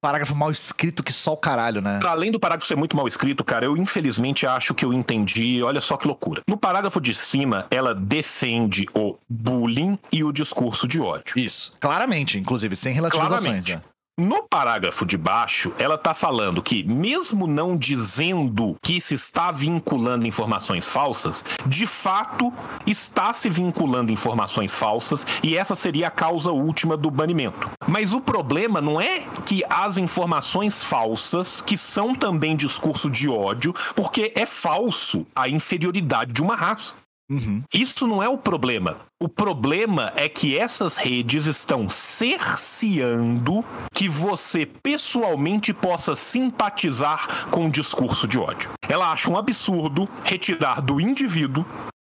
[SPEAKER 2] parágrafo mal escrito que só o caralho, né?
[SPEAKER 3] Além do parágrafo ser muito mal escrito, cara, eu infelizmente acho que eu entendi. Olha só que loucura. No parágrafo de cima, ela defende o bullying e o discurso de ódio.
[SPEAKER 2] Isso. Claramente, inclusive, sem relativizações. Claramente. Né?
[SPEAKER 3] No parágrafo de baixo, ela está falando que, mesmo não dizendo que se está vinculando informações falsas, de fato está se vinculando informações falsas e essa seria a causa última do banimento. Mas o problema não é que as informações falsas, que são também discurso de ódio, porque é falso a inferioridade de uma raça. Uhum. Isso não é o problema. O problema é que essas redes estão cerceando que você pessoalmente possa simpatizar com o discurso de ódio. Ela acha um absurdo retirar do indivíduo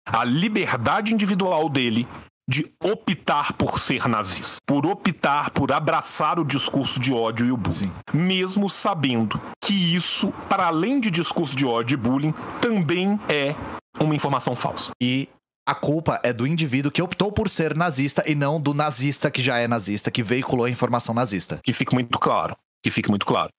[SPEAKER 3] a liberdade individual dele de optar por ser nazista, por optar por abraçar o discurso de ódio e o bullying,
[SPEAKER 2] Sim.
[SPEAKER 3] mesmo sabendo que isso, para além de discurso de ódio e bullying, também é uma informação falsa.
[SPEAKER 2] E a culpa é do indivíduo que optou por ser nazista e não do nazista que já é nazista, que veiculou a informação nazista.
[SPEAKER 3] Que fique muito claro. Que fique muito claro.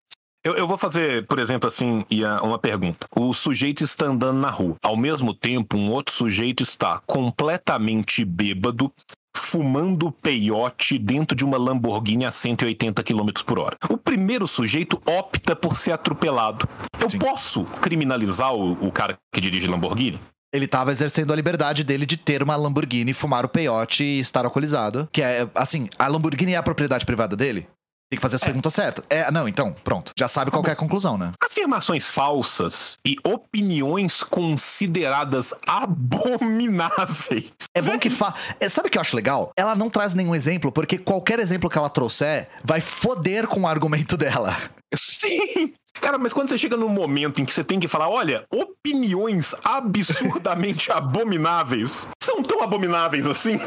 [SPEAKER 3] Eu, eu vou fazer, por exemplo, assim, uma pergunta. O sujeito está andando na rua. Ao mesmo tempo, um outro sujeito está completamente bêbado, fumando peiote dentro de uma Lamborghini a 180 km por hora. O primeiro sujeito opta por ser atropelado. Eu
[SPEAKER 2] Sim.
[SPEAKER 3] posso criminalizar o, o cara que dirige Lamborghini?
[SPEAKER 2] Ele tava exercendo a liberdade dele de ter uma Lamborghini, fumar o peiote e estar alcoolizado. Que é, assim, a Lamborghini é a propriedade privada dele? Tem que fazer as perguntas certas. É, não, então, pronto. Já sabe qual que é a conclusão, né?
[SPEAKER 3] Afirmações falsas e opiniões consideradas abomináveis.
[SPEAKER 2] É bom que fa... é, Sabe o que eu acho legal? Ela não traz nenhum exemplo, porque qualquer exemplo que ela trouxer vai foder com o argumento dela.
[SPEAKER 3] Sim! Cara, mas quando você chega num momento em que você tem que falar, olha, opiniões absurdamente (laughs) abomináveis são tão abomináveis assim?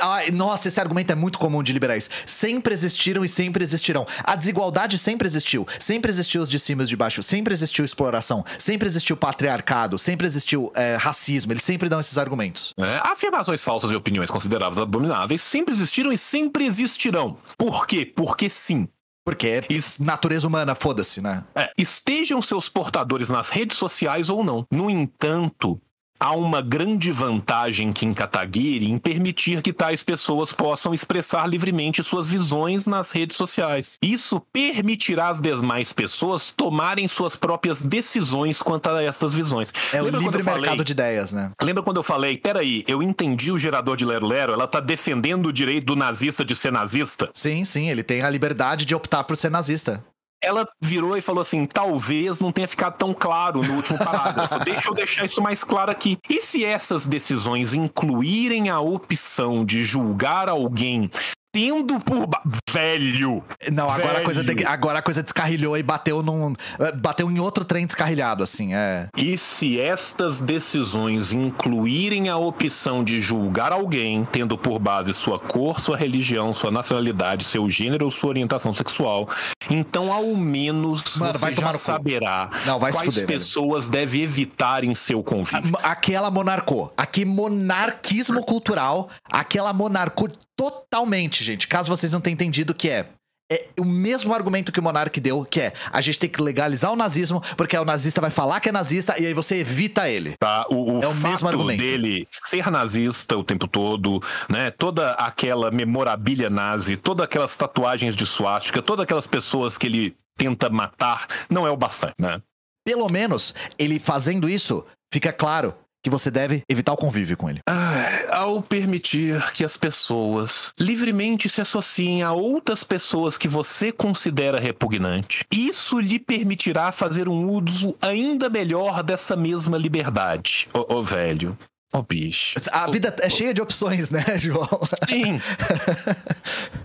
[SPEAKER 2] Ai, nossa, esse argumento é muito comum de liberais. Sempre existiram e sempre existirão. A desigualdade sempre existiu. Sempre existiu os de cima e os de baixo. Sempre existiu exploração. Sempre existiu patriarcado. Sempre existiu é, racismo. Eles sempre dão esses argumentos.
[SPEAKER 3] É, afirmações falsas e opiniões consideradas abomináveis sempre existiram e sempre existirão. Por quê? Porque sim.
[SPEAKER 2] Porque é natureza humana, foda-se, né?
[SPEAKER 3] É, estejam seus portadores nas redes sociais ou não. No entanto, há uma grande vantagem aqui em Kataguiri em permitir que tais pessoas possam expressar livremente suas visões nas redes sociais. Isso permitirá às demais pessoas tomarem suas próprias decisões quanto a essas visões.
[SPEAKER 2] É o
[SPEAKER 3] Lembra quando
[SPEAKER 2] livre
[SPEAKER 3] falei-
[SPEAKER 2] mercado de ideias, né?
[SPEAKER 3] Lembra quando eu falei, peraí, eu entendi o gerador de Lero Lero, ela tá defendendo o direito do nazista de ser nazista?
[SPEAKER 2] Sim, sim, ele tem a liberdade de optar por ser nazista.
[SPEAKER 3] Ela virou e falou assim: talvez não tenha ficado tão claro no último parágrafo. (laughs) Deixa eu deixar isso mais claro aqui. E se essas decisões incluírem a opção de julgar alguém tendo por. ba- Velho!
[SPEAKER 2] Não, agora a,
[SPEAKER 3] Velho.
[SPEAKER 2] coisa de- agora a coisa descarrilhou e bateu num. Bateu em outro trem descarrilhado, assim, é.
[SPEAKER 3] E se estas decisões incluírem a opção de julgar alguém tendo por base sua cor, sua religião, sua nacionalidade, seu gênero ou sua orientação sexual, então ao menos
[SPEAKER 2] Mano,
[SPEAKER 3] você já saberá
[SPEAKER 2] Não,
[SPEAKER 3] quais
[SPEAKER 2] fuder, velho.
[SPEAKER 3] pessoas deve evitar em seu convívio.
[SPEAKER 2] Aquela monarcou. Aqui, monarquismo cultural. Aquela monarcou totalmente, gente. Caso vocês não tenham entendido, que é. É o mesmo argumento que o Monark deu, que é a gente tem que legalizar o nazismo, porque o nazista vai falar que é nazista e aí você evita ele.
[SPEAKER 3] Tá? O, o
[SPEAKER 2] É o
[SPEAKER 3] fato
[SPEAKER 2] mesmo argumento.
[SPEAKER 3] dele ser nazista o tempo todo, né? Toda aquela memorabilia nazi, todas aquelas tatuagens de suástica, todas aquelas pessoas que ele tenta matar, não é o bastante, né?
[SPEAKER 2] Pelo menos, ele fazendo isso, fica claro que você deve evitar o convívio com ele.
[SPEAKER 3] Ah, ao permitir que as pessoas livremente se associem a outras pessoas que você considera repugnante, isso lhe permitirá fazer um uso ainda melhor dessa mesma liberdade. Ô, ô, velho. Ô, bicho.
[SPEAKER 2] A vida é cheia de opções, né, (laughs) João?
[SPEAKER 3] Sim.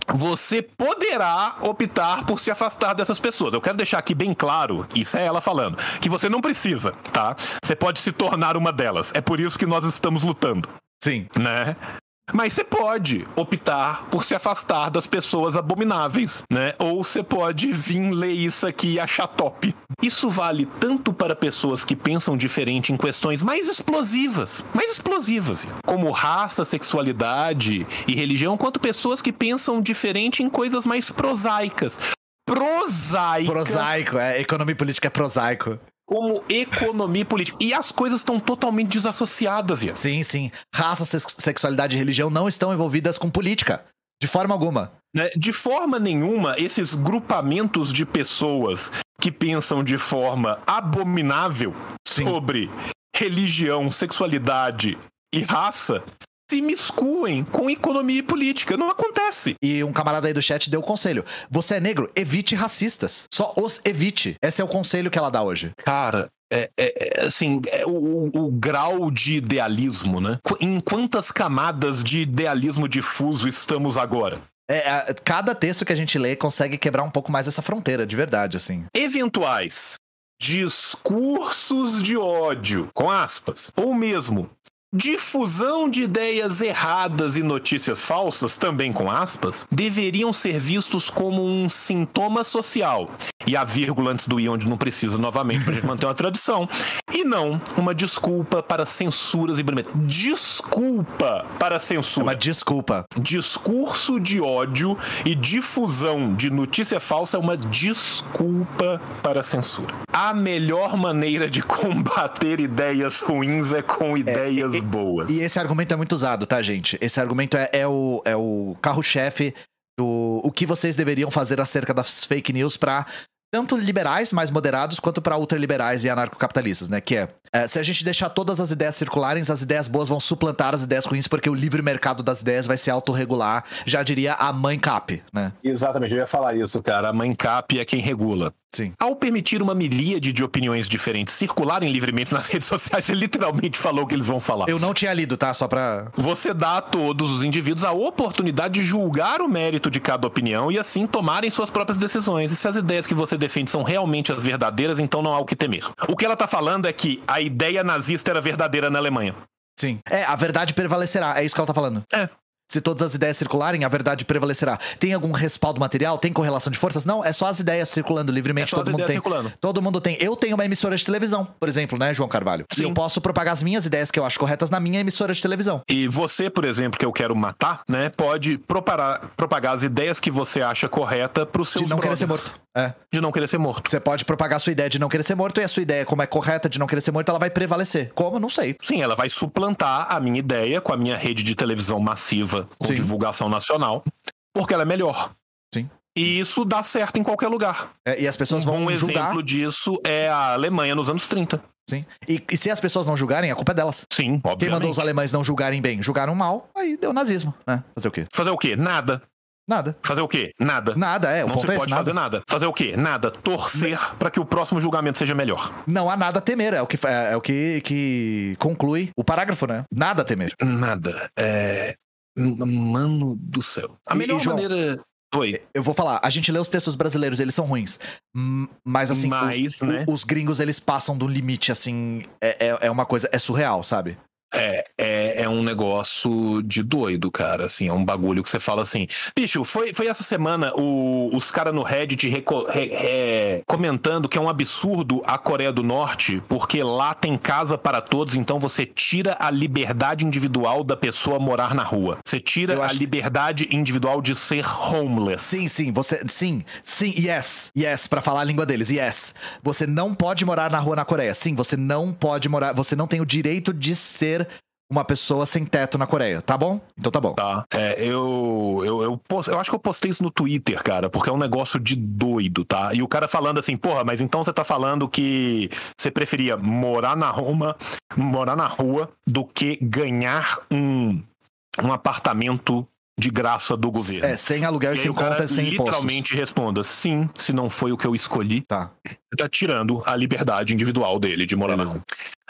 [SPEAKER 3] Você poderá optar por se afastar dessas pessoas. Eu quero deixar aqui bem claro, isso é ela falando, que você não precisa, tá? Você pode se tornar uma delas. É por isso que nós estamos lutando
[SPEAKER 2] Sim.
[SPEAKER 3] né? Mas você pode optar por se afastar das pessoas abomináveis, né? Ou você pode vir ler isso aqui e achar top. Isso vale tanto para pessoas que pensam diferente em questões mais explosivas, mais explosivas, como raça, sexualidade e religião, quanto pessoas que pensam diferente em coisas mais prosaicas. Prosaicas
[SPEAKER 2] Prosaico, é. Economia política é prosaico.
[SPEAKER 3] Como economia e política. E as coisas estão totalmente desassociadas, Ian.
[SPEAKER 2] Sim, sim. Raça, sex- sexualidade e religião não estão envolvidas com política. De forma alguma.
[SPEAKER 3] né? De forma nenhuma, esses grupamentos de pessoas que pensam de forma abominável
[SPEAKER 2] Sim.
[SPEAKER 3] sobre religião, sexualidade e raça se miscuem com economia e política. Não acontece.
[SPEAKER 2] E um camarada aí do chat deu o conselho. Você é negro, evite racistas. Só os evite. Esse é o conselho que ela dá hoje.
[SPEAKER 3] Cara, é, é- é, assim, é o, o- grau de idealismo, né? Em quantas camadas de idealismo difuso estamos agora?
[SPEAKER 2] É, a- cada texto que a gente lê consegue quebrar um pouco mais essa fronteira, de verdade, assim.
[SPEAKER 3] eventuais discursos de ódio, com aspas, ou mesmo Difusão de ideias erradas e notícias falsas, também com aspas, deveriam ser vistos como um sintoma social. E a vírgula antes do i, onde não precisa novamente para a gente manter uma tradição. E não uma desculpa para censuras e banimento. Desculpa para
[SPEAKER 2] É
[SPEAKER 3] censura.
[SPEAKER 2] uma desculpa.
[SPEAKER 3] Discurso de ódio e difusão de notícia falsa é uma desculpa para censura. A melhor maneira de combater ideias ruins é com ideias
[SPEAKER 2] e-
[SPEAKER 3] boas.
[SPEAKER 2] E esse argumento é muito usado, tá, gente? Esse argumento é, é o, é o carro-chefe do o que vocês deveriam fazer acerca das fake news pra tanto liberais mais moderados quanto pra ultraliberais e anarcocapitalistas, né? Que é, é, se a gente deixar todas as ideias circularem, as ideias boas vão suplantar as ideias ruins porque o livre mercado das ideias vai se autorregular, já diria a mãe cap, né?
[SPEAKER 3] Exatamente, eu ia falar isso, cara. A mãe cap é quem regula.
[SPEAKER 2] Sim.
[SPEAKER 3] Ao permitir uma milíade de opiniões diferentes circularem livremente nas (laughs) redes sociais, você literalmente falou o que eles vão falar.
[SPEAKER 2] Eu não tinha lido, tá? Só pra.
[SPEAKER 3] Você dá a todos os indivíduos a oportunidade de julgar o mérito de cada opinião e assim tomarem suas próprias decisões. E se as ideias que você defende são realmente as verdadeiras, então não há o que temer. O que ela tá falando é que a ideia nazista era verdadeira na Alemanha.
[SPEAKER 2] Sim. É, a verdade prevalecerá. É isso que ela tá falando.
[SPEAKER 3] É.
[SPEAKER 2] Se todas as ideias circularem, a verdade prevalecerá. Tem algum respaldo material? Tem correlação de forças? Não, é só as ideias circulando livremente.
[SPEAKER 3] É
[SPEAKER 2] todo mundo tem.
[SPEAKER 3] circulando.
[SPEAKER 2] Todo mundo tem. Eu tenho uma emissora de televisão, por exemplo, né, João Carvalho? E
[SPEAKER 3] Sim.
[SPEAKER 2] eu posso propagar as minhas ideias que eu acho corretas na minha emissora de televisão.
[SPEAKER 3] E você, por exemplo, que eu quero matar, né, pode propagar, propagar as ideias que você acha correta pros seus
[SPEAKER 2] De não querer ser
[SPEAKER 3] brothers.
[SPEAKER 2] morto. É.
[SPEAKER 3] De não querer ser morto.
[SPEAKER 2] Você pode propagar a sua ideia de não querer ser morto e a sua ideia, como é correta de não querer ser morto, ela vai prevalecer. Como? Não sei.
[SPEAKER 3] Sim, ela vai suplantar a minha ideia com a minha rede de televisão massiva com
[SPEAKER 2] Sim.
[SPEAKER 3] divulgação nacional, porque ela é melhor.
[SPEAKER 2] Sim.
[SPEAKER 3] E isso dá certo em qualquer lugar.
[SPEAKER 2] É, e as pessoas
[SPEAKER 3] Um
[SPEAKER 2] vão julgar.
[SPEAKER 3] exemplo disso é a Alemanha nos anos 30.
[SPEAKER 2] Sim. E, e se as pessoas não julgarem, a culpa é delas.
[SPEAKER 3] Sim,
[SPEAKER 2] Quem mandou
[SPEAKER 3] obviamente.
[SPEAKER 2] os alemães não julgarem bem? Julgaram mal, aí deu nazismo, né? Fazer o quê?
[SPEAKER 3] Fazer o quê? Nada.
[SPEAKER 2] Nada.
[SPEAKER 3] Fazer o quê? Nada.
[SPEAKER 2] Nada, é. O
[SPEAKER 3] Não
[SPEAKER 2] ponto
[SPEAKER 3] se
[SPEAKER 2] é
[SPEAKER 3] pode
[SPEAKER 2] nada.
[SPEAKER 3] fazer nada. Fazer o quê? Nada. Torcer pra que o próximo julgamento seja melhor.
[SPEAKER 2] Não há nada a temer, é o que, é, é o que, que conclui o parágrafo, né? Nada a temer.
[SPEAKER 3] Nada. É. Mano do céu. A
[SPEAKER 2] E-
[SPEAKER 3] melhor
[SPEAKER 2] João,
[SPEAKER 3] maneira. Oi.
[SPEAKER 2] Eu vou falar, a gente lê os textos brasileiros, eles são ruins. Mas assim,
[SPEAKER 3] Mas,
[SPEAKER 2] os,
[SPEAKER 3] né?
[SPEAKER 2] os gringos, eles passam do limite, assim. É, é, é uma coisa. É surreal, sabe?
[SPEAKER 3] É, é, é um negócio de doido, cara. Assim, é um bagulho que você fala assim. Bicho, foi, foi essa semana o- os caras no Reddit reco- re- re- comentando que é um absurdo a Coreia do Norte, porque lá tem casa para todos, então você tira a liberdade individual da pessoa morar na rua. Você tira
[SPEAKER 2] Eu
[SPEAKER 3] a
[SPEAKER 2] acho-
[SPEAKER 3] liberdade individual de ser homeless.
[SPEAKER 2] Sim, sim, você. Sim, sim, yes. Yes, pra falar a língua deles, yes. Você não pode morar na rua na Coreia. Sim, você não pode morar. Você não tem o direito de ser uma pessoa sem teto na Coreia, tá bom? Então tá bom.
[SPEAKER 3] Tá. É, eu, eu, eu, post- eu acho que eu postei isso no Twitter, cara, porque é um negócio de doido, tá? E o cara falando assim, porra, mas então você tá falando que você preferia morar na Roma, morar na rua, do que ganhar um, um apartamento de graça do governo.
[SPEAKER 2] É, sem aluguel e, sem conta sem impostos.
[SPEAKER 3] literalmente responda, sim, se não foi o que eu escolhi,
[SPEAKER 2] Tá.
[SPEAKER 3] tá tirando a liberdade individual dele de morar na rua.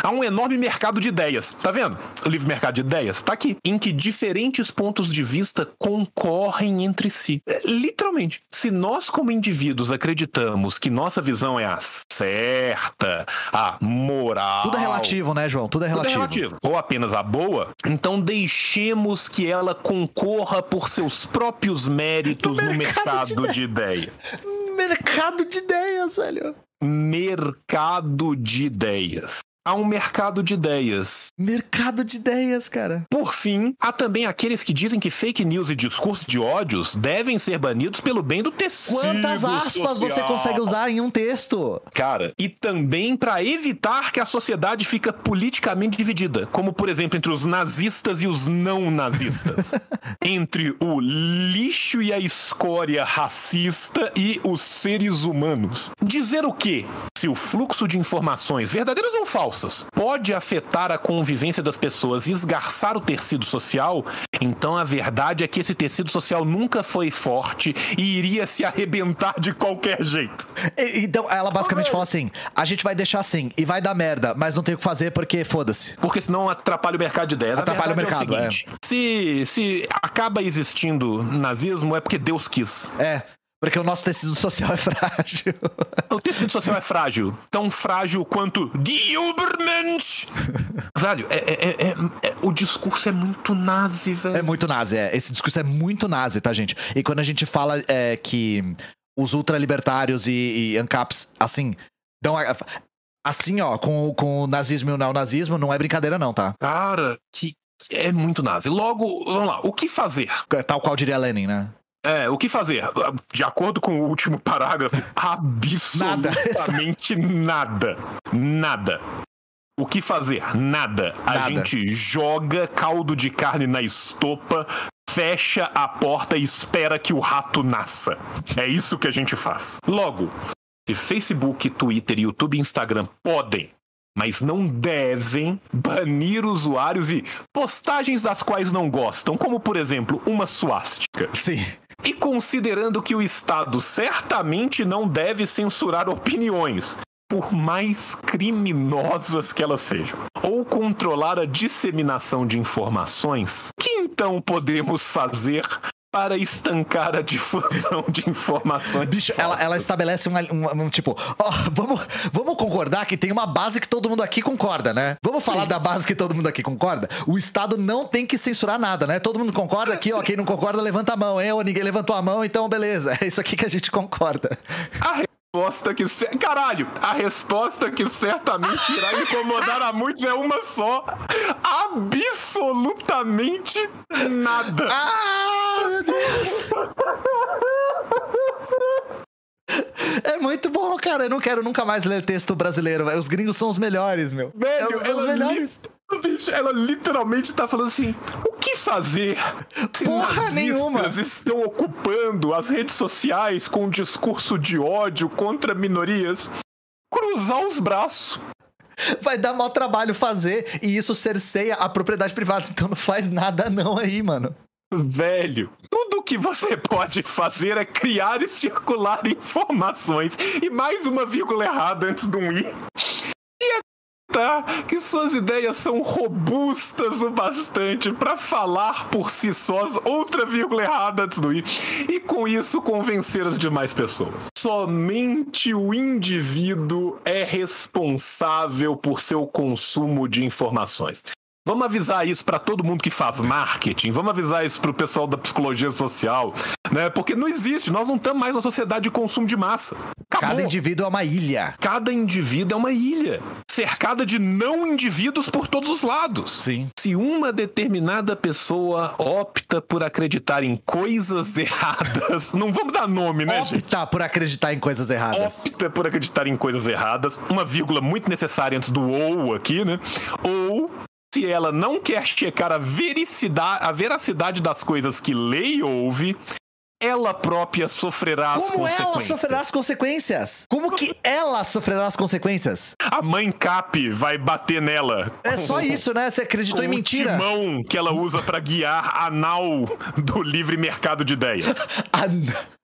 [SPEAKER 3] Há um enorme mercado de ideias, tá vendo? O livre mercado de ideias tá aqui, em que diferentes pontos de vista concorrem entre si. É, literalmente, se nós como indivíduos acreditamos que nossa visão é a certa, a moral,
[SPEAKER 2] Tudo é relativo, né, João? Tudo é
[SPEAKER 3] tudo é
[SPEAKER 2] relativo.
[SPEAKER 3] relativo. Ou apenas a boa, então deixemos que ela concorra por seus próprios méritos no
[SPEAKER 2] mercado
[SPEAKER 3] mercado,
[SPEAKER 2] de
[SPEAKER 3] de ideia.
[SPEAKER 2] Mercado de ideias, velho.
[SPEAKER 3] Mercado de ideias. Há um mercado de ideias.
[SPEAKER 2] Mercado de ideias, cara.
[SPEAKER 3] Por fim, há também aqueles que dizem que fake news e discursos de ódios devem ser banidos pelo bem do tecido
[SPEAKER 2] Quantas aspas você
[SPEAKER 3] social.
[SPEAKER 2] consegue usar em um texto?
[SPEAKER 3] Cara, e também para evitar que a sociedade fica politicamente dividida, como por exemplo entre os nazistas e os não nazistas, (laughs) entre o lixo e a escória racista e os seres humanos. Dizer o quê? Se o fluxo de informações, verdadeiras ou falsas, pode afetar a convivência das pessoas e esgarçar o tecido social, então a verdade é que esse tecido social nunca foi forte e iria se arrebentar de qualquer jeito.
[SPEAKER 2] E- Então, ela basicamente fala assim: a gente vai deixar assim e vai dar merda, mas não tem o que fazer porque foda-se.
[SPEAKER 3] Porque senão atrapalha o mercado de ideias.
[SPEAKER 2] Atrapalha
[SPEAKER 3] verdade
[SPEAKER 2] o
[SPEAKER 3] é
[SPEAKER 2] mercado,
[SPEAKER 3] o seguinte, se, se acaba existindo nazismo é porque Deus quis.
[SPEAKER 2] É. Porque o nosso tecido social é frágil. (laughs)
[SPEAKER 3] O tecido social é frágil. Tão frágil quanto Die Übermensch. (laughs) velho, é, é- é- é- é- o discurso é muito nazi, velho.
[SPEAKER 2] É muito nazi, é. Esse discurso é muito nazi, tá, gente? E quando a gente fala é, que os ultralibertários e, e ANCAPs, assim, dão a- Assim, ó, com, com o nazismo e o neonazismo, não é brincadeira, não, tá?
[SPEAKER 3] Cara, que é muito nazi. Logo, vamos lá, o que fazer?
[SPEAKER 2] Tal qual diria Lenin, né?
[SPEAKER 3] É, o que fazer? De acordo com o último parágrafo, (laughs) absolutamente nada. Nada. O que fazer? Nada. A
[SPEAKER 2] Nada.
[SPEAKER 3] gente joga caldo de carne na estopa, fecha a porta e espera que o rato nasça. É isso que a gente faz. Logo, se Facebook, Twitter, YouTube e Instagram podem, mas não devem banir usuários e postagens das quais não gostam, como por exemplo, uma suástica.
[SPEAKER 2] Sim.
[SPEAKER 3] E considerando que o Estado certamente não deve censurar opiniões, por mais criminosas que elas sejam, ou controlar a disseminação de informações, que então podemos fazer para estancar a difusão de informações?
[SPEAKER 2] Bicho, ela, ela estabelece um, um- um tipo, ó, vamos, vamos concordar que tem uma base que todo mundo aqui concorda, né? Vamos falar da base que todo mundo aqui concorda? O Estado não tem que censurar nada, né? Todo mundo concorda aqui, ó. Quem não concorda, levanta a mão, hein? Ou ninguém levantou a mão, então beleza. (laughs) É isso aqui que a gente concorda.
[SPEAKER 3] A resposta que. Caralho! A resposta que certamente irá incomodar a muitos é uma só: absolutamente nada.
[SPEAKER 2] Ah, meu Deus! É muito bom, cara. Eu não quero nunca mais ler texto brasileiro, velho. Os gringos são os melhores, meu.
[SPEAKER 3] Velho,
[SPEAKER 2] Eles são os
[SPEAKER 3] ela
[SPEAKER 2] melhores.
[SPEAKER 3] li- Bicho, ela literalmente tá falando assim: o que fazer se
[SPEAKER 2] Porra nenhuma.
[SPEAKER 3] estão ocupando as redes sociais com um discurso de ódio contra minorias? Cruzar os braços.
[SPEAKER 2] Vai dar mau trabalho fazer e isso cerceia a propriedade privada. Então não faz nada não aí, mano.
[SPEAKER 3] Velho, tudo que você pode fazer é criar e circular informações. E mais uma vírgula errada antes de um i. E acreditar que suas ideias são robustas o bastante para falar por si sós outra vírgula errada antes do i. E com isso convencer as demais pessoas. Somente o indivíduo é responsável por seu consumo de informações. Vamos avisar isso para todo mundo que faz marketing, vamos avisar isso pro pessoal da psicologia social, né? Porque não existe, nós não estamos mais na sociedade de consumo de massa. Acabou.
[SPEAKER 2] Cada indivíduo é uma ilha.
[SPEAKER 3] Cada indivíduo é uma ilha, cercada de não indivíduos por todos os lados.
[SPEAKER 2] Sim.
[SPEAKER 3] Se uma determinada pessoa opta por acreditar em coisas (laughs) erradas, não vamos dar nome, né, gente?
[SPEAKER 2] Optar por acreditar em coisas erradas.
[SPEAKER 3] opta por acreditar em coisas erradas, uma vírgula muito necessária antes do ou aqui, né? Ou se ela não quer checar a vericidade, a veracidade das coisas que lê e ouve, ela própria sofrerá as
[SPEAKER 2] Como ela
[SPEAKER 3] consequências.
[SPEAKER 2] sofrerá as consequências? Como que ela sofrerá as consequências?
[SPEAKER 3] A mãe Cap vai bater nela.
[SPEAKER 2] É só isso, né? Você acreditou em
[SPEAKER 3] o
[SPEAKER 2] mentira.
[SPEAKER 3] timão que ela usa pra guiar a nau do livre mercado de ideias. (laughs)
[SPEAKER 2] A-.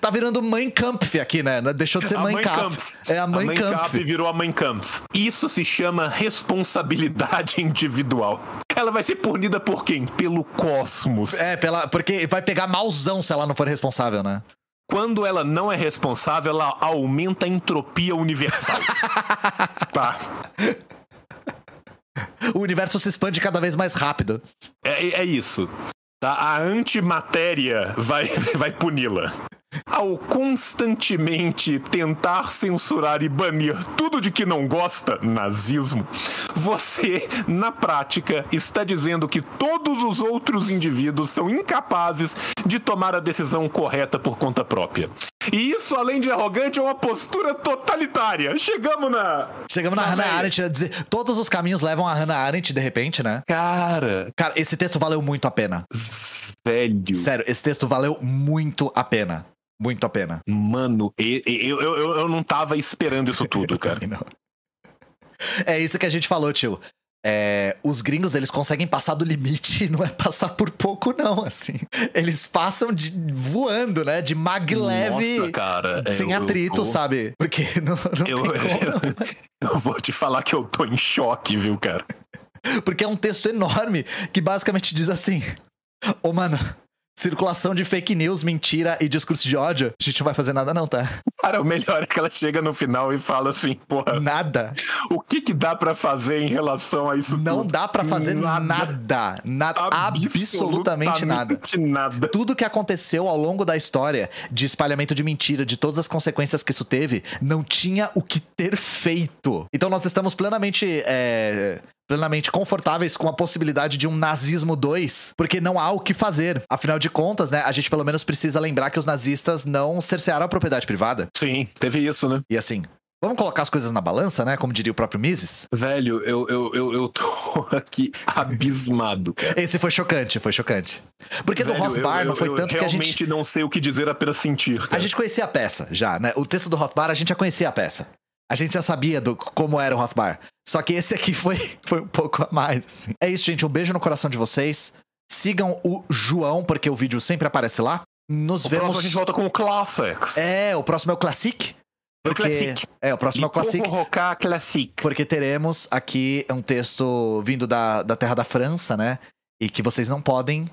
[SPEAKER 2] Tá virando Mãe Kampf aqui, né? Deixou de ser
[SPEAKER 3] A
[SPEAKER 2] Mãe
[SPEAKER 3] Mãe
[SPEAKER 2] Kampf. É a Mãe
[SPEAKER 3] Kampf
[SPEAKER 2] Kampf.
[SPEAKER 3] virou a Mãe Kampf. Isso se chama responsabilidade (laughs) individual. Ela vai ser punida por quem? Pelo cosmos.
[SPEAKER 2] É, pela, porque vai pegar malzão se ela não for responsável, né?
[SPEAKER 3] Quando ela não é responsável, ela aumenta a entropia universal. (laughs) tá.
[SPEAKER 2] O universo se expande cada vez mais rápido.
[SPEAKER 3] É, é isso. Tá? A antimatéria vai, (laughs) vai puni-la. Ao constantemente tentar censurar e banir tudo de que não gosta, nazismo, você, na prática, está dizendo que todos os outros indivíduos são incapazes de tomar a decisão correta por conta própria. E isso, além de arrogante, é uma postura totalitária. Chegamos na.
[SPEAKER 2] Chegamos na
[SPEAKER 3] na
[SPEAKER 2] Hannah. Arendt a dizer. Todos os caminhos levam a Hannah Arendt, de repente, né?
[SPEAKER 3] Cara,
[SPEAKER 2] Cara, esse texto valeu muito a pena.
[SPEAKER 3] velho.
[SPEAKER 2] Sério, esse texto valeu muito a pena. Muito a pena.
[SPEAKER 3] Mano, eu, eu, eu, eu não tava esperando isso tudo, (laughs) cara.
[SPEAKER 2] É isso que a gente falou, tio. É, os gringos, eles conseguem passar do limite e (laughs) não é passar por pouco, não, assim. Eles passam de voando, né? De maglev,
[SPEAKER 3] é,
[SPEAKER 2] sem
[SPEAKER 3] eu- eu
[SPEAKER 2] atrito,
[SPEAKER 3] tô-
[SPEAKER 2] sabe? Porque (laughs) não, não
[SPEAKER 3] Eu,
[SPEAKER 2] tem como.
[SPEAKER 3] eu, eu vou te falar que eu tô em choque, viu, cara?
[SPEAKER 2] Porque é um texto enorme que basicamente diz assim: Ô, mano, circulação de fake news, mentira e discurso de ódio, a gente não vai fazer nada não, tá?
[SPEAKER 3] Cara, o melhor é que ela chega no final e fala assim, porra,
[SPEAKER 2] Nada.
[SPEAKER 3] o que que dá pra fazer em relação a isso
[SPEAKER 2] Não
[SPEAKER 3] tudo?
[SPEAKER 2] dá pra fazer nada. Nada. absolutamente nada.
[SPEAKER 3] nada.
[SPEAKER 2] Tudo que aconteceu ao longo da história de espalhamento de mentira, de todas as consequências que isso teve, não tinha o que ter feito. Então nós estamos plenamente. é, Plenamente confortáveis com a possibilidade de um nazismo 2, porque não há o que fazer. Afinal de contas, né, a gente pelo menos precisa lembrar que os nazistas não cercearam a propriedade privada.
[SPEAKER 3] Sim, teve isso, né?
[SPEAKER 2] E assim, vamos colocar as coisas na balança, né? Como diria o próprio Mises.
[SPEAKER 3] Velho, eu, eu, eu, eu tô (laughs) aqui abismado, cara.
[SPEAKER 2] Esse foi chocante, foi chocante. Porque do
[SPEAKER 3] Velho,
[SPEAKER 2] Rothbard
[SPEAKER 3] eu-
[SPEAKER 2] não foi
[SPEAKER 3] eu
[SPEAKER 2] tanto que a gente.
[SPEAKER 3] realmente não sei o que dizer, apenas sentir, cara.
[SPEAKER 2] A gente conhecia a peça já, né? O texto do Rothbard, a gente já conhecia a peça. A gente já sabia do como era o Rothbard. Só que esse aqui foi, (laughs) foi um pouco a mais, assim. É isso, gente. Um beijo no coração de vocês. Sigam o João, porque o vídeo sempre aparece lá. Nos
[SPEAKER 3] O
[SPEAKER 2] vemos.
[SPEAKER 3] próximo a gente volta com o Classics.
[SPEAKER 2] É, o próximo é o Classic. Porque...
[SPEAKER 3] Classic.
[SPEAKER 2] É, o próximo é o Classic.
[SPEAKER 3] Rocar Classic.
[SPEAKER 2] Porque teremos aqui um texto vindo da, da terra da França, né? E que vocês não podem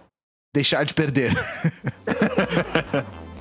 [SPEAKER 2] deixar de perder. (laughs)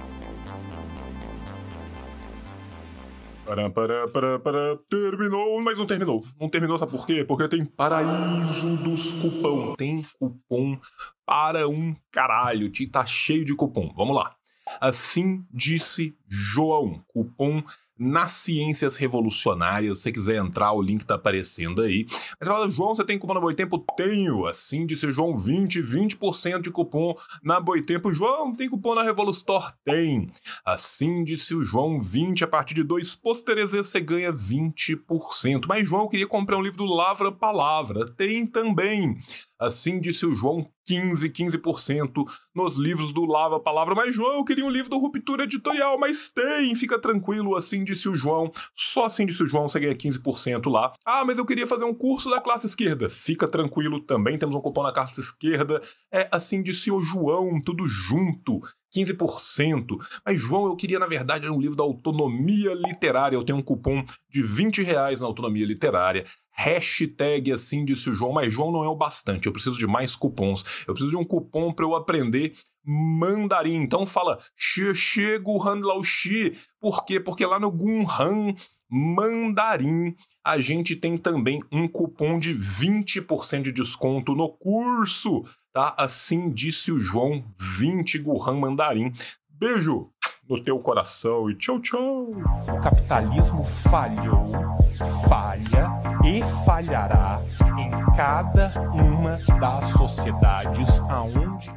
[SPEAKER 3] Pará, pará, pará, pará. Terminou, mas não terminou. Não terminou, sabe por quê? Porque tem Paraíso dos Cupom. Tem cupom para um caralho. Tá cheio de cupom. Vamos lá. Assim disse João. Cupom nas Ciências Revolucionárias. Se você quiser entrar, o link tá aparecendo aí. Mas você fala, João, você tem cupom na Boitempo? Tenho. Assim disse João, 20, 20% de cupom na Boitempo. João, tem cupom na Revolustore? Tem. Assim disse o João, 20 a partir de dois pôsteres você ganha 20%. Mas João, eu queria comprar um livro do Lavra Palavra. Tem também. Assim disse o João, 15, 15% nos livros do Lava Palavra. Mas João, eu queria um livro do Ruptura Editorial, mas tem. Fica tranquilo, assim disse o João. Só assim disse o João, você ganha 15% lá. Ah, mas eu queria fazer um curso da classe esquerda. Fica tranquilo, também temos um cupom na classe esquerda. É assim disse o João, tudo junto. 15%. Mas, João, eu queria, na verdade, um livro da autonomia literária. Eu tenho um cupom de 20 reais na autonomia literária. Hashtag assim disse o João, mas João não é o bastante. Eu preciso de mais cupons. Eu preciso de um cupom para eu aprender mandarim. Então fala Xie Guhan Lao Xi. Por quê? Porque lá no Gunhan Mandarim a gente tem também um cupom de 20% de desconto no curso, tá? Assim disse o João, 20 Guhan Mandarim. Beijo no teu coração e tchau, tchau.
[SPEAKER 1] O capitalismo falhou, falha e falhará em cada uma das sociedades aonde